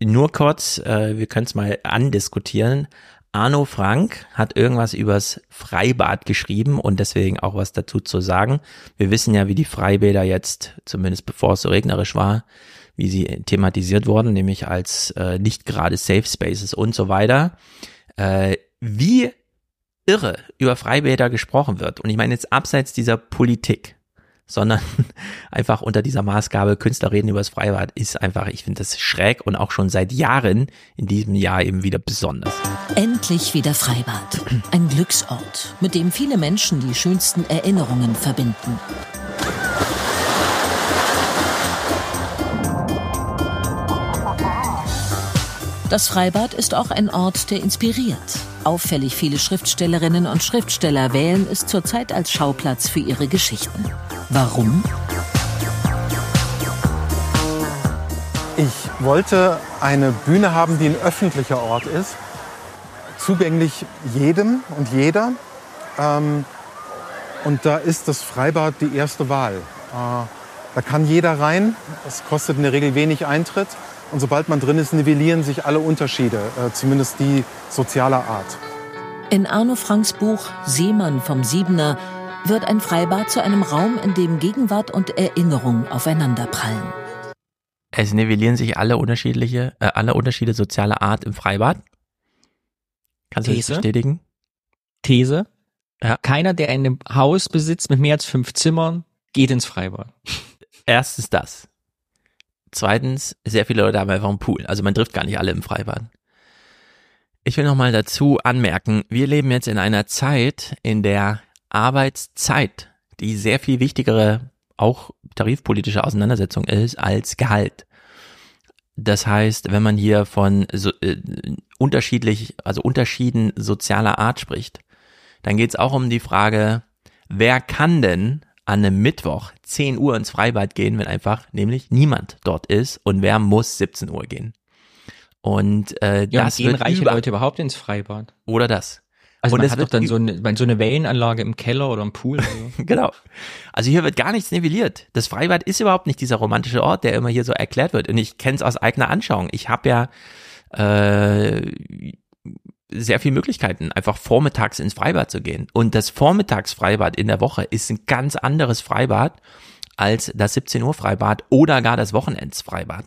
nur kurz, äh, wir können es mal andiskutieren. Arno Frank hat irgendwas übers Freibad geschrieben und deswegen auch was dazu zu sagen. Wir wissen ja, wie die Freibäder jetzt, zumindest bevor es so regnerisch war, wie sie thematisiert wurden, nämlich als äh, nicht gerade Safe Spaces und so weiter. Äh, wie irre über Freibäder gesprochen wird. Und ich meine jetzt abseits dieser Politik sondern einfach unter dieser Maßgabe Künstler reden über das Freibad ist einfach, ich finde das schräg und auch schon seit Jahren in diesem Jahr eben wieder besonders. Endlich wieder Freibad. Ein Glücksort, mit dem viele Menschen die schönsten Erinnerungen verbinden. Das Freibad ist auch ein Ort, der inspiriert. Auffällig viele Schriftstellerinnen und Schriftsteller wählen es zurzeit als Schauplatz für ihre Geschichten. Warum? Ich wollte eine Bühne haben, die ein öffentlicher Ort ist, zugänglich jedem und jeder. Ähm, und da ist das Freibad die erste Wahl. Äh, da kann jeder rein, es kostet in der Regel wenig Eintritt. Und sobald man drin ist, nivellieren sich alle Unterschiede, äh, zumindest die sozialer Art. In Arno Franks Buch Seemann vom Siebener wird ein Freibad zu einem Raum, in dem Gegenwart und Erinnerung aufeinanderprallen. Es nivellieren sich alle unterschiedliche, äh, alle Unterschiede sozialer Art im Freibad. Kannst These? du das bestätigen? These. Ja. Keiner, der ein Haus besitzt mit mehr als fünf Zimmern, geht ins Freibad. Erstens das. Zweitens, sehr viele Leute haben einfach einen Pool. Also man trifft gar nicht alle im Freibad. Ich will nochmal dazu anmerken, wir leben jetzt in einer Zeit, in der Arbeitszeit die sehr viel wichtigere, auch tarifpolitische Auseinandersetzung ist als Gehalt. Das heißt, wenn man hier von so, äh, unterschiedlich, also Unterschieden sozialer Art spricht, dann geht es auch um die Frage, wer kann denn an einem Mittwoch 10 Uhr ins Freibad gehen, wenn einfach nämlich niemand dort ist und wer muss 17 Uhr gehen. Und äh, ja, das gehen wird reiche über Leute überhaupt ins Freibad. Oder das. Also und man es hat doch dann so eine, so eine Wellenanlage im Keller oder im Pool. Oder so. genau. Also hier wird gar nichts nivelliert. Das Freibad ist überhaupt nicht dieser romantische Ort, der immer hier so erklärt wird. Und ich kenne es aus eigener Anschauung. Ich habe ja äh, sehr viele Möglichkeiten, einfach vormittags ins Freibad zu gehen. Und das Vormittagsfreibad in der Woche ist ein ganz anderes Freibad als das 17 Uhr Freibad oder gar das Wochenendsfreibad.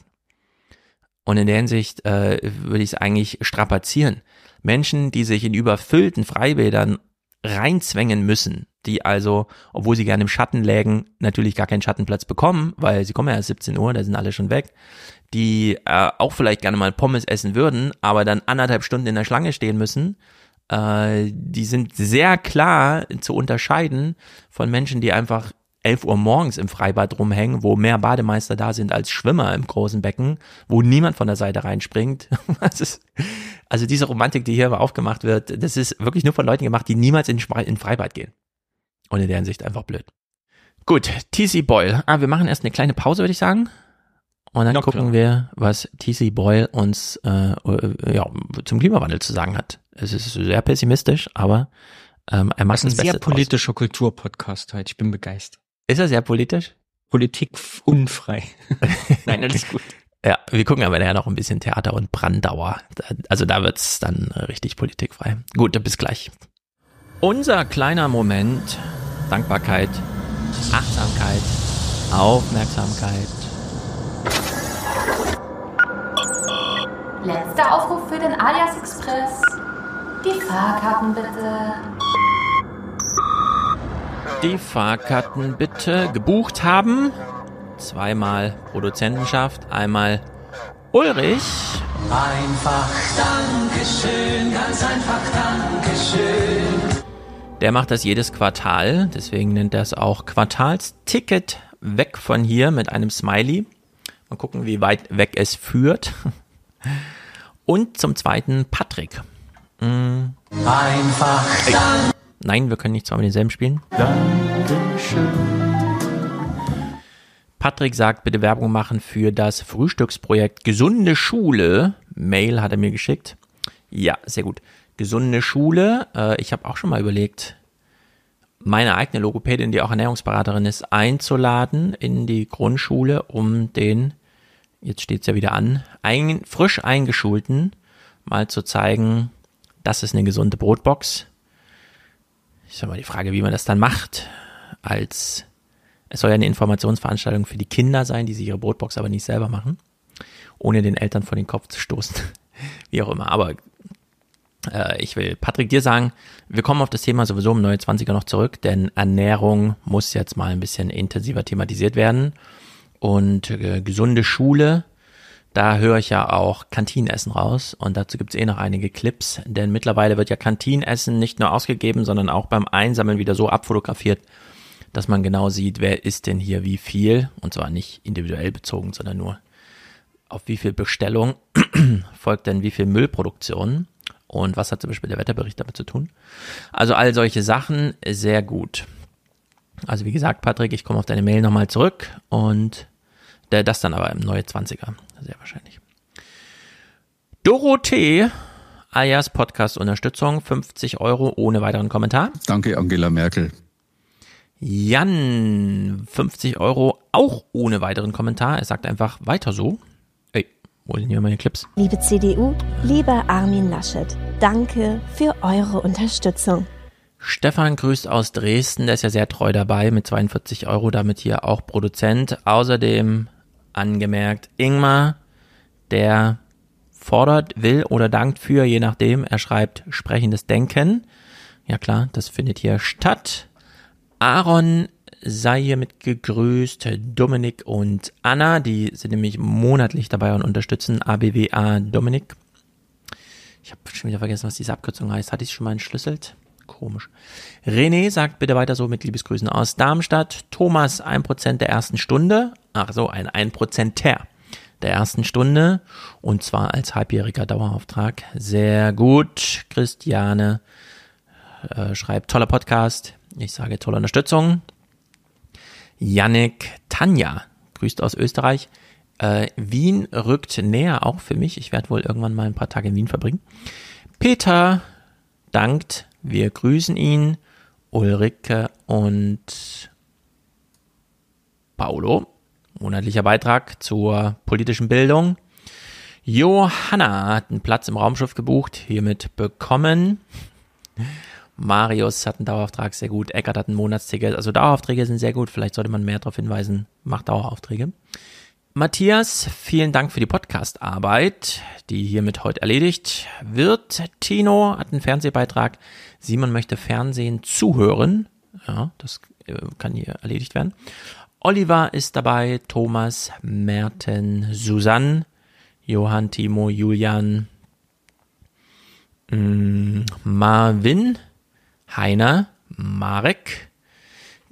Und in der Hinsicht äh, würde ich es eigentlich strapazieren. Menschen, die sich in überfüllten Freibädern reinzwängen müssen, die also, obwohl sie gerne im Schatten lägen, natürlich gar keinen Schattenplatz bekommen, weil sie kommen ja erst 17 Uhr, da sind alle schon weg, die äh, auch vielleicht gerne mal Pommes essen würden, aber dann anderthalb Stunden in der Schlange stehen müssen, äh, die sind sehr klar zu unterscheiden von Menschen, die einfach 11 Uhr morgens im Freibad rumhängen, wo mehr Bademeister da sind als Schwimmer im großen Becken, wo niemand von der Seite reinspringt. also diese Romantik, die hier aufgemacht wird, das ist wirklich nur von Leuten gemacht, die niemals in, in Freibad gehen. Und in deren Sicht einfach blöd. Gut, TC Boyle. Ah, wir machen erst eine kleine Pause, würde ich sagen. Und dann ja, gucken wir, was TC Boyle uns äh, äh, ja, zum Klimawandel zu sagen hat. Es ist sehr pessimistisch, aber ähm, er macht das ist ein sehr politischer Kulturpodcast heute. Ich bin begeistert. Ist er sehr politisch? Politik unfrei. Nein, alles gut. Ja, wir gucken aber nachher noch ein bisschen Theater und Brandauer. Also da wird's dann richtig politikfrei. Gut, bis gleich. Unser kleiner Moment. Dankbarkeit, Achtsamkeit, Aufmerksamkeit. Letzter Aufruf für den Alias Express. Die Fahrkarten bitte die Fahrkarten bitte gebucht haben. Zweimal Produzentenschaft, einmal Ulrich. Einfach Dankeschön, ganz einfach Dankeschön. Der macht das jedes Quartal, deswegen nennt er es auch Quartalsticket weg von hier mit einem Smiley. Mal gucken, wie weit weg es führt. Und zum zweiten Patrick. Mhm. Einfach Dankeschön. Nein, wir können nicht zweimal denselben spielen. Dankeschön. Patrick sagt, bitte Werbung machen für das Frühstücksprojekt Gesunde Schule. Mail hat er mir geschickt. Ja, sehr gut. Gesunde Schule. Äh, ich habe auch schon mal überlegt, meine eigene Logopädin, die auch Ernährungsberaterin ist, einzuladen in die Grundschule, um den, jetzt steht es ja wieder an, ein, frisch eingeschulten mal zu zeigen, das ist eine gesunde Brotbox sag mal, die Frage, wie man das dann macht, als es soll ja eine Informationsveranstaltung für die Kinder sein, die sich ihre Brotbox aber nicht selber machen, ohne den Eltern vor den Kopf zu stoßen. wie auch immer. Aber ich will Patrick dir sagen, wir kommen auf das Thema sowieso im Neue 20er noch zurück, denn Ernährung muss jetzt mal ein bisschen intensiver thematisiert werden. Und äh, gesunde Schule da höre ich ja auch Kantinenessen raus. Und dazu gibt es eh noch einige Clips, denn mittlerweile wird ja Kantinenessen nicht nur ausgegeben, sondern auch beim Einsammeln wieder so abfotografiert, dass man genau sieht, wer isst denn hier wie viel. Und zwar nicht individuell bezogen, sondern nur auf wie viel Bestellung folgt denn wie viel Müllproduktion und was hat zum Beispiel der Wetterbericht damit zu tun. Also all solche Sachen sehr gut. Also wie gesagt, Patrick, ich komme auf deine Mail nochmal zurück und das dann aber im neue 20er sehr wahrscheinlich. Dorothee, alias Podcast-Unterstützung, 50 Euro ohne weiteren Kommentar. Danke, Angela Merkel. Jan, 50 Euro auch ohne weiteren Kommentar. Er sagt einfach weiter so. Wo sind hier meine Clips? Liebe CDU, lieber Armin Laschet, danke für eure Unterstützung. Stefan grüßt aus Dresden, der ist ja sehr treu dabei mit 42 Euro, damit hier auch Produzent. Außerdem angemerkt. Ingmar, der fordert, will oder dankt für, je nachdem. Er schreibt sprechendes Denken. Ja klar, das findet hier statt. Aaron sei hiermit gegrüßt. Dominik und Anna, die sind nämlich monatlich dabei und unterstützen ABWA Dominik. Ich habe schon wieder vergessen, was diese Abkürzung heißt. Hatte ich schon mal entschlüsselt? Komisch. René sagt bitte weiter so mit Liebesgrüßen aus Darmstadt. Thomas, 1% der ersten Stunde. Ach so, ein 1%ter der ersten Stunde. Und zwar als halbjähriger Dauerauftrag. Sehr gut. Christiane äh, schreibt, toller Podcast. Ich sage tolle Unterstützung. Yannick Tanja grüßt aus Österreich. Äh, Wien rückt näher, auch für mich. Ich werde wohl irgendwann mal ein paar Tage in Wien verbringen. Peter dankt wir grüßen ihn, Ulrike und Paulo. Monatlicher Beitrag zur politischen Bildung. Johanna hat einen Platz im Raumschiff gebucht, hiermit bekommen. Marius hat einen Dauerauftrag, sehr gut. Eckert hat ein Monatsticket. Also Daueraufträge sind sehr gut. Vielleicht sollte man mehr darauf hinweisen. Macht Daueraufträge. Matthias, vielen Dank für die Podcastarbeit, die hiermit heute erledigt wird. Tino hat einen Fernsehbeitrag. Simon möchte Fernsehen zuhören. Ja, das äh, kann hier erledigt werden. Oliver ist dabei, Thomas, Merten, Susanne, Johann, Timo, Julian, mm, Marvin, Heiner, Marek,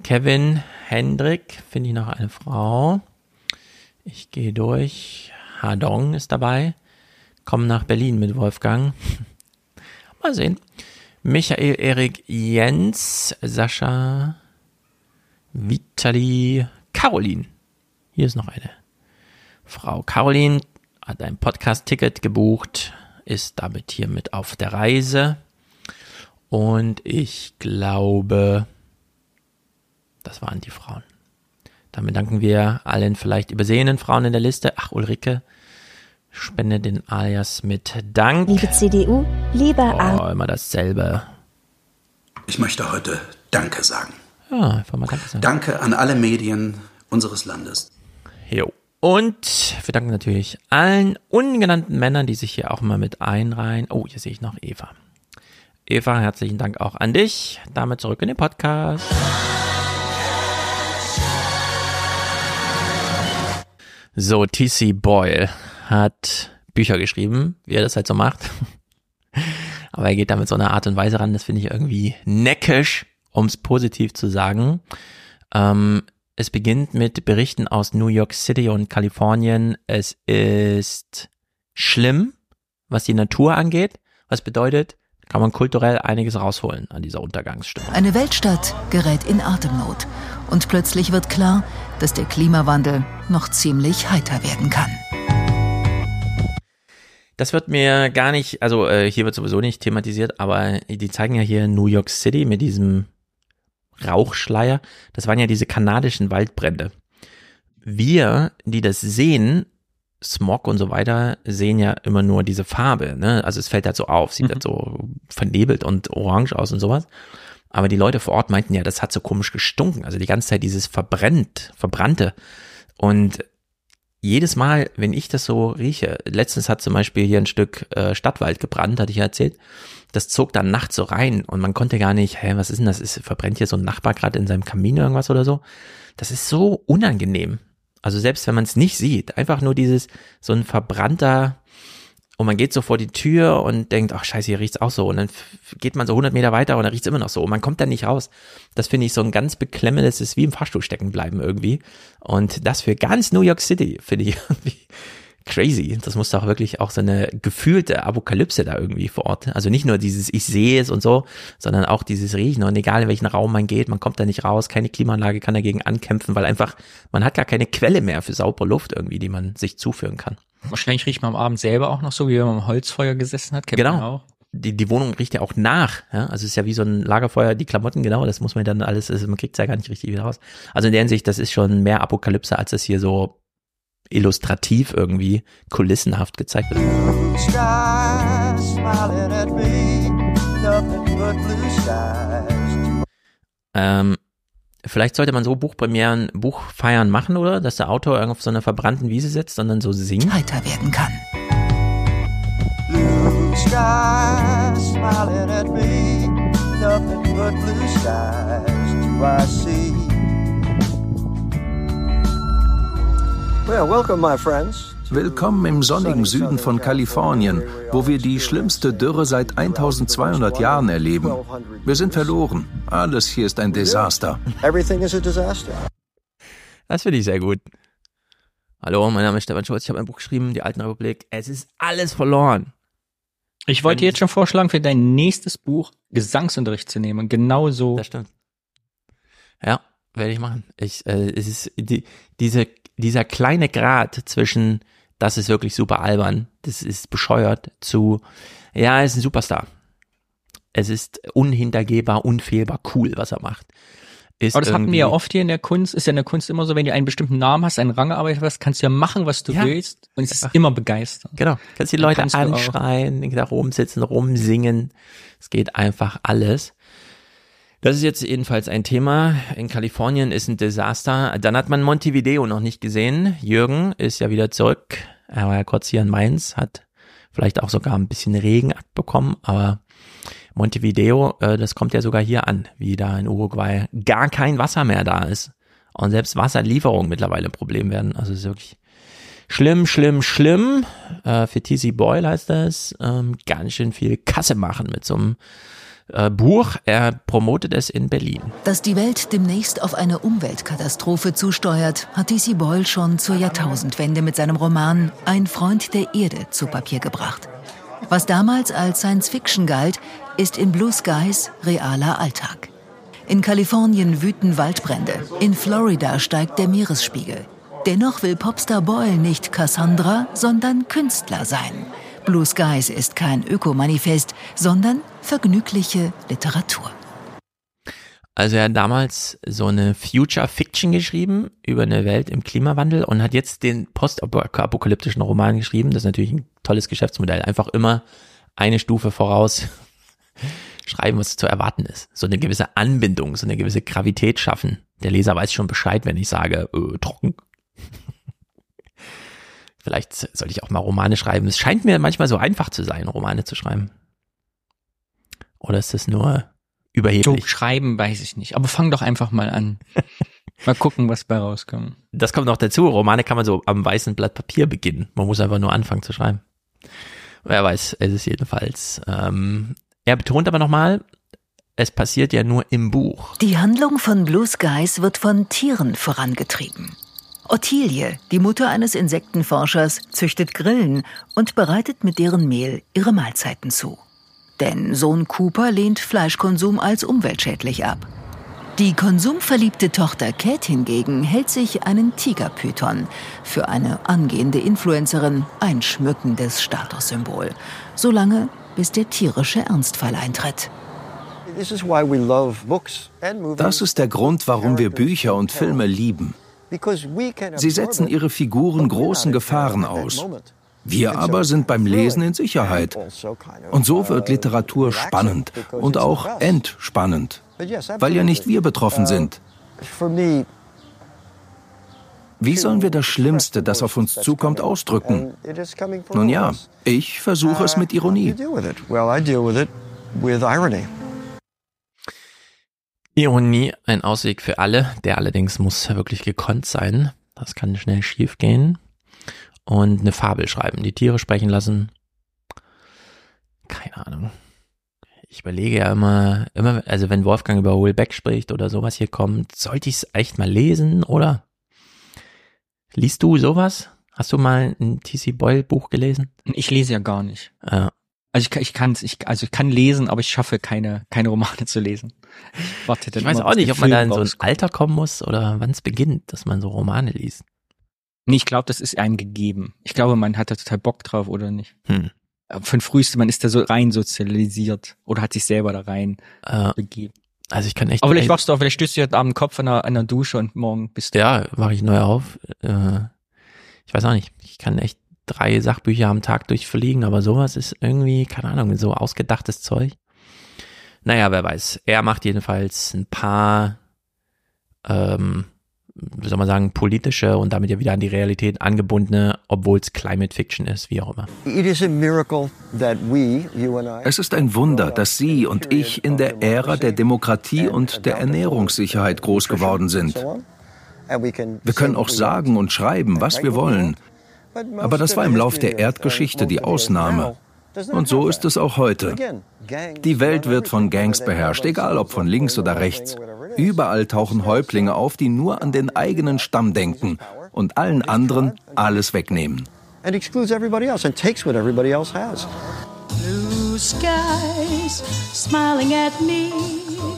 Kevin, Hendrik, finde ich noch eine Frau. Ich gehe durch. Hadong ist dabei. Komm nach Berlin mit Wolfgang. Mal sehen. Michael, Erik, Jens, Sascha, Vitali, Caroline. Hier ist noch eine Frau. Caroline hat ein Podcast-Ticket gebucht, ist damit hier mit auf der Reise. Und ich glaube, das waren die Frauen. Damit danken wir allen vielleicht übersehenen Frauen in der Liste. Ach, Ulrike, spende den Alias mit Dank. Liebe CDU, lieber oh, Arm. immer dasselbe. Ich möchte heute Danke sagen. Ja, einfach mal Danke sagen. Danke an alle Medien unseres Landes. Jo. Und wir danken natürlich allen ungenannten Männern, die sich hier auch mal mit einreihen. Oh, hier sehe ich noch Eva. Eva, herzlichen Dank auch an dich. Damit zurück in den Podcast. So, TC Boyle hat Bücher geschrieben, wie er das halt so macht. Aber er geht da mit so einer Art und Weise ran, das finde ich irgendwie neckisch, um es positiv zu sagen. Ähm, es beginnt mit Berichten aus New York City und Kalifornien. Es ist schlimm, was die Natur angeht. Was bedeutet, kann man kulturell einiges rausholen an dieser Untergangsstimmung. Eine Weltstadt gerät in Atemnot und plötzlich wird klar, dass der Klimawandel noch ziemlich heiter werden kann. Das wird mir gar nicht, also äh, hier wird sowieso nicht thematisiert, aber die zeigen ja hier New York City mit diesem Rauchschleier. Das waren ja diese kanadischen Waldbrände. Wir, die das sehen, Smog und so weiter sehen ja immer nur diese Farbe, ne? Also es fällt halt so auf, sieht mhm. halt so vernebelt und orange aus und sowas. Aber die Leute vor Ort meinten ja, das hat so komisch gestunken. Also die ganze Zeit dieses verbrennt, verbrannte. Und jedes Mal, wenn ich das so rieche, letztens hat zum Beispiel hier ein Stück äh, Stadtwald gebrannt, hatte ich ja erzählt. Das zog dann nachts so rein und man konnte gar nicht, hä, was ist denn das? Ist, verbrennt hier so ein Nachbar gerade in seinem Kamin irgendwas oder so? Das ist so unangenehm. Also selbst wenn man es nicht sieht, einfach nur dieses, so ein verbrannter, und man geht so vor die Tür und denkt, ach scheiße, hier riecht's auch so. Und dann geht man so 100 Meter weiter und dann riecht's immer noch so. Und man kommt da nicht raus. Das finde ich so ein ganz beklemmendes, ist wie im Fahrstuhl stecken bleiben irgendwie. Und das für ganz New York City finde ich irgendwie crazy. Das muss doch wirklich auch so eine gefühlte Apokalypse da irgendwie vor Ort. Also nicht nur dieses Ich sehe es und so, sondern auch dieses Riechen. Und egal in welchen Raum man geht, man kommt da nicht raus, keine Klimaanlage kann dagegen ankämpfen, weil einfach, man hat gar keine Quelle mehr für saubere Luft irgendwie, die man sich zuführen kann. Wahrscheinlich riecht man am Abend selber auch noch so, wie wenn man am Holzfeuer gesessen hat. Kennt genau. auch. Die, die Wohnung riecht ja auch nach. Ja? Also es ist ja wie so ein Lagerfeuer, die Klamotten, genau, das muss man dann alles, also man kriegt es ja gar nicht richtig wieder raus. Also in der Hinsicht, das ist schon mehr Apokalypse, als es hier so illustrativ irgendwie kulissenhaft gezeigt wird. Ähm, vielleicht sollte man so Buchpremieren, Buchfeiern machen, oder? Dass der Autor auf so einer verbrannten Wiese sitzt und dann so singt. Heiter werden kann. Blue sky smiling at me, nothing but blue skies do I see. Willkommen im sonnigen Süden von Kalifornien, wo wir die schlimmste Dürre seit 1200 Jahren erleben. Wir sind verloren. Alles hier ist ein Desaster. Das finde ich sehr gut. Hallo, mein Name ist Stefan Schulz. Ich habe ein Buch geschrieben, Die Alten Republik. Es ist alles verloren. Ich wollte jetzt schon vorschlagen, für dein nächstes Buch Gesangsunterricht zu nehmen. Genau so. Das stimmt. Ja, werde ich machen. Ich, äh, es ist die, diese dieser kleine Grad zwischen, das ist wirklich super albern, das ist bescheuert, zu, ja, er ist ein Superstar. Es ist unhintergehbar, unfehlbar, cool, was er macht. ist Aber das hatten wir ja oft hier in der Kunst. Ist ja in der Kunst immer so, wenn du einen bestimmten Namen hast, einen Rang erarbeitet hast, kannst du ja machen, was du Ja. willst. Und es ist immer begeistert. Genau. Kannst die Leute kannst anschreien, da rumsitzen, rumsingen. Es geht einfach alles. Das ist jetzt jedenfalls ein Thema. In Kalifornien ist ein Desaster. Dann hat man Montevideo noch nicht gesehen. Jürgen ist ja wieder zurück. Er war ja kurz hier in Mainz, hat vielleicht auch sogar ein bisschen Regen abbekommen, aber Montevideo, äh, das kommt ja sogar hier an, wie da in Uruguay gar kein Wasser mehr da ist. Und selbst Wasserlieferungen mittlerweile ein Problem werden. Also es ist wirklich Schlimm, schlimm, schlimm. Äh, für TC Boyle heißt das. Ähm, ganz schön viel Kasse machen mit so einem äh, Buch. Er promotet es in Berlin. Dass die Welt demnächst auf eine Umweltkatastrophe zusteuert, hat DC Boyle schon zur Jahrtausendwende mit seinem Roman Ein Freund der Erde zu Papier gebracht. Was damals als Science Fiction galt, ist in Blue Skies realer Alltag. In Kalifornien wüten Waldbrände, in Florida steigt der Meeresspiegel. Dennoch will Popstar Boyle nicht Cassandra, sondern Künstler sein. Blue Skies ist kein Ökomanifest, sondern vergnügliche Literatur. Also er hat damals so eine Future Fiction geschrieben über eine Welt im Klimawandel und hat jetzt den postapokalyptischen Roman geschrieben. Das ist natürlich ein tolles Geschäftsmodell. Einfach immer eine Stufe voraus schreiben, was zu erwarten ist. So eine gewisse Anbindung, so eine gewisse Gravität schaffen. Der Leser weiß schon Bescheid, wenn ich sage, äh, trocken. Vielleicht sollte ich auch mal Romane schreiben. Es scheint mir manchmal so einfach zu sein, Romane zu schreiben. Oder ist das nur So überheblich? schreiben weiß ich nicht. Aber fang doch einfach mal an. mal gucken, was bei rauskommt. Das kommt noch dazu. Romane kann man so am weißen Blatt Papier beginnen. Man muss einfach nur anfangen zu schreiben. Wer weiß, es ist jedenfalls. Ähm, er betont aber nochmal, es passiert ja nur im Buch. Die Handlung von Blue Skies wird von Tieren vorangetrieben. Ottilie, die Mutter eines Insektenforschers, züchtet Grillen und bereitet mit deren Mehl ihre Mahlzeiten zu. Denn Sohn Cooper lehnt Fleischkonsum als umweltschädlich ab. Die konsumverliebte Tochter Kate hingegen hält sich einen Tigerpython, für eine angehende Influencerin ein schmückendes Statussymbol. Solange, bis der tierische Ernstfall eintritt. Das ist der Grund, warum wir Bücher und Filme lieben. Sie setzen ihre Figuren großen Gefahren aus. Wir aber sind beim Lesen in Sicherheit. Und so wird Literatur spannend und auch entspannend, weil ja nicht wir betroffen sind. For me, Wie sollen wir das Schlimmste, das auf uns zukommt, ausdrücken? Nun ja, ich versuche es mit Ironie. Ironie, ein Ausweg für alle. Der allerdings muss wirklich gekonnt sein. Das kann schnell schief gehen. Und eine Fabel schreiben, die Tiere sprechen lassen. Keine Ahnung. Ich überlege ja immer, immer, also wenn Wolfgang über Houellebecq spricht oder sowas hier kommt, sollte ich es echt mal lesen, oder? Liest du sowas? Hast du mal ein T.C. Boyle Buch gelesen? Ich lese ja gar nicht. Ja. Also ich, kann- ich kann ich, also ich kann lesen, aber ich schaffe keine, keine Romane zu lesen. Ich warte dann Ich weiß auch nicht, der ob man da in so ein. Alter kommen muss oder wann es beginnt, dass man so Romane liest. Nee, ich glaube, das ist einem gegeben. Ich glaube, man hat da total Bock drauf oder nicht. Hm. Von früheste, man ist da so rein sozialisiert oder hat sich selber da rein Äh, begeben. Also ich kann echt. Aber vielleicht wachst du auf, vielleicht stößt du heute Abend den Kopf an einer, an Dusche und morgen bist du. Ja, wache ich neu auf. Äh, ich weiß auch nicht. Ich kann echt drei Sachbücher am Tag durchfliegen, aber sowas ist irgendwie, keine Ahnung, so ausgedachtes Zeug. Naja, wer weiß. Er macht jedenfalls ein paar, ähm, wie soll man sagen, politische und damit ja wieder an die Realität angebundene, obwohl es Climate Fiction ist, wie auch immer. It is a miracle that we, you and I, Es ist ein Wunder, dass Sie und ich in der Ära der Demokratie und der Ernährungssicherheit groß geworden sind. and we can Wir können auch sagen und schreiben, was wir wollen. Aber das war im Lauf der Erdgeschichte die Ausnahme. Und so ist es auch heute. Die Welt wird von Gangs beherrscht, egal ob von links oder rechts. Überall tauchen Häuptlinge auf, die nur an den eigenen Stamm denken und allen anderen alles wegnehmen. and excludes everybody else and takes what everybody else has. Blue skies smiling at me.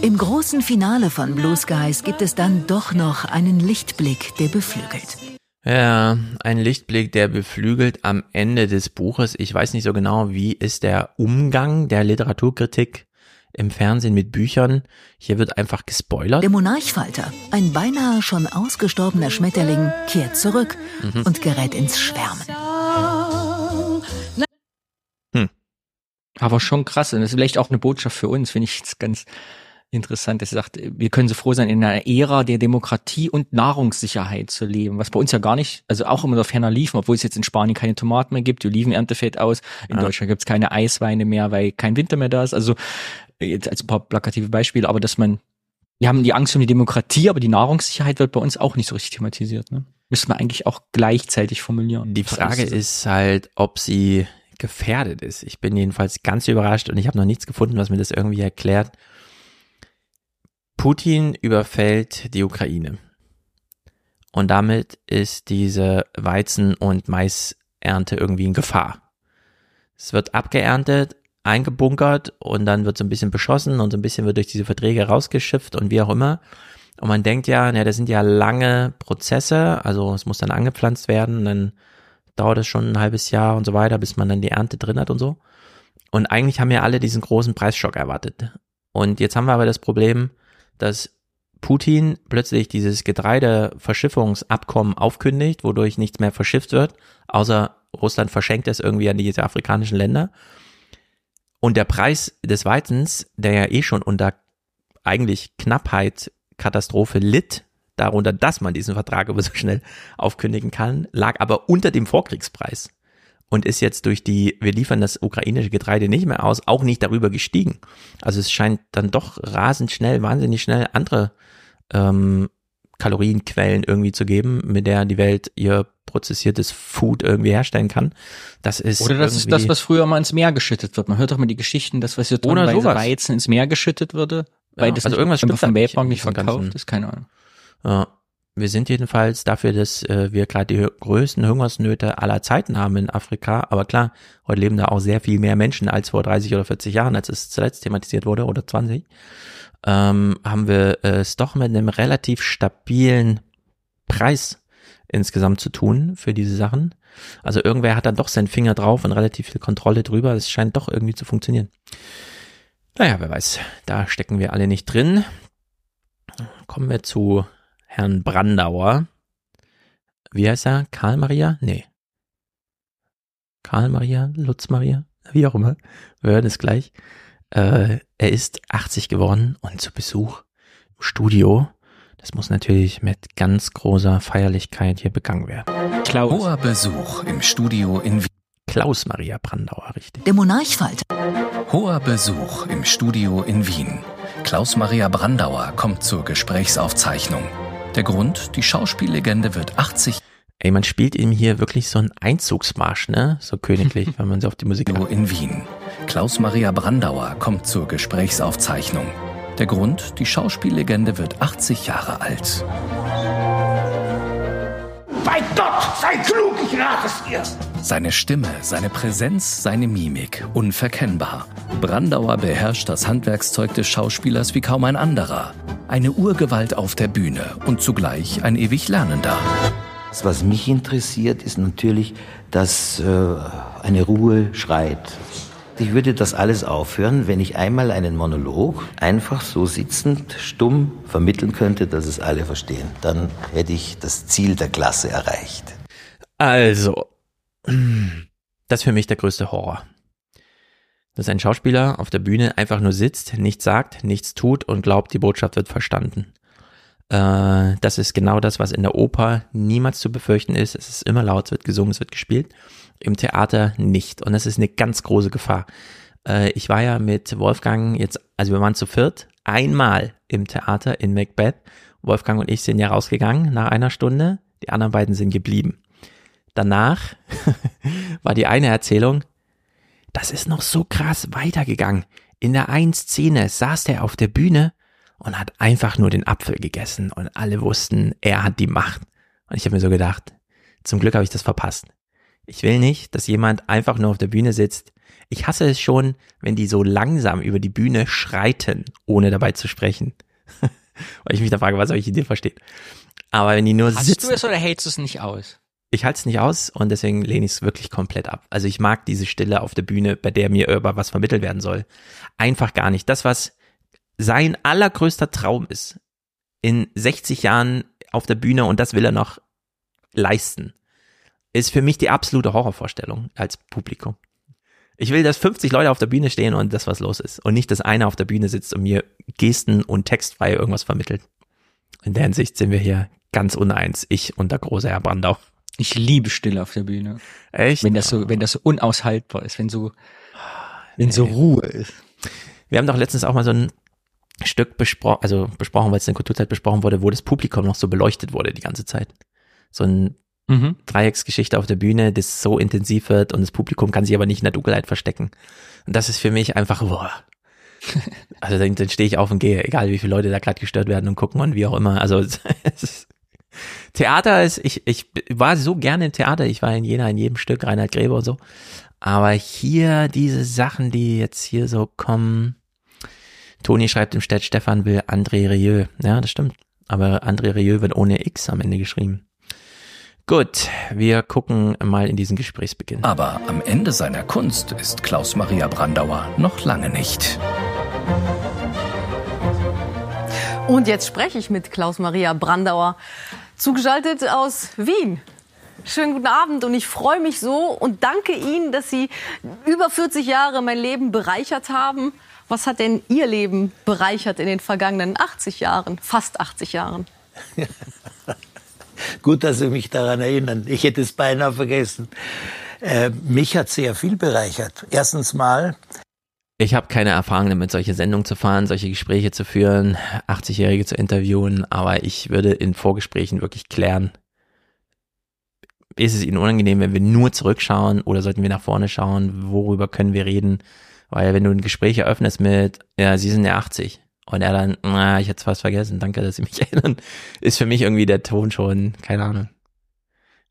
Im großen Finale von Blue Skies gibt es dann doch noch einen Lichtblick, der beflügelt. Ja, ein Lichtblick, der beflügelt am Ende des Buches. Ich weiß nicht so genau, wie ist der Umgang der Literaturkritik im Fernsehen mit Büchern. Hier wird einfach gespoilert. Der Monarchfalter, ein beinahe schon ausgestorbener Schmetterling, kehrt zurück mhm. und gerät ins Schwärmen. Hm. Aber schon krass. Und das ist vielleicht auch eine Botschaft für uns, finde ich jetzt ganz interessant, dass er sagt, wir können so froh sein, in einer Ära der Demokratie und Nahrungssicherheit zu leben, was bei uns ja gar nicht, also auch immer so ferner liefen, obwohl es jetzt in Spanien keine Tomaten mehr gibt, die Olivenernte fällt aus, in ja. Deutschland gibt es keine Eisweine mehr, weil kein Winter mehr da ist, also jetzt als ein paar plakative Beispiele, aber dass man, wir haben die Angst um die Demokratie, aber die Nahrungssicherheit wird bei uns auch nicht so richtig thematisiert, ne? Müsste man eigentlich auch gleichzeitig formulieren. Die Frage ist, ist halt, ob sie gefährdet ist. Ich bin jedenfalls ganz überrascht und ich habe noch nichts gefunden, was mir das irgendwie erklärt, Putin überfällt die Ukraine. Und damit ist diese Weizen- und Maisernte irgendwie in Gefahr. Es wird abgeerntet, eingebunkert und dann wird so ein bisschen beschossen und so ein bisschen wird durch diese Verträge rausgeschifft und wie auch immer. Und man denkt ja, na, das sind ja lange Prozesse, also es muss dann angepflanzt werden, dann dauert es schon ein halbes Jahr und so weiter, bis man dann die Ernte drin hat und so. Und eigentlich haben ja alle diesen großen Preisschock erwartet. Und jetzt haben wir aber das Problem, dass Putin plötzlich dieses Getreideverschiffungsabkommen aufkündigt, wodurch nichts mehr verschifft wird, außer Russland verschenkt es irgendwie an diese afrikanischen Länder. Und der Preis des Weizens, der ja eh schon unter eigentlich Knappheit, Katastrophe litt, darunter, dass man diesen Vertrag aber so schnell aufkündigen kann, lag aber unter dem Vorkriegspreis und ist jetzt durch die, wir liefern das ukrainische Getreide nicht mehr aus, auch nicht darüber gestiegen. Also es scheint dann doch rasend schnell, wahnsinnig schnell andere ähm, Kalorienquellen irgendwie zu geben, mit der die Welt ihr prozessiertes Food irgendwie herstellen kann. Das ist oder das ist das, was früher mal ins Meer geschüttet wird. Man hört doch mal die Geschichten, dass was hier tonnenweise Weizen ins Meer geschüttet würde, weil ja, das also irgendwas stimmt vom Weltbank nicht verkauft ist, keine Ahnung. Ja, wir sind jedenfalls dafür, dass äh, wir gerade die größten Hungersnöte aller Zeiten haben in Afrika. Aber klar, heute leben da auch sehr viel mehr Menschen als vor 30 oder 40 Jahren, als es zuletzt thematisiert wurde, oder 20. Ähm, haben wir äh, es doch mit einem relativ stabilen Preis insgesamt zu tun für diese Sachen. Also irgendwer hat dann doch seinen Finger drauf und relativ viel Kontrolle drüber. Es scheint doch irgendwie zu funktionieren. Naja, wer weiß, da stecken wir alle nicht drin. Kommen wir zu Herrn Brandauer. Wie heißt er? Karl Maria? Nee. Karl Maria? Lutz Maria? Wie auch immer. Wir hören es gleich. Äh, er ist 80 geworden und zu Besuch im Studio. Das muss natürlich mit ganz großer Feierlichkeit hier begangen werden. Klaus. Hoher Besuch im Studio in Wien. Klaus Maria Brandauer, richtig. Der Monarchfalter. Hoher Besuch im Studio in Wien. Klaus Maria Brandauer kommt zur Gesprächsaufzeichnung. Der Grund, die Schauspiellegende wird 80. Ey, man spielt ihm hier wirklich so einen Einzugsmarsch, ne? So königlich, wenn man so auf die Musik hört. in Wien. Klaus Maria Brandauer kommt zur Gesprächsaufzeichnung. Der Grund, die Schauspiellegende wird 80 Jahre alt. Bei Gott, sei klug, ich rate es dir. Seine Stimme, seine Präsenz, seine Mimik, unverkennbar. Brandauer beherrscht das Handwerkszeug des Schauspielers wie kaum ein anderer. Eine Urgewalt auf der Bühne und zugleich ein ewig Lernender. Was mich interessiert, ist natürlich, dass äh, eine Ruhe schreit. Ich würde das alles aufhören, wenn ich einmal einen Monolog einfach so sitzend, stumm vermitteln könnte, dass es alle verstehen. Dann hätte ich das Ziel der Klasse erreicht. Also, das ist für mich der größte Horror dass ein Schauspieler auf der Bühne einfach nur sitzt, nichts sagt, nichts tut und glaubt, die Botschaft wird verstanden. Äh, das ist genau das, was in der Oper niemals zu befürchten ist. Es ist immer laut, es wird gesungen, es wird gespielt. Im Theater nicht. Und das ist eine ganz große Gefahr. Äh, ich war ja mit Wolfgang jetzt, also wir waren zu viert, einmal im Theater in Macbeth. Wolfgang und ich sind ja rausgegangen nach einer Stunde. Die anderen beiden sind geblieben. Danach war die eine Erzählung, das ist noch so krass weitergegangen. In der einen Szene saß der auf der Bühne und hat einfach nur den Apfel gegessen und alle wussten, er hat die Macht. Und ich habe mir so gedacht, zum Glück habe ich das verpasst. Ich will nicht, dass jemand einfach nur auf der Bühne sitzt. Ich hasse es schon, wenn die so langsam über die Bühne schreiten, ohne dabei zu sprechen. Weil ich mich da frage, was euch in dir versteht. Aber wenn die nur Hast sitzen. du es oder hältst du es nicht aus? Ich halte es nicht aus und deswegen lehne ich es wirklich komplett ab. Also ich mag diese Stille auf der Bühne, bei der mir über was vermittelt werden soll. Einfach gar nicht. Das, was sein allergrößter Traum ist, in 60 Jahren auf der Bühne und das will er noch leisten, ist für mich die absolute Horrorvorstellung als Publikum. Ich will, dass 50 Leute auf der Bühne stehen und das, was los ist. Und nicht, dass einer auf der Bühne sitzt und mir Gesten und textfrei irgendwas vermittelt. In der Hinsicht sind wir hier ganz uneins, ich und der große Herr Brandau. Ich liebe Stille auf der Bühne. Echt? Wenn das so, wenn das so unaushaltbar ist, wenn so, wenn so Ruhe ist. Wir haben doch letztens auch mal so ein Stück besprochen, also besprochen, weil es in Kulturzeit besprochen wurde, wo das Publikum noch so beleuchtet wurde die ganze Zeit. So ein mhm. Dreiecksgeschichte auf der Bühne, das so intensiv wird und das Publikum kann sich aber nicht in der Dunkelheit verstecken. Und das ist für mich einfach, boah. Also dann, dann stehe ich auf und gehe, egal wie viele Leute da gerade gestört werden und gucken und wie auch immer. Also es ist Theater ist, ich, ich war so gerne im Theater, ich war in Jena in jedem Stück, Reinhard Gräber und so. Aber hier diese Sachen, die jetzt hier so kommen, Toni schreibt im Chat, Stefan will André Rieu. Ja, das stimmt. Aber André Rieu wird ohne X am Ende geschrieben. Gut, wir gucken mal in diesen Gesprächsbeginn. Aber am Ende seiner Kunst ist Klaus Maria Brandauer noch lange nicht. Und jetzt spreche ich mit Klaus Maria Brandauer, zugeschaltet aus Wien. Schönen guten Abend und ich freue mich so und danke Ihnen, dass Sie über 40 Jahre mein Leben bereichert haben. Was hat denn Ihr Leben bereichert in den vergangenen 80 Jahren, fast 80 Jahren? Gut, dass Sie mich daran erinnern. Ich hätte es beinahe vergessen. Äh, mich hat sehr viel bereichert. Erstens mal ich habe keine Erfahrung damit, solche Sendungen zu fahren, solche Gespräche zu führen, 80-Jährige zu interviewen, aber ich würde in Vorgesprächen wirklich klären, ist es Ihnen unangenehm, wenn wir nur zurückschauen oder sollten wir nach vorne schauen, worüber können wir reden? Weil wenn du ein Gespräch eröffnest mit, ja, Sie sind ja 80 und er dann, na, ich hätte es fast vergessen, danke, dass Sie mich erinnern, ist für mich irgendwie der Ton schon, keine Ahnung.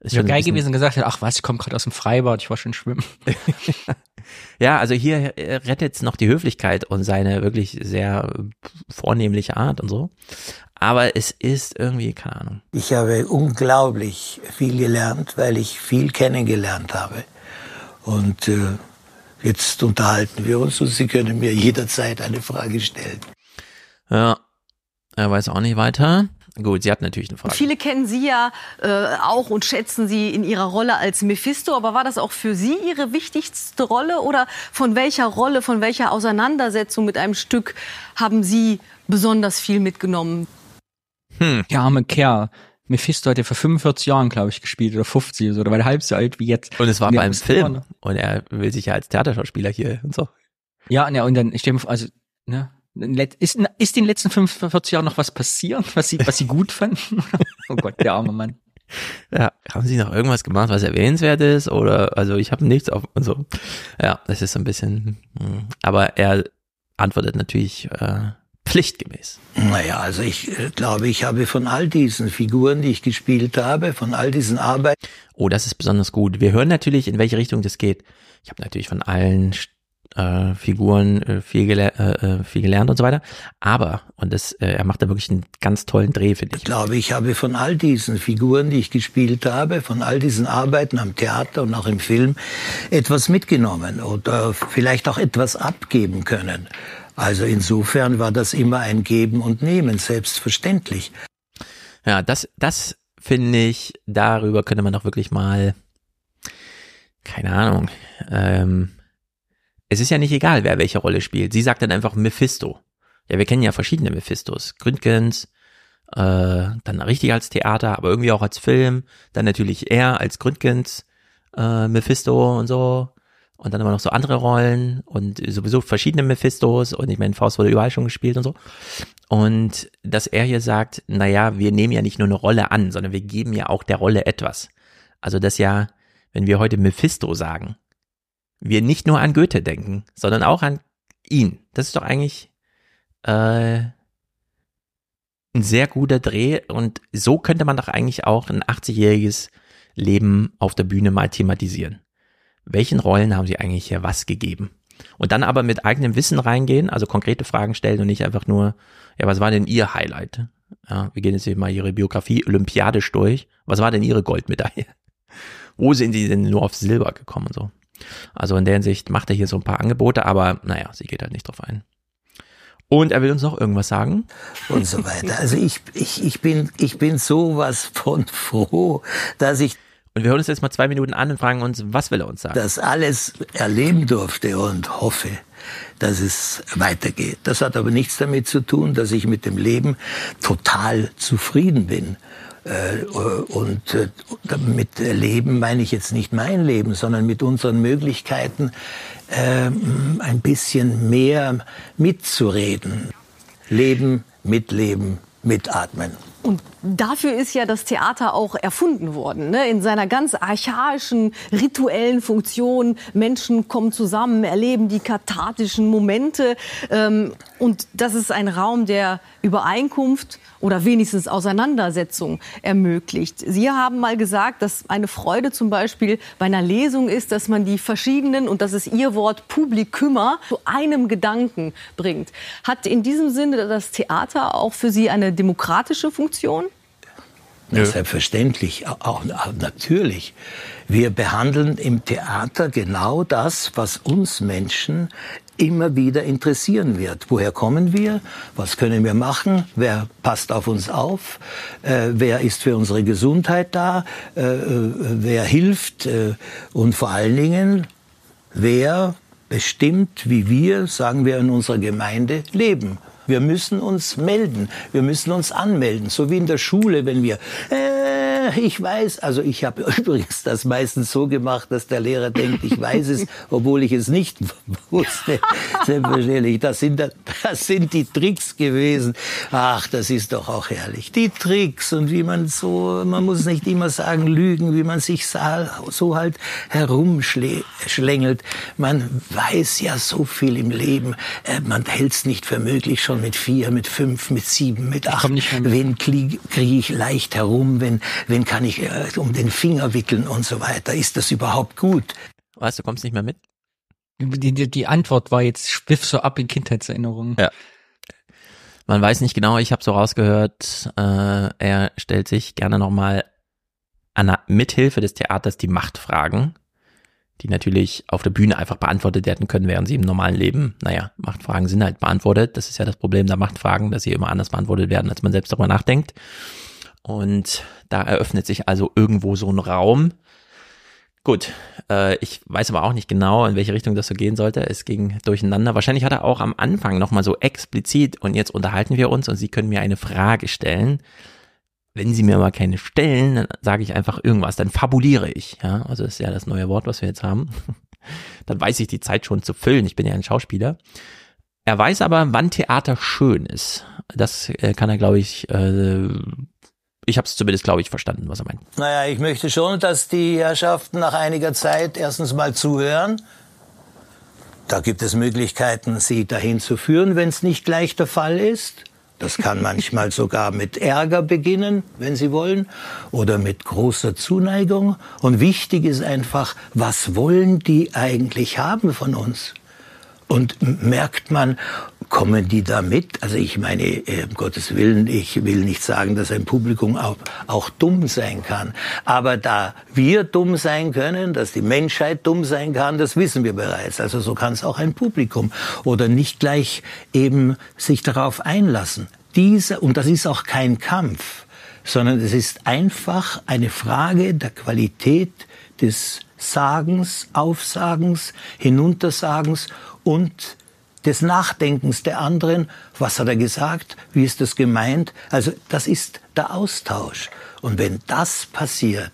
Ist schon geil gewesen gesagt hat, ach was, ich komme gerade aus dem Freibad, ich war schon schwimmen. Ja, also hier rettet es noch die Höflichkeit und seine wirklich sehr vornehmliche Art und so. Aber es ist irgendwie, keine Ahnung. Ich habe unglaublich viel gelernt, weil ich viel kennengelernt habe. Und äh, jetzt unterhalten wir uns und Sie können mir jederzeit eine Frage stellen. Ja, er weiß auch nicht weiter. Gut, sie hat natürlich eine Frage. Viele kennen Sie ja äh, auch und schätzen Sie in Ihrer Rolle als Mephisto. Aber war das auch für Sie Ihre wichtigste Rolle? Oder von welcher Rolle, von welcher Auseinandersetzung mit einem Stück haben Sie besonders viel mitgenommen? Hm. Der arme Kerl. Mephisto hat ja vor 45 Jahren, glaube ich, gespielt oder 50 oder so, oder war halb so alt wie jetzt. Und es war beim Film. Und er will sich ja als Theaterschauspieler hier und so. Ja, ne, und dann, ich denke, also, ne, ist, ist in den letzten 45 Jahren noch was passiert, was Sie, was Sie gut fanden? oh Gott, der arme Mann. Ja, haben Sie noch irgendwas gemacht, was erwähnenswert ist? Oder, also ich habe nichts auf und so. Ja, das ist so ein bisschen, hm. aber er antwortet natürlich äh, pflichtgemäß. Naja, also ich äh, glaube, ich habe von all diesen Figuren, die ich gespielt habe, von all diesen Arbeiten. Oh, das ist besonders gut. Wir hören natürlich, in welche Richtung das geht. Ich habe natürlich von allen äh, Figuren äh, viel, gele äh, äh, viel gelernt und so weiter. Aber, und das, äh, er macht da wirklich einen ganz tollen Dreh, finde ich. Ich glaube, ich habe von all diesen Figuren, die ich gespielt habe, von all diesen Arbeiten am Theater und auch im Film, etwas mitgenommen oder vielleicht auch etwas abgeben können. Also insofern war das immer ein Geben und Nehmen, selbstverständlich. Ja, das, das finde ich, darüber könnte man doch wirklich mal, keine Ahnung, ähm, es ist ja nicht egal, wer welche Rolle spielt. Sie sagt dann einfach Mephisto. Ja, wir kennen ja verschiedene Mephistos. Gründgens, äh, dann richtig als Theater, aber irgendwie auch als Film. Dann natürlich er als Gründgens, äh, Mephisto und so. Und dann immer noch so andere Rollen und sowieso verschiedene Mephistos. Und ich meine, Faust wurde überall schon gespielt und so. Und dass er hier sagt, naja, wir nehmen ja nicht nur eine Rolle an, sondern wir geben ja auch der Rolle etwas. Also das ja, wenn wir heute Mephisto sagen, wir nicht nur an Goethe denken, sondern auch an ihn. Das ist doch eigentlich äh, ein sehr guter Dreh und so könnte man doch eigentlich auch ein 80-jähriges Leben auf der Bühne mal thematisieren. Welchen Rollen haben sie eigentlich hier was gegeben? Und dann aber mit eigenem Wissen reingehen, also konkrete Fragen stellen und nicht einfach nur, ja, was war denn Ihr Highlight? Ja, wir gehen jetzt hier mal Ihre Biografie olympiadisch durch. Was war denn Ihre Goldmedaille? Wo sind die denn nur auf Silber gekommen und so? Also in der Hinsicht macht er hier so ein paar Angebote, aber naja, sie geht halt nicht drauf ein. Und er will uns noch irgendwas sagen. Und so weiter. Also ich, ich, ich, bin, ich bin sowas von froh, dass ich und wir hören uns jetzt mal zwei Minuten an und fragen uns, was will er uns sagen? Das alles erleben durfte und hoffe, dass es weitergeht. Das hat aber nichts damit zu tun, dass ich mit dem Leben total zufrieden bin. Äh, und äh, mit Leben meine ich jetzt nicht mein Leben, sondern mit unseren Möglichkeiten ähm, ein bisschen mehr mitzureden. Leben, mitleben, mitatmen. Und dafür ist ja das Theater auch erfunden worden, ne? in seiner ganz archaischen, rituellen Funktion. Menschen kommen zusammen, erleben die kathartischen Momente. Ähm, und das ist ein Raum der Übereinkunft oder wenigstens Auseinandersetzung ermöglicht. Sie haben mal gesagt, dass eine Freude zum Beispiel bei einer Lesung ist, dass man die verschiedenen, und das ist Ihr Wort, Publikümer zu einem Gedanken bringt. Hat in diesem Sinne das Theater auch für Sie eine demokratische Funktion? Ja. Selbstverständlich, auch, auch natürlich. Wir behandeln im Theater genau das, was uns Menschen immer wieder interessieren wird. Woher kommen wir? Was können wir machen? Wer passt auf uns auf? Äh, wer ist für unsere Gesundheit da? Äh, äh, wer hilft? Äh, und vor allen Dingen, wer bestimmt, wie wir, sagen wir, in unserer Gemeinde leben? Wir müssen uns melden. Wir müssen uns anmelden. So wie in der Schule, wenn wir, äh, ich weiß, also ich habe übrigens das meistens so gemacht, dass der Lehrer denkt, ich weiß es, obwohl ich es nicht wusste. Selbstverständlich. Das sind, das sind die Tricks gewesen. Ach, das ist doch auch herrlich. Die Tricks und wie man so, man muss nicht immer sagen lügen, wie man sich so halt herumschlängelt. Man weiß ja so viel im Leben. Äh, man hält es nicht für möglich, schon mit vier, mit fünf, mit sieben, mit acht. Wen kriege ich leicht herum? Wen, wen kann ich äh, um den Finger wickeln und so weiter? Ist das überhaupt gut? Was, du kommst nicht mehr mit? Die, die, die Antwort war jetzt spiff so ab in Kindheitserinnerungen. Ja. Man weiß nicht genau, ich habe so rausgehört, äh, er stellt sich gerne nochmal an Mithilfe des Theaters die Machtfragen die natürlich auf der Bühne einfach beantwortet werden können, während sie im normalen Leben, naja, Machtfragen sind halt beantwortet. Das ist ja das Problem der Machtfragen, dass sie immer anders beantwortet werden, als man selbst darüber nachdenkt. Und da eröffnet sich also irgendwo so ein Raum. Gut, äh, ich weiß aber auch nicht genau, in welche Richtung das so gehen sollte. Es ging durcheinander. Wahrscheinlich hat er auch am Anfang nochmal so explizit und jetzt unterhalten wir uns und Sie können mir eine Frage stellen wenn sie mir aber keine stellen, dann sage ich einfach irgendwas, dann fabuliere ich. Ja, also das ist ja das neue Wort, was wir jetzt haben. dann weiß ich die Zeit schon zu füllen. Ich bin ja ein Schauspieler. Er weiß aber, wann Theater schön ist. Das äh, kann er, glaube ich, äh, ich habe es zumindest, glaube ich, verstanden, was er meint. Naja, ich möchte schon, dass die Herrschaften nach einiger Zeit erstens mal zuhören. Da gibt es Möglichkeiten, sie dahin zu führen, wenn es nicht gleich der Fall ist. Das kann manchmal sogar mit Ärger beginnen, wenn Sie wollen, oder mit großer Zuneigung. Und wichtig ist einfach, was wollen die eigentlich haben von uns? Und merkt man, kommen die da mit? Also ich meine, äh, um Gottes Willen, ich will nicht sagen, dass ein Publikum auch, auch dumm sein kann. Aber da wir dumm sein können, dass die Menschheit dumm sein kann, das wissen wir bereits. Also so kann es auch ein Publikum. Oder nicht gleich eben sich darauf einlassen. Diese, und das ist auch kein Kampf, sondern es ist einfach eine Frage der Qualität des Sagens, Aufsagens, Hinuntersagens und des Nachdenkens der anderen. Was hat er gesagt? Wie ist das gemeint? Also das ist der Austausch. Und wenn das passiert,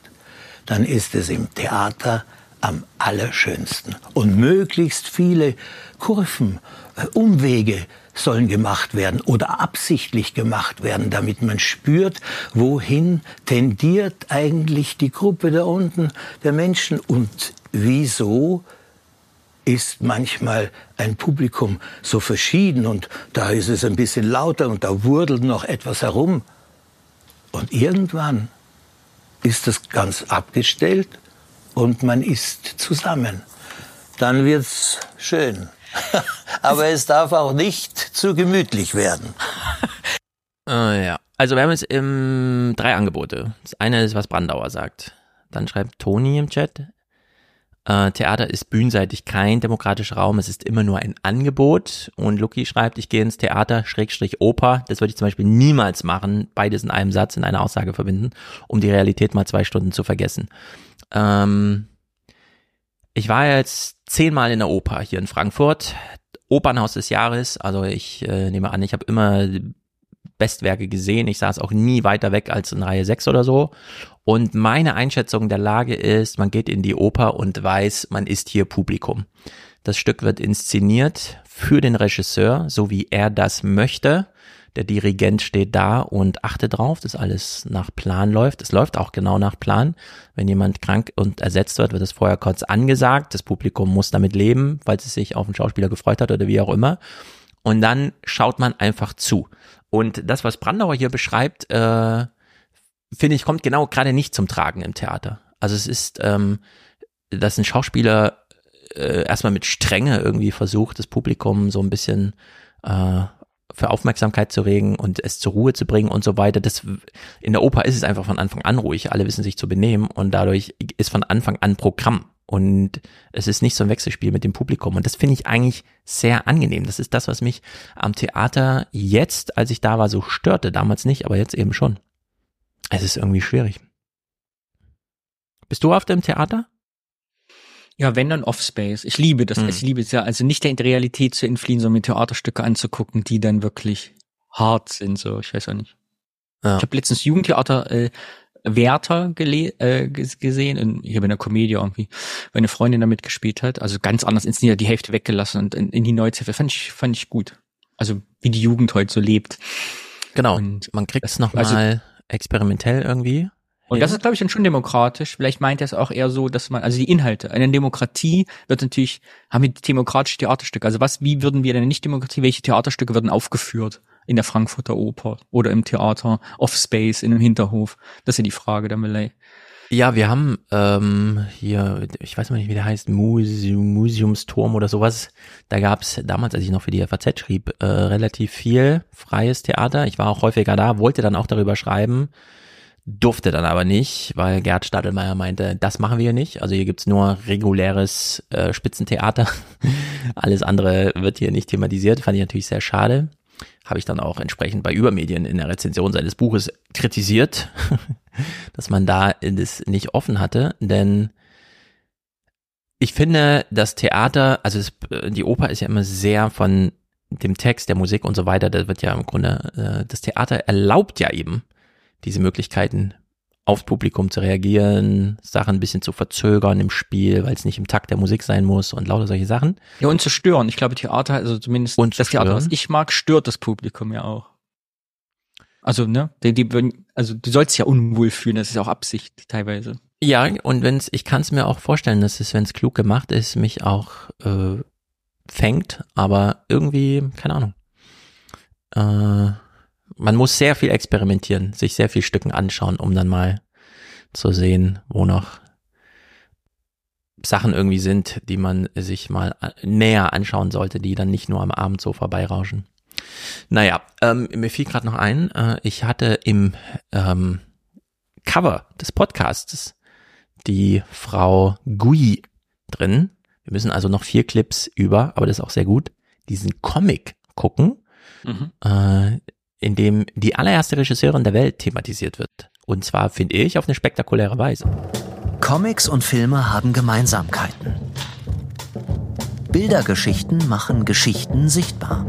dann ist es im Theater am allerschönsten. Und möglichst viele Kurven, äh, Umwege sollen gemacht werden oder absichtlich gemacht werden, damit man spürt, wohin tendiert eigentlich die Gruppe da unten der Menschen und wieso ist manchmal ein Publikum so verschieden und da ist es ein bisschen lauter und da wurdelt noch etwas herum. Und irgendwann ist das ganz abgestellt und man ist zusammen. Dann wird's schön. Aber es darf auch nicht zu gemütlich werden. äh, ja. Also wir haben jetzt im drei Angebote. Das eine ist, was Brandauer sagt. Dann schreibt Toni im Chat, äh, Theater ist bühnenseitig kein demokratischer Raum, es ist immer nur ein Angebot. Und Lucky schreibt, ich gehe ins Theater, Schrägstrich Oper. Das würde ich zum Beispiel niemals machen, beides in einem Satz, in einer Aussage verbinden, um die Realität mal zwei Stunden zu vergessen. Ähm, ich war jetzt zehnmal in der Oper hier in Frankfurt. Opernhaus des Jahres, also ich äh, nehme an, ich habe immer Bestwerke gesehen. Ich saß auch nie weiter weg als in Reihe 6 oder so. Und meine Einschätzung der Lage ist, man geht in die Oper und weiß, man ist hier Publikum. Das Stück wird inszeniert für den Regisseur, so wie er das möchte. Der Dirigent steht da und achtet drauf, dass alles nach Plan läuft. Es läuft auch genau nach Plan. Wenn jemand krank und ersetzt wird, wird es vorher kurz angesagt. Das Publikum muss damit leben, falls es sich auf den Schauspieler gefreut hat oder wie auch immer. Und dann schaut man einfach zu. Und das, was Brandauer hier beschreibt, äh, finde ich, kommt genau gerade nicht zum Tragen im Theater. Also es ist, ähm, dass ein Schauspieler äh, erstmal mit Strenge irgendwie versucht, das Publikum so ein bisschen äh, für Aufmerksamkeit zu regen und es zur Ruhe zu bringen und so weiter. Das in der Oper ist es einfach von Anfang an ruhig. Alle wissen sich zu benehmen und dadurch ist von Anfang an Programm. Und es ist nicht so ein Wechselspiel mit dem Publikum. Und das finde ich eigentlich sehr angenehm. Das ist das, was mich am Theater jetzt, als ich da war, so störte. Damals nicht, aber jetzt eben schon. Es ist irgendwie schwierig. Bist du auf dem Theater? Ja, wenn dann Offspace. Ich liebe das. Hm. Ich liebe es ja. Also nicht der Realität zu entfliehen, sondern mir Theaterstücke anzugucken, die dann wirklich hart sind. So, ich weiß auch nicht. Ja. Ich habe letztens Jugendtheater äh, Werther äh, gesehen, in, hier bei einer Komödie irgendwie, weil eine Freundin da mitgespielt hat. Also ganz anders inszeniert, die Hälfte weggelassen und in, in die Neuzeit. Fand ich, fand ich gut. Also wie die Jugend heute so lebt. Genau. Und man kriegt es nochmal also, experimentell irgendwie. Und das ist, glaube ich, dann schon demokratisch. Vielleicht meint er es auch eher so, dass man, also die Inhalte. Eine Demokratie wird natürlich, haben wir demokratische Theaterstücke. Also was, wie würden wir denn nicht Demokratie, welche Theaterstücke werden aufgeführt? In der Frankfurter Oper oder im Theater, Offspace, in einem Hinterhof? Das ist ja die Frage der Malay. Ja, wir haben ähm, hier, ich weiß mal nicht, wie der heißt, Museum, Museumsturm oder sowas. Da gab's damals, als ich noch für die FAZ schrieb, äh, relativ viel freies Theater. Ich war auch häufiger da, wollte dann auch darüber schreiben, durfte dann aber nicht, weil Gerd Stadelmeier meinte, das machen wir hier nicht. Also hier gibt's nur reguläres äh, Spitzentheater. Alles andere wird hier nicht thematisiert. Fand ich natürlich sehr schade. Habe ich dann auch entsprechend bei Übermedien in der Rezension seines Buches kritisiert, dass man da das nicht offen hatte, denn ich finde, das Theater, also das, die Oper ist ja immer sehr von dem Text, der Musik und so weiter, da wird ja im Grunde, äh, das Theater erlaubt ja eben, diese Möglichkeiten aufs Publikum zu reagieren, Sachen ein bisschen zu verzögern im Spiel, weil es nicht im Takt der Musik sein muss und lauter solche Sachen. Ja, und zu stören. Ich glaube, Theater, also zumindest und das Theater, was ich mag, stört das Publikum ja auch. Also, ne, die, die also du sollst ja unwohl fühlen, das ist ja auch Absicht teilweise. Ja, und wenn's, ich kann es mir auch vorstellen, dass es, wenn es klug gemacht ist, mich auch äh, fängt, aber irgendwie, keine Ahnung. Äh, man muss sehr viel experimentieren, sich sehr viel Stücken anschauen, um dann mal zu sehen, wo noch Sachen irgendwie sind, die man sich mal näher anschauen sollte, die dann nicht nur am Abend so vorbeirauschen. Naja, ähm, mir fiel gerade noch ein, äh, ich hatte im ähm, Cover des Podcasts die Frau Gui drin. Wir müssen also noch vier Clips über, aber das ist auch sehr gut, diesen Comic gucken. Mhm. Äh, in dem die allererste Regisseurin der Welt thematisiert wird. Und zwar, finde ich, auf eine spektakuläre Weise. Comics und Filme haben Gemeinsamkeiten. Bildergeschichten machen Geschichten sichtbar.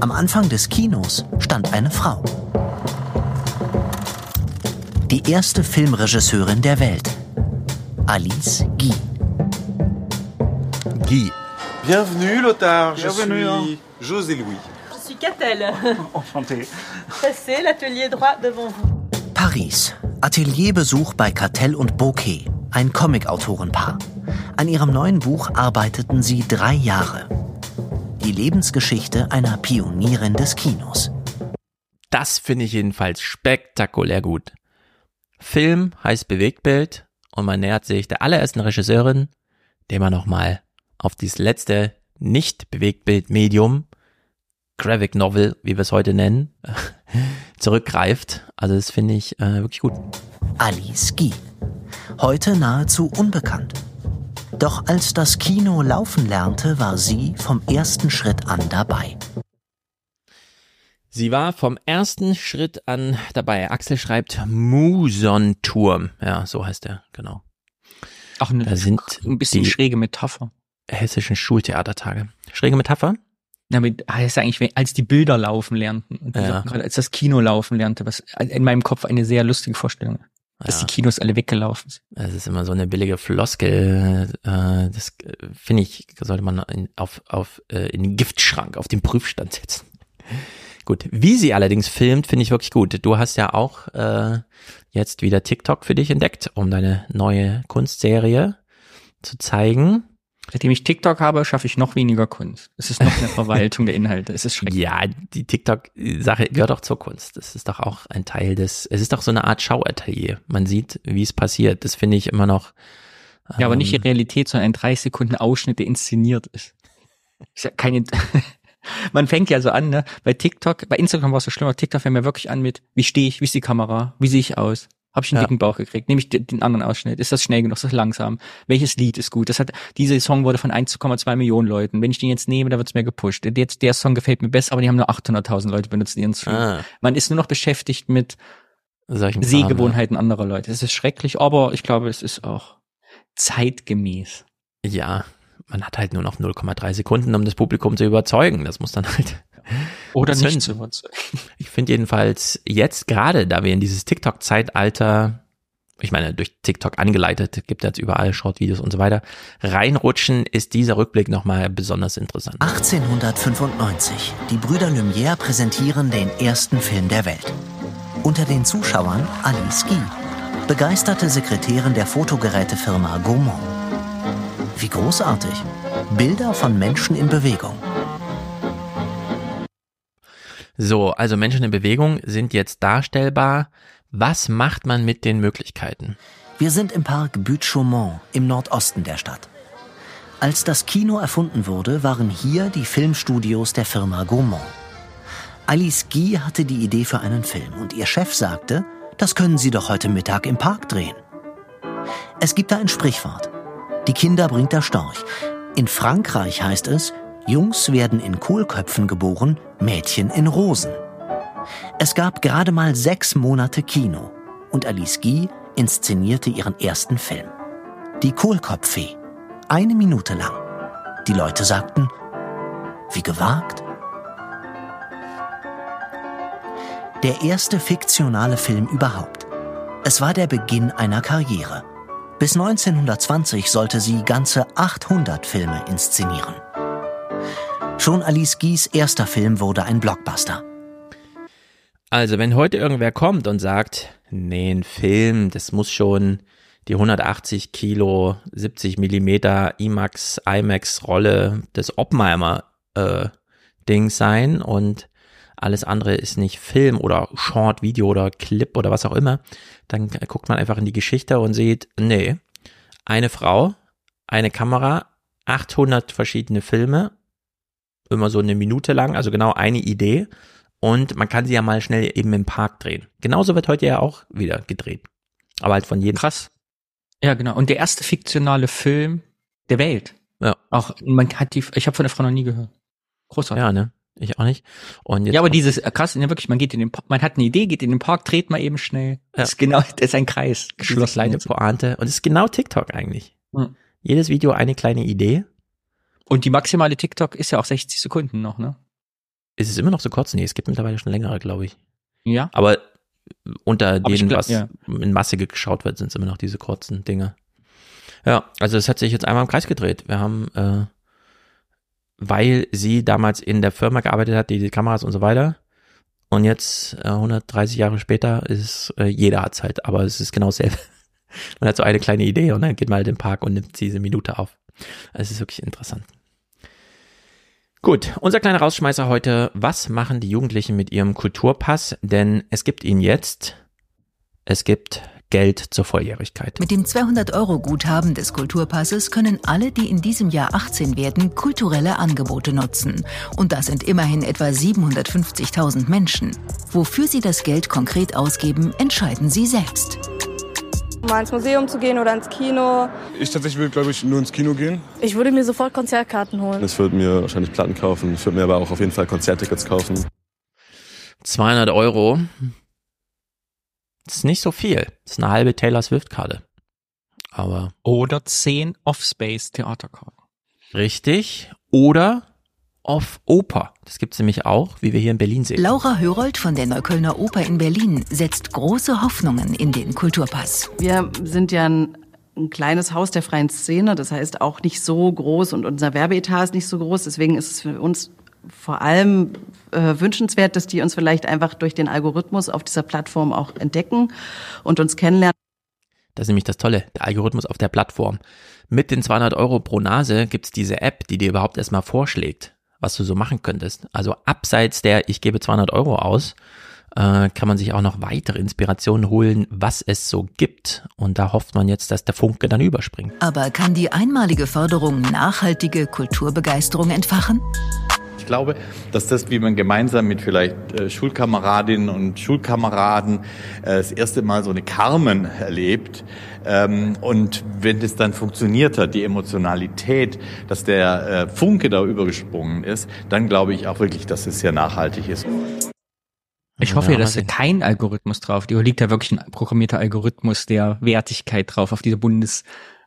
Am Anfang des Kinos stand eine Frau. Die erste Filmregisseurin der Welt. Alice Guy. Guy. Bienvenue, Lothar. Je suis José Louis suis Catel. Enchanté. Passez l'atelier droit devant vous. Paris. Atelierbesuch bei Catel und Bouquet, ein Comicautorenpaar. An ihrem neuen Buch arbeiteten sie drei Jahre. Die Lebensgeschichte einer Pionierin des Kinos. Das finde ich jedenfalls spektakulär gut. Film heißt Bewegtbild und man nähert sich der allerersten Regisseurin, dem man nochmal auf dieses letzte Nicht-Bewegtbild-Medium Graphic Novel, wie wir es heute nennen, zurückgreift. Also das finde ich äh, wirklich gut. Alice Guy. heute nahezu unbekannt. Doch als das Kino laufen lernte, war sie vom ersten Schritt an dabei. Sie war vom ersten Schritt an dabei. Axel schreibt Muson-Turm. Ja, so heißt er, genau. Ach, ne, da sind ein bisschen die schräge Metapher. hessischen Schultheatertage. Schräge Metapher? Damit heißt eigentlich, wenn- als die Bilder laufen lernten, und Ja. gerade als das Kino laufen lernte, was in meinem Kopf eine sehr lustige Vorstellung, ist, dass Ja. die Kinos alle weggelaufen sind. Das ist immer so eine billige Floskel. Äh, das äh, finde ich, sollte man in, auf, auf, äh, in den Giftschrank, auf den Prüfstand setzen. Gut, wie sie allerdings filmt, finde ich wirklich gut. Du hast ja auch äh, jetzt wieder TikTok für dich entdeckt, um deine neue Kunstserie zu zeigen. Seitdem ich TikTok habe, schaffe ich noch weniger Kunst. Es ist noch eine Verwaltung der Inhalte. Es ist schrecklich. Ja, die TikTok-Sache gehört auch zur Kunst. Das ist doch auch ein Teil des, es ist doch so eine Art Schauatelier. Man sieht, wie es passiert. Das finde ich immer noch. Ja, aber nicht die ähm, Realität, sondern ein 30 Sekunden Ausschnitt, der inszeniert ist. Ist ja keine, man fängt ja so an, ne? Bei TikTok, bei Instagram war es so schlimmer. TikTok fängt mir wirklich an mit, wie stehe ich, wie ist die Kamera, wie sehe ich aus? Habe ich einen Ja. dicken Bauch gekriegt? Nehme ich den anderen Ausschnitt? Ist das schnell genug? Ist das langsam? Welches Lied ist gut? Das hat, dieser Song wurde von 1,2 Millionen Leuten. Wenn ich den jetzt nehme, dann wird's mir gepusht. Jetzt, der Song gefällt mir besser, aber die haben nur 800.000 Leute benutzt ihren Stream. Ah. Man ist nur noch beschäftigt mit solchen Sehgewohnheiten anderer Leute. Es ist schrecklich, aber ich glaube, es ist auch zeitgemäß. Ja, man hat halt nur noch 0,3 Sekunden, um das Publikum zu überzeugen. Das muss dann halt. Oder nicht zu überzeugen. Ich finde jedenfalls jetzt gerade, da wir in dieses TikTok-Zeitalter, ich meine, durch TikTok angeleitet, gibt jetzt überall Short-Videos und so weiter, reinrutschen, ist dieser Rückblick nochmal besonders interessant. 1895. Die Brüder Lumière präsentieren den ersten Film der Welt. Unter den Zuschauern Alice Guy, begeisterte Sekretärin der Fotogerätefirma Gaumont. Wie großartig. Bilder von Menschen in Bewegung. So, also Menschen in Bewegung sind jetzt darstellbar. Was macht man mit den Möglichkeiten? Wir sind im Park Butte-Chaumont im Nordosten der Stadt. Als das Kino erfunden wurde, waren hier die Filmstudios der Firma Gaumont. Alice Guy hatte die Idee für einen Film und ihr Chef sagte, das können Sie doch heute Mittag im Park drehen. Es gibt da ein Sprichwort. Die Kinder bringt der Storch. In Frankreich heißt es, Jungs werden in Kohlköpfen geboren, Mädchen in Rosen. Es gab gerade mal sechs Monate Kino und Alice Guy inszenierte ihren ersten Film. Die Kohlkopffee. Eine Minute lang. Die Leute sagten, wie gewagt. Der erste fiktionale Film überhaupt. Es war der Beginn einer Karriere. Bis 1920 sollte sie ganze 800 Filme inszenieren. Schon Alice Guys erster Film wurde ein Blockbuster. Also, wenn heute irgendwer kommt und sagt, nee, ein Film, das muss schon die 180 Kilo, 70 Millimeter IMAX, IMAX Rolle des Oppenheimer äh, sein und alles andere ist nicht Film oder Short Video oder Clip oder was auch immer, dann guckt man einfach in die Geschichte und sieht, nee, eine Frau, eine Kamera, 800 verschiedene Filme, immer so eine Minute lang, also genau eine Idee und man kann sie ja mal schnell eben im Park drehen. Genauso wird heute ja auch wieder gedreht. Aber halt von jedem. Krass. Ja, genau. Und der erste fiktionale Film der Welt. Ja. Auch man hat die, ich habe von der Frau noch nie gehört. Großartig. Ja, ne? Ich auch nicht. Und jetzt Ja, aber dieses äh, krass, ja, wirklich, man geht in den, Park, man hat eine Idee, geht in den Park, dreht mal eben schnell. Das ist genau, das ist ein Kreis, diese geschlossen. kleine Pointe. Und es ist genau TikTok eigentlich. Hm. Jedes Video eine kleine Idee. Und die maximale TikTok ist ja auch 60 Sekunden noch, ne? Ist es immer noch so kurz? Nee, es gibt mittlerweile schon längere, glaube ich. Ja. Aber unter Aber ich denen, glaub, was ja. in Masse geschaut wird, sind es immer noch diese kurzen Dinge. Ja, also es hat sich jetzt einmal im Kreis gedreht. Wir haben, äh, weil sie damals in der Firma gearbeitet hat, die die Kameras und so weiter. Und jetzt, äh, 130 Jahre später, ist äh, jeder hat's halt, aber es ist genau dasselbe. Man hat so eine kleine Idee und dann geht man halt im Park und nimmt diese Minute auf. Es ist wirklich interessant. Gut, unser kleiner Rausschmeißer heute. Was machen die Jugendlichen mit ihrem Kulturpass? Denn es gibt ihn jetzt. Es gibt Geld zur Volljährigkeit. Mit dem 200-Euro-Guthaben des Kulturpasses können alle, die in diesem Jahr 18 werden, kulturelle Angebote nutzen. Und das sind immerhin etwa 750.000 Menschen. Wofür sie das Geld konkret ausgeben, entscheiden sie selbst. Mal ins Museum zu gehen oder ins Kino. Ich tatsächlich würde, glaube ich, nur ins Kino gehen. Ich würde mir sofort Konzertkarten holen. Ich würde mir wahrscheinlich Platten kaufen. Ich würde mir aber auch auf jeden Fall Konzerttickets kaufen. 200 Euro. Das ist nicht so viel. Das ist eine halbe Taylor Swift-Karte. Aber. Oder 10 Off-Space-Theaterkarten. Richtig. Oder Off Oper. Das gibt's nämlich auch, wie wir hier in Berlin sehen. Laura Hörold von der Neuköllner Oper in Berlin setzt große Hoffnungen in den Kulturpass. Wir sind ja ein, ein kleines Haus der freien Szene, das heißt auch nicht so groß und unser Werbeetat ist nicht so groß. Deswegen ist es für uns vor allem äh, wünschenswert, dass die uns vielleicht einfach durch den Algorithmus auf dieser Plattform auch entdecken und uns kennenlernen. Das ist nämlich das Tolle, der Algorithmus auf der Plattform. Mit den 200 Euro pro Nase gibt's diese App, die dir überhaupt erstmal vorschlägt, was du so machen könntest. Also abseits der, ich gebe 200 Euro aus, äh, kann man sich auch noch weitere Inspirationen holen, was es so gibt. Und da hofft man jetzt, dass der Funke dann überspringt. Aber kann die einmalige Förderung nachhaltige Kulturbegeisterung entfachen? Ich glaube, dass das, wie man gemeinsam mit vielleicht äh, Schulkameradinnen und Schulkameraden äh, das erste Mal so eine Carmen erlebt, ähm, und wenn das dann funktioniert hat, die Emotionalität, dass der äh, Funke da übergesprungen ist, dann glaube ich auch wirklich, dass es sehr nachhaltig ist. Ich hoffe ja, dass da kein Algorithmus drauf, da liegt da wirklich ein programmierter Algorithmus der Wertigkeit drauf auf dieser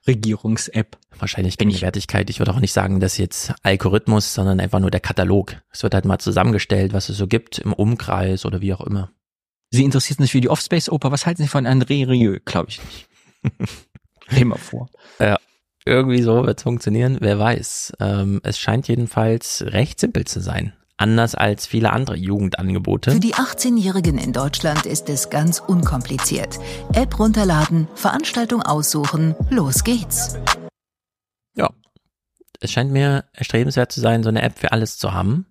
Bundesregierungs-App. Wahrscheinlich keine Wertigkeit. Ich würde auch nicht sagen, dass jetzt Algorithmus, sondern einfach nur der Katalog. Es wird halt mal zusammengestellt, was es so gibt im Umkreis oder wie auch immer. Sie interessiert sich für die Offspace-Oper. Was halten Sie von André Rieu? Glaube ich nicht. Mal vor. Ja, irgendwie so wird es funktionieren, wer weiß. Ähm, es scheint jedenfalls recht simpel zu sein. Anders als viele andere Jugendangebote. Für die 18-Jährigen in Deutschland ist es ganz unkompliziert. App runterladen, Veranstaltung aussuchen, los geht's. Ja. Es scheint mir erstrebenswert zu sein, so eine App für alles zu haben.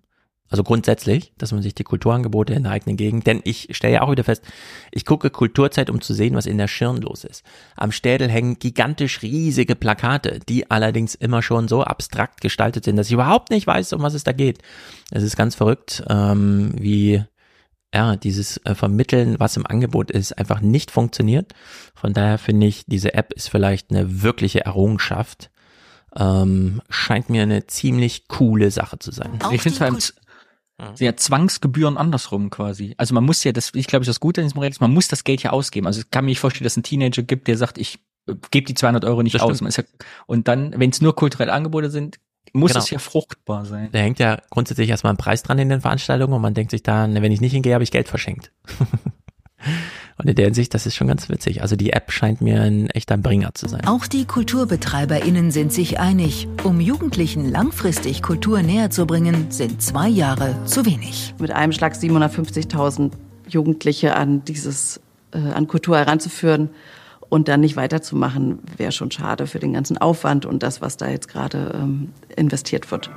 Also grundsätzlich, dass man sich die Kulturangebote in der eigenen Gegend, denn ich stelle ja auch wieder fest, ich gucke Kulturzeit, um zu sehen, was in der Schirn los ist. Am Städel hängen gigantisch riesige Plakate, die allerdings immer schon so abstrakt gestaltet sind, dass ich überhaupt nicht weiß, um was es da geht. Es ist ganz verrückt, ähm, wie ja, dieses äh, Vermitteln, was im Angebot ist, einfach nicht funktioniert. Von daher finde ich, diese App ist vielleicht eine wirkliche Errungenschaft. Ähm, scheint mir eine ziemlich coole Sache zu sein. ich finde es vor allem ja, Zwangsgebühren andersrum quasi. Also man muss ja, das, ich glaube, das Gute an diesem Modell ist, man muss das Geld ja ausgeben. Also ich kann mir nicht vorstellen, dass es einen Teenager gibt, der sagt, ich äh, gebe die 200 Euro nicht Das aus. ja, und dann, wenn es nur kulturelle Angebote sind, muss Genau. es ja fruchtbar sein. Da hängt ja grundsätzlich erstmal ein Preis dran in den Veranstaltungen und man denkt sich dann, wenn ich nicht hingehe, habe ich Geld verschenkt. und in der Hinsicht, das ist schon ganz witzig. Also die App scheint mir ein echter Bringer zu sein. Auch die KulturbetreiberInnen sind sich einig. Um Jugendlichen langfristig Kultur näher zu bringen, sind zwei Jahre zu wenig. Mit einem Schlag 750.000 Jugendliche an dieses, äh, an Kultur heranzuführen und dann nicht weiterzumachen, wäre schon schade für den ganzen Aufwand und das, was da jetzt gerade ähm, investiert wird.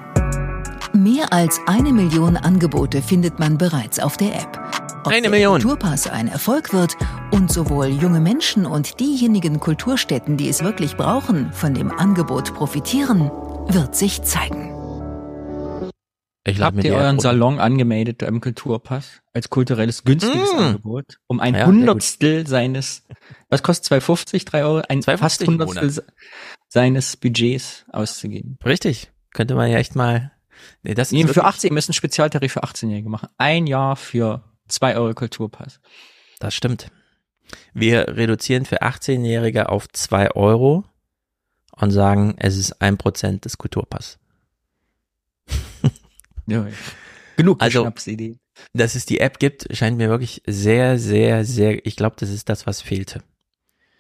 Mehr als eine Million Angebote findet man bereits auf der App. Ob Eine der Million. Kulturpass ein Erfolg wird und sowohl junge Menschen und diejenigen Kulturstätten, die es wirklich brauchen, von dem Angebot profitieren, wird sich zeigen. Ich Habt ihr App euren runter. Salon angemeldet im Kulturpass als kulturelles günstiges Mm. Angebot? Um ein Ja, Hundertstel seines, was kostet 2,50, 3 Euro? Ein 2,50 fast Hundertstel seines Budgets auszugeben. Richtig. Könnte man ja echt mal. Nee, das Nee, für wirklich- 18, wir müssen einen Spezialtarif für 18-Jährige machen. Ein Jahr für 2 Euro Kulturpass. Das stimmt. Wir reduzieren für 18-Jährige auf 2 Euro und sagen, es ist ein Prozent des Kulturpass. Ja, ja. Genug Also- Schnapsidee. Dass es die App gibt, scheint mir wirklich sehr, sehr, sehr, ich glaube, das ist das, was fehlte.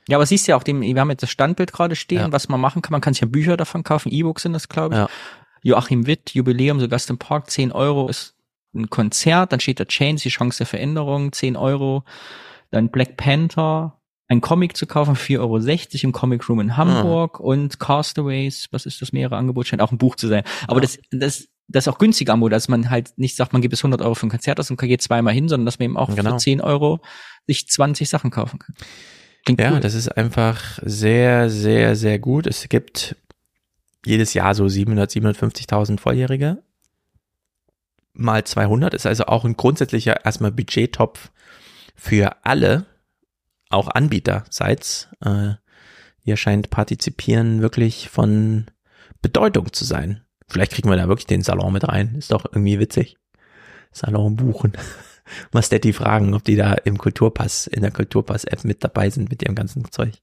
Ja, aber siehst du ja auch, dem, wir haben jetzt das Standbild gerade stehen, Ja. was man machen kann. Man kann sich ja Bücher davon kaufen, E-Books sind das, glaube ich. Ja. Joachim Witt, Jubiläum, so Gast im Park, 10 Euro ist ein Konzert, dann steht da Change, die Chance der Veränderung, 10 Euro. Dann Black Panther, ein Comic zu kaufen, 4,60 Euro im Comic Room in Hamburg und Castaways, was ist das mehrere Angebot, scheint auch ein Buch zu sein. Aber das, das, das ist auch günstiger Angebot, dass man halt nicht sagt, man gibt es 100 Euro für ein Konzert aus und geht zweimal hin, sondern dass man eben auch Genau. für 10 Euro sich 20 Sachen kaufen kann. Klingt Ja, cool. das ist einfach sehr, sehr, sehr gut. Es gibt jedes Jahr so 700, 750.000 Volljährige. Mal 200 ist also auch ein grundsätzlicher erstmal Budgettopf für alle. auch Anbieter seid. Äh, ihr scheint partizipieren wirklich von Bedeutung zu sein. Vielleicht kriegen wir da wirklich den Salon mit rein. Ist doch irgendwie witzig. Salon buchen. Mastetti fragen, ob die da im Kulturpass, in der Kulturpass-App mit dabei sind mit ihrem ganzen Zeug.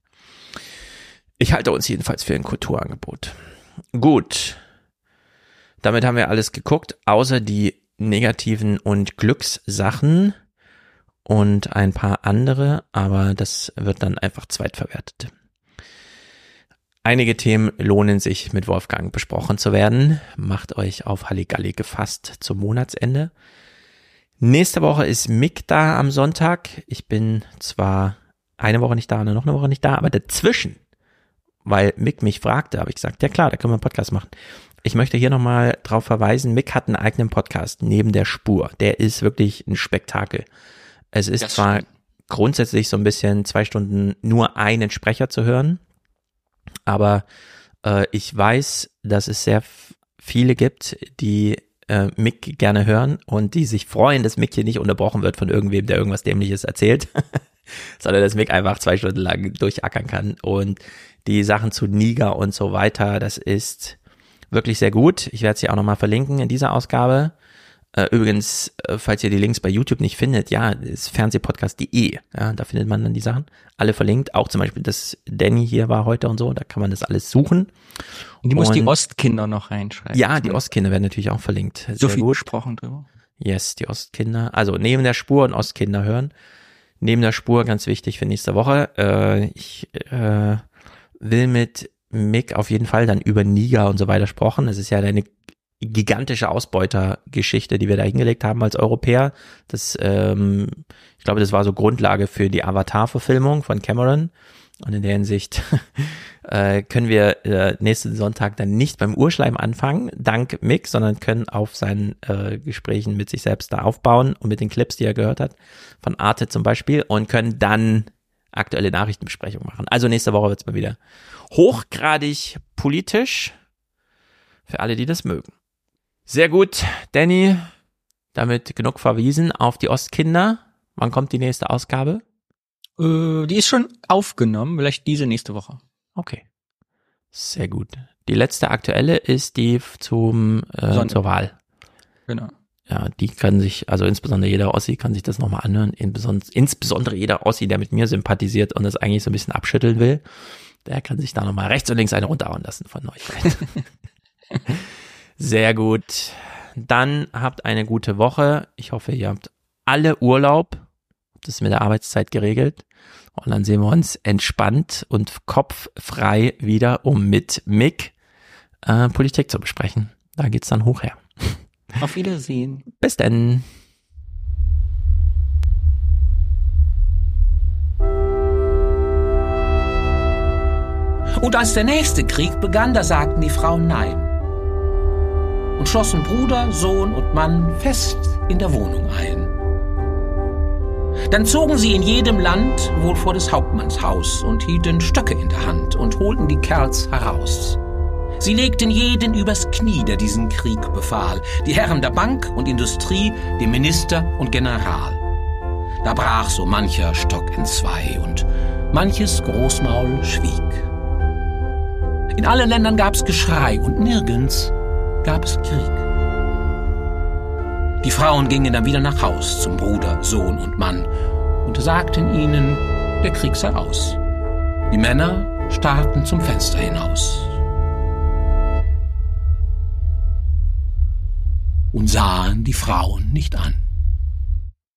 Ich halte uns jedenfalls für ein Kulturangebot. Gut. Damit haben wir alles geguckt, außer die negativen und Glückssachen und ein paar andere, aber das wird dann einfach zweitverwertet. Einige Themen lohnen sich mit Wolfgang besprochen zu werden. Macht euch auf Halligalli gefasst zum Monatsende. Nächste Woche ist Mick da am Sonntag. Ich bin zwar eine Woche nicht da und noch eine Woche nicht da, aber dazwischen, weil Mick mich fragte, habe ich gesagt, ja klar, da können wir einen Podcast machen. Ich möchte hier nochmal drauf verweisen, Mick hat einen eigenen Podcast neben der Spur. Der ist wirklich ein Spektakel. Es ist das zwar stimmt. grundsätzlich so ein bisschen zwei Stunden nur einen Sprecher zu hören, aber äh, ich weiß, dass es sehr viele gibt, die äh, Mick gerne hören und die sich freuen, dass Mick hier nicht unterbrochen wird von irgendwem, der irgendwas Dämliches erzählt, sondern dass Mick einfach zwei Stunden lang durchackern kann. Und die Sachen zu Niger und so weiter, das ist wirklich sehr gut. Ich werde sie auch nochmal verlinken in dieser Ausgabe. Äh, übrigens, äh, falls ihr die Links bei YouTube nicht findet, ja, ist fernsehpodcast.de. Ja, da findet man dann die Sachen. Alle verlinkt. Auch zum Beispiel, dass Danny hier war heute und so. Da kann man das alles suchen. Und die muss die Ostkinder noch reinschreiben. Ja, die Ostkinder werden natürlich auch verlinkt. Sehr so viel gut. gesprochen drüber. Yes, die Ostkinder. Also neben der Spur und Ostkinder hören. Neben der Spur, ganz wichtig für nächste Woche. Äh, ich äh, will mit Mick auf jeden Fall dann über Niger und so weiter sprechen. Das ist ja eine gigantische Ausbeutergeschichte, die wir da hingelegt haben als Europäer. Das, ähm, ich glaube, das war so Grundlage für die Avatar-Verfilmung von Cameron. Und in der Hinsicht äh, können wir äh, nächsten Sonntag dann nicht beim Urschleim anfangen, dank Mick, sondern können auf seinen äh, Gesprächen mit sich selbst da aufbauen und mit den Clips, die er gehört hat, von Arte zum Beispiel, und können dann aktuelle Nachrichtenbesprechung machen. Also nächste Woche wird's mal wieder hochgradig politisch für alle, die das mögen. Sehr gut, Danny. Damit genug verwiesen auf die Ostkinder. Wann kommt die nächste Ausgabe? Äh, die ist schon aufgenommen, vielleicht diese nächste Woche. Okay. Sehr gut. Die letzte aktuelle ist die zum äh, zur Wahl. Genau. Ja, die kann sich, also insbesondere jeder Ossi kann sich das nochmal anhören. Insbesondere jeder Ossi, der mit mir sympathisiert und das eigentlich so ein bisschen abschütteln will, der kann sich da nochmal rechts und links eine runterhauen lassen von Neuigkeiten. Sehr gut. Dann habt eine gute Woche. Ich hoffe, ihr habt alle Urlaub. Das ist mit der Arbeitszeit geregelt. Und dann sehen wir uns entspannt und kopffrei wieder, um mit Mick äh, Politik zu besprechen. Da geht's dann hoch her. Auf Wiedersehen. Bis denn. Und als der nächste Krieg begann, da sagten die Frauen Nein und schlossen Bruder, Sohn und Mann fest in der Wohnung ein. Dann zogen sie in jedem Land wohl vor des Hauptmanns Haus und hielten Stöcke in der Hand und holten die Kerls heraus. Sie legten jeden übers Knie, der diesen Krieg befahl, die Herren der Bank und Industrie, dem Minister und General. Da brach so mancher Stock entzwei und manches Großmaul schwieg. In allen Ländern gab's Geschrei und nirgends gab es Krieg. Die Frauen gingen dann wieder nach Haus zum Bruder, Sohn und Mann und sagten ihnen, der Krieg sei aus. Die Männer starrten zum Fenster hinaus und sahen die Frauen nicht an.